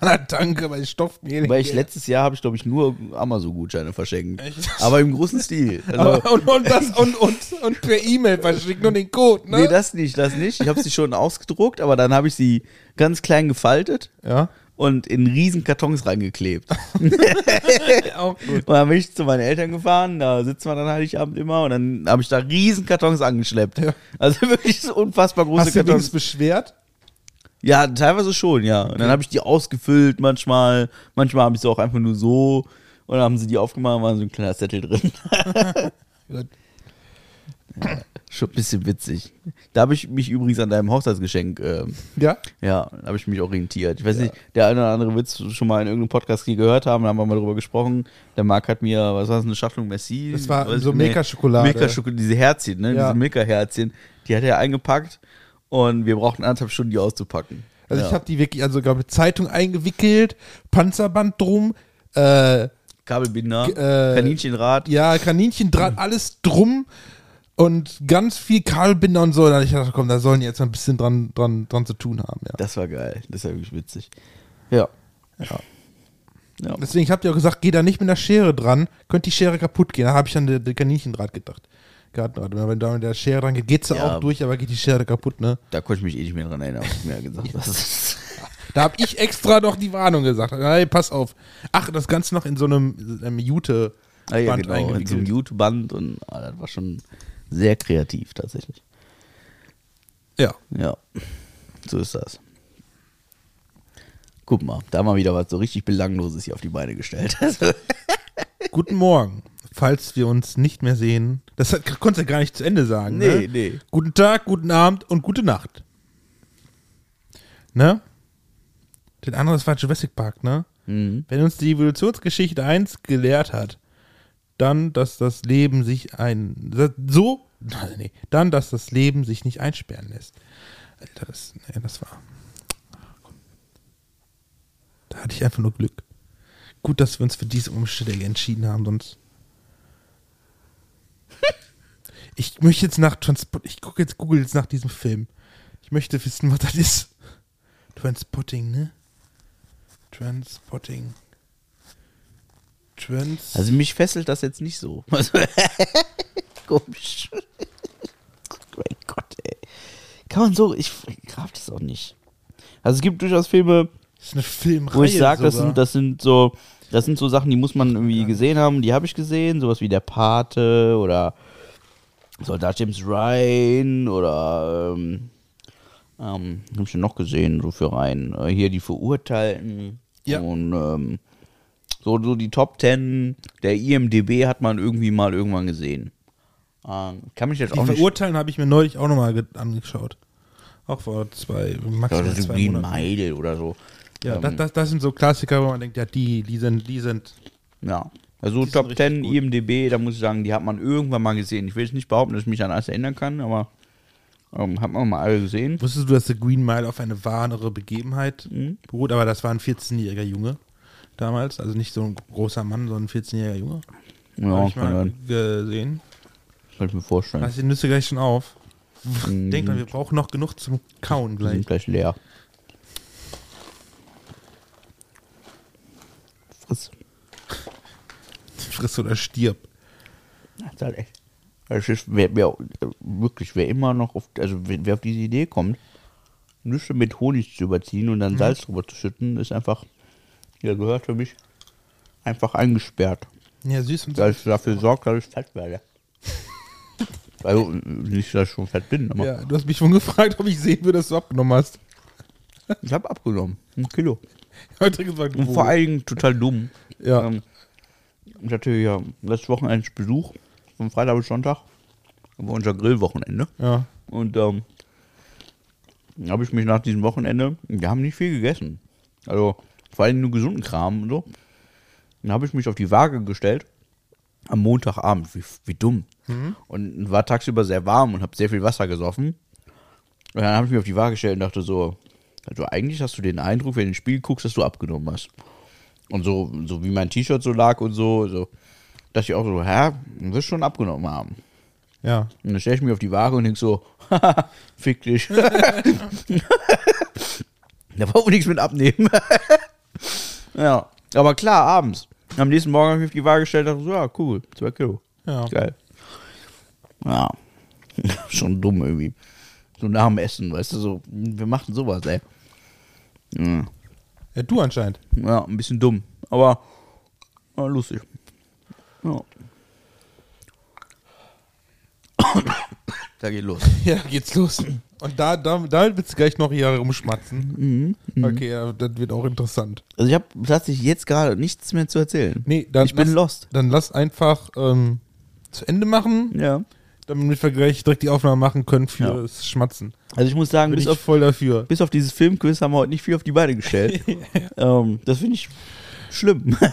Na, danke, bei Stoffmehl. Weil ich letztes Jahr habe ich, glaube ich, nur Amazon-Gutscheine verschenkt. Echt? Aber im großen Stil. Also, und, und, das, und, und, und per E-Mail verschickt nur den Code, ne? Nee, das nicht, das nicht. Ich habe sie schon ausgedruckt, aber dann habe ich sie ganz klein gefaltet ja. und in riesen Kartons reingeklebt. Auch gut. Und dann bin ich zu meinen Eltern gefahren, da sitzen wir dann Heiligabend immer und dann habe ich da riesen Kartons angeschleppt. Ja. Also wirklich so unfassbar große Hast du Kartons. wenigstens beschwert? Ja, teilweise schon, ja. Und dann habe ich die ausgefüllt manchmal, manchmal habe ich sie auch einfach nur so und dann haben sie die aufgemacht, war so ein kleiner Zettel drin. Gut. Schon ein bisschen witzig. Da habe ich mich übrigens an deinem Hochzeitsgeschenk, ähm, Ja? ja, da habe ich mich orientiert. Ich weiß nicht, der eine oder andere wird es schon mal in irgendeinem Podcast hier gehört haben, da haben wir mal drüber gesprochen. Der Marc hat mir, was war das, eine Schachtel Messi? Das war so Milka-Schokolade. Milka-Schokolade, diese Herzchen, ne? Ja. Diese Milka-Herzchen. Die hat er eingepackt und wir brauchten anderthalb Stunden, die auszupacken. Also ja. ich habe die wirklich, also glaube ich, Zeitung eingewickelt, Panzerband drum, äh, Kabelbinder, äh, Kaninchenrad. ja, Kaninchendraht, alles drum und ganz viel Kabelbinder und so. Da hab ich gedacht, komm, da sollen die jetzt mal ein bisschen dran, dran, dran zu tun haben, ja. Das war geil. Das war wirklich witzig. Ja. Ja. Ja. Deswegen, ich habe dir auch gesagt, geh da nicht mit der Schere dran, könnte die Schere kaputt gehen. Da habe ich an den Kaninchendraht gedacht. Gartenrad. Wenn da mit der Schere dran geht, sie Ja. auch durch, aber geht die Schere kaputt, ne? Da konnte ich mich eh nicht mehr dran erinnern, was du mir gesagt hast. Da habe ich extra noch die Warnung gesagt. Hey, pass auf. Ach, das Ganze noch in so einem, einem Jute. Ah ja, Band genau, in so einem. Mute-Band und ah, das war schon sehr kreativ tatsächlich. Ja. Ja, so ist das. Guck mal, da haben wir wieder was so richtig Belangloses hier auf die Beine gestellt. Guten Morgen. Falls wir uns nicht mehr sehen. Das hat, konntest du gar nicht zu Ende sagen. nee, ne? nee. Guten Tag, guten Abend und gute Nacht. Ne? Den anderen war Jurassic Park, ne? Mhm. Wenn uns die Evolutionsgeschichte eins gelehrt hat, dann, dass das Leben sich ein. So. Nee, dann, dass das Leben sich nicht einsperren lässt. Alter, das, nee, das war. Da hatte ich einfach nur Glück. Gut, dass wir uns für diese Umstände entschieden haben, sonst. Ich möchte jetzt nach Transport. Ich gucke jetzt, google jetzt nach diesem Film. Ich möchte wissen, was das ist. Transpotting, ne? Transpotting. Trans. Also mich fesselt das jetzt nicht so. Komisch. mein Gott, ey. Kann man so, ich graf das auch nicht. Also es gibt durchaus Filme, das ist eine Filmreihe. wo ich sage, das sind, das sind so, das sind so Sachen, die muss man irgendwie gesehen haben. Die habe ich gesehen, sowas wie Der Pate oder Soldat James Ryan oder ähm, ähm, habe ich noch gesehen, so für rein. Äh, hier die Verurteilten Ja. und ähm, so, so die Top Ten der IMDB hat man irgendwie mal irgendwann gesehen. Ähm, kann mich jetzt Die auch nicht. Verurteilen habe ich mir neulich auch nochmal angeschaut. Auch vor zwei, Ja, maximal ist zwei Green. Mile oder so. Ja, Ähm, das, das, das sind so Klassiker, wo man denkt, ja, die, die sind, die sind. Ja. Also Die Top richtig 10 gut. IMDB, da muss ich sagen, die hat man irgendwann mal gesehen. Ich will jetzt nicht behaupten, dass ich mich an alles erinnern kann, aber ähm, hat man mal alle gesehen. Wusstest du, dass der Green Mile auf eine wahre Begebenheit Mhm. beruht? Aber das war ein 14-jähriger Junge damals. Also nicht so ein großer Mann, sondern ein 14-jähriger Junge. Ja, Hab ich mal sein. gesehen. kann ich mir vorstellen. Lass die Nüsse gleich schon auf. Mhm. Denk dran, wir brauchen noch genug zum Kauen Die gleich. sind gleich leer. Friss. Friss oder stirb. Das ist halt echt. Das ist, wer, wer, wirklich, wer immer noch auf, also wer, wer auf diese Idee kommt, Nüsse mit Honig zu überziehen und dann Mhm. Salz drüber zu schütten, ist einfach, der gehört für mich einfach eingesperrt. Ja, süß und Weil es dafür sorgt, dass ich fett werde. also nicht, dass ich schon fett bin, aber Ja, du hast mich schon gefragt, ob ich sehen würde, dass du abgenommen hast. ich habe abgenommen. Ein Kilo. Heute gesagt, Und vor Dingen total dumm. Ja. Ähm, ich hatte ja letztes Wochenende Besuch, von Freitag bis Sonntag. War unser Grillwochenende. ja. Und ähm, dann habe ich mich nach diesem Wochenende, wir haben nicht viel gegessen. Also vor allem nur gesunden Kram und so. Dann habe ich mich auf die Waage gestellt. Am Montagabend, wie, wie dumm. Und war tagsüber sehr warm und habe sehr viel Wasser gesoffen. Und dann habe ich mich auf die Waage gestellt und dachte so, also eigentlich hast du den Eindruck, wenn du ins Spiel guckst, dass du abgenommen hast. Und so, so wie mein T-Shirt so lag und so, so dachte ich auch so, hä, du wirst schon abgenommen haben. Ja. Und dann stelle ich mich auf die Waage und denk so, haha, fick dich. da war wohl nichts mit abnehmen. ja, aber klar, abends. Am nächsten Morgen habe ich mich auf die Waage gestellt und dachte so, ja, cool, zwei Kilo. Ja. Geil. Ja, schon dumm irgendwie. So nach dem Essen, weißt du, so, wir machen sowas, ey. Ja, ja, du anscheinend. ja ein bisschen dumm, aber ja, lustig. Ja. da geht los. Ja, geht's los. Und da, da, da willst du gleich noch hier rumschmatzen. Mhm, Okay, ja, das wird auch interessant. Also ich habe tatsächlich jetzt gerade nichts mehr zu erzählen. Nee, dann Ich bin lass, lost. Dann lass einfach ähm, zu Ende machen, Ja. Damit wir gleich direkt die Aufnahme machen können fürs Schmatzen. Also ich muss sagen, Bin bis auf, voll dafür. bis auf dieses Filmquiz haben wir heute nicht viel auf die Beine gestellt. ähm, das finde ich schlimm.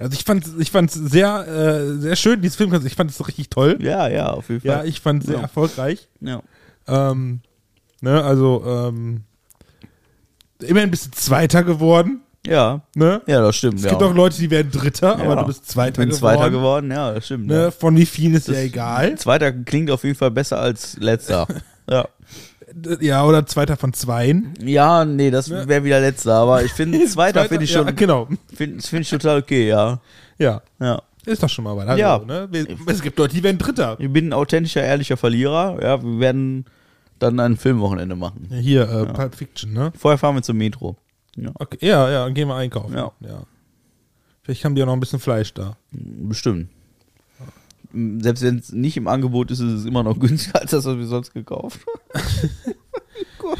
Also ich fand ich fand's sehr äh, sehr schön dieses Film, ich fand es richtig toll. ja, ja, auf jeden Ja, Fall. ich fand es sehr Ja. erfolgreich. Ja. Ähm, ne, also ähm, immerhin bist du Zweiter geworden. Ja, Ne? ja, das stimmt. Es ja. gibt auch Leute, die werden Dritter, Ja. aber du bist Zweiter ich bin geworden. Zweiter geworden, ja, das stimmt. Ne? Ja. Von wie vielen ist Das- ja egal. Zweiter klingt auf jeden Fall besser als letzter. ja. Ja, oder Zweiter von Zweien. Ja, nee, das Ne? wäre wieder letzter, aber ich finde, Zweiter finde ich schon, Ja, genau. finde find ich total okay, ja. Ja, Ja. ist doch schon mal was. Also, Ja. Ne? Es gibt Leute, die werden Dritter. Ich bin ein authentischer, ehrlicher Verlierer. Ja, wir werden dann ein Filmwochenende machen. Hier, äh, Pulp Fiction, ne? Vorher fahren wir zum Metro. Ja, Okay, ja, ja, dann gehen wir einkaufen. Ja. Vielleicht haben die auch noch ein bisschen Fleisch da. bestimmt. Selbst wenn es nicht im Angebot ist, ist es immer noch günstiger als das, was wir sonst gekauft haben. Gott.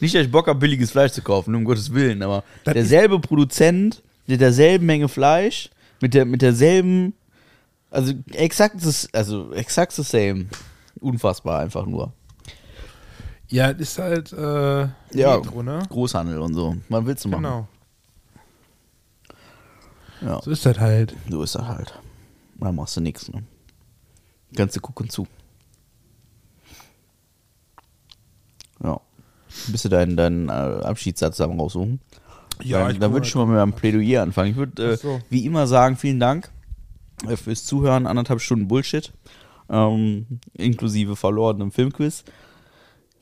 Nicht, dass ich Bock habe, billiges Fleisch zu kaufen, um Gottes Willen, aber Das derselbe Produzent mit derselben Menge Fleisch, mit, der, mit derselben, also exakt das, also exakt the same. Unfassbar einfach nur. Ja, ist halt äh, Ja. Metro, ne? Großhandel und so. Man willst du machen. Genau. Ja, So ist das halt. so ist das halt. Da machst du nichts, ne? Kannst du gucken zu. Ja. Bist du deinen, deinen äh, Abschiedssatz dann raussuchen? Ja, dann, ich dann guck würde ich schon mal mit meinem Plädoyer anfangen. Ich würde äh, so. wie immer sagen, vielen Dank äh, fürs Zuhören. Anderthalb Stunden Bullshit. Ähm, inklusive verlorenem Filmquiz.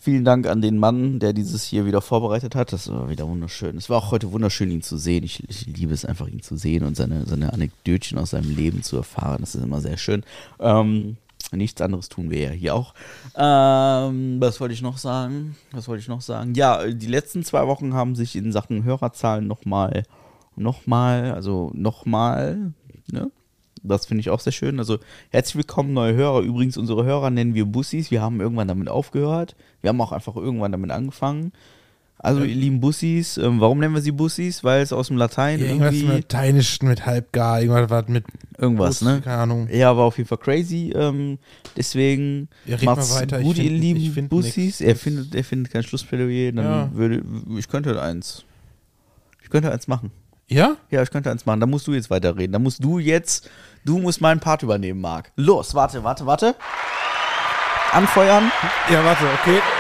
Vielen Dank an den Mann, der dieses hier wieder vorbereitet hat. Das war wieder wunderschön. Es war auch heute wunderschön, ihn zu sehen. Ich, ich liebe es einfach, ihn zu sehen und seine, seine Anekdötchen aus seinem Leben zu erfahren. Das ist immer sehr schön. Ähm, nichts anderes tun wir ja hier auch. Ähm, was wollte ich noch sagen? Was wollte ich noch sagen? Ja, die letzten zwei Wochen haben sich in Sachen Hörerzahlen nochmal, nochmal, also nochmal, ne? Das finde ich auch sehr schön. Also herzlich willkommen, neue Hörer. Übrigens, unsere Hörer nennen wir Bussis. Wir haben irgendwann damit aufgehört. Wir haben auch einfach irgendwann damit angefangen. Also, ihr lieben Bussis, ähm, warum nennen wir sie Bussis? Weil es aus dem Latein Irgendwas irgendwie mit Lateinisch, mit Halbgar, irgendwas was mit irgendwas, Bus, ne? Keine Ahnung. Ja, war auf jeden Fall crazy. Ähm, deswegen Ja, macht's weiter. Ich gut, ihr find- ich lieben find Bussis. nix. Er findet, er findet kein Schlussplädoyer. Dann Ja. würde ich könnte eins. Ich könnte eins machen. Ja? Ja, ich könnte eins machen. Da musst du jetzt weiterreden. Da musst du jetzt, du musst meinen Part übernehmen, Marc. Los, warte, warte, warte. Anfeuern. Ja, warte, okay.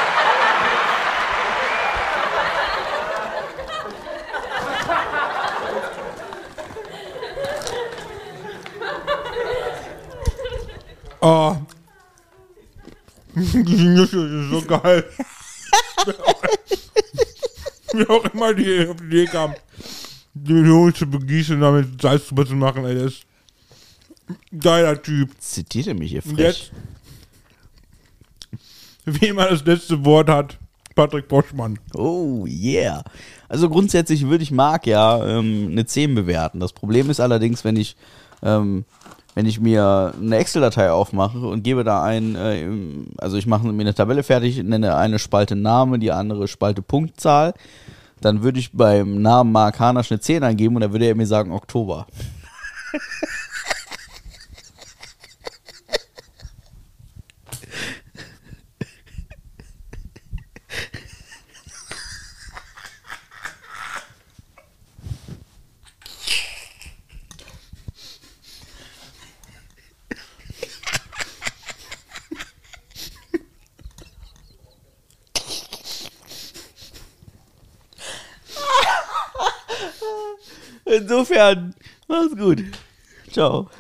Oh. Die Nüsse ist so geil. Wie auch immer die auf die Idee kam, die Jungs zu begießen und damit Salz drüber zu machen, ey, das ist geiler Typ. Zitiert er mich hier frech? jetzt, wie immer das letzte Wort hat, Patrick Boschmann. Oh, yeah. Also grundsätzlich würde ich Marc ja ähm, eine 10 bewerten. Das Problem ist allerdings, wenn ich, ähm, wenn ich mir eine Excel-Datei aufmache und gebe da ein, äh, also ich mache mir eine Tabelle fertig, nenne eine Spalte Name, die andere Spalte Punktzahl, dann würde ich beim Namen Marc Hanasch eine 10 eingeben und dann würde er mir sagen Oktober. Insofern, mach's gut. Ciao.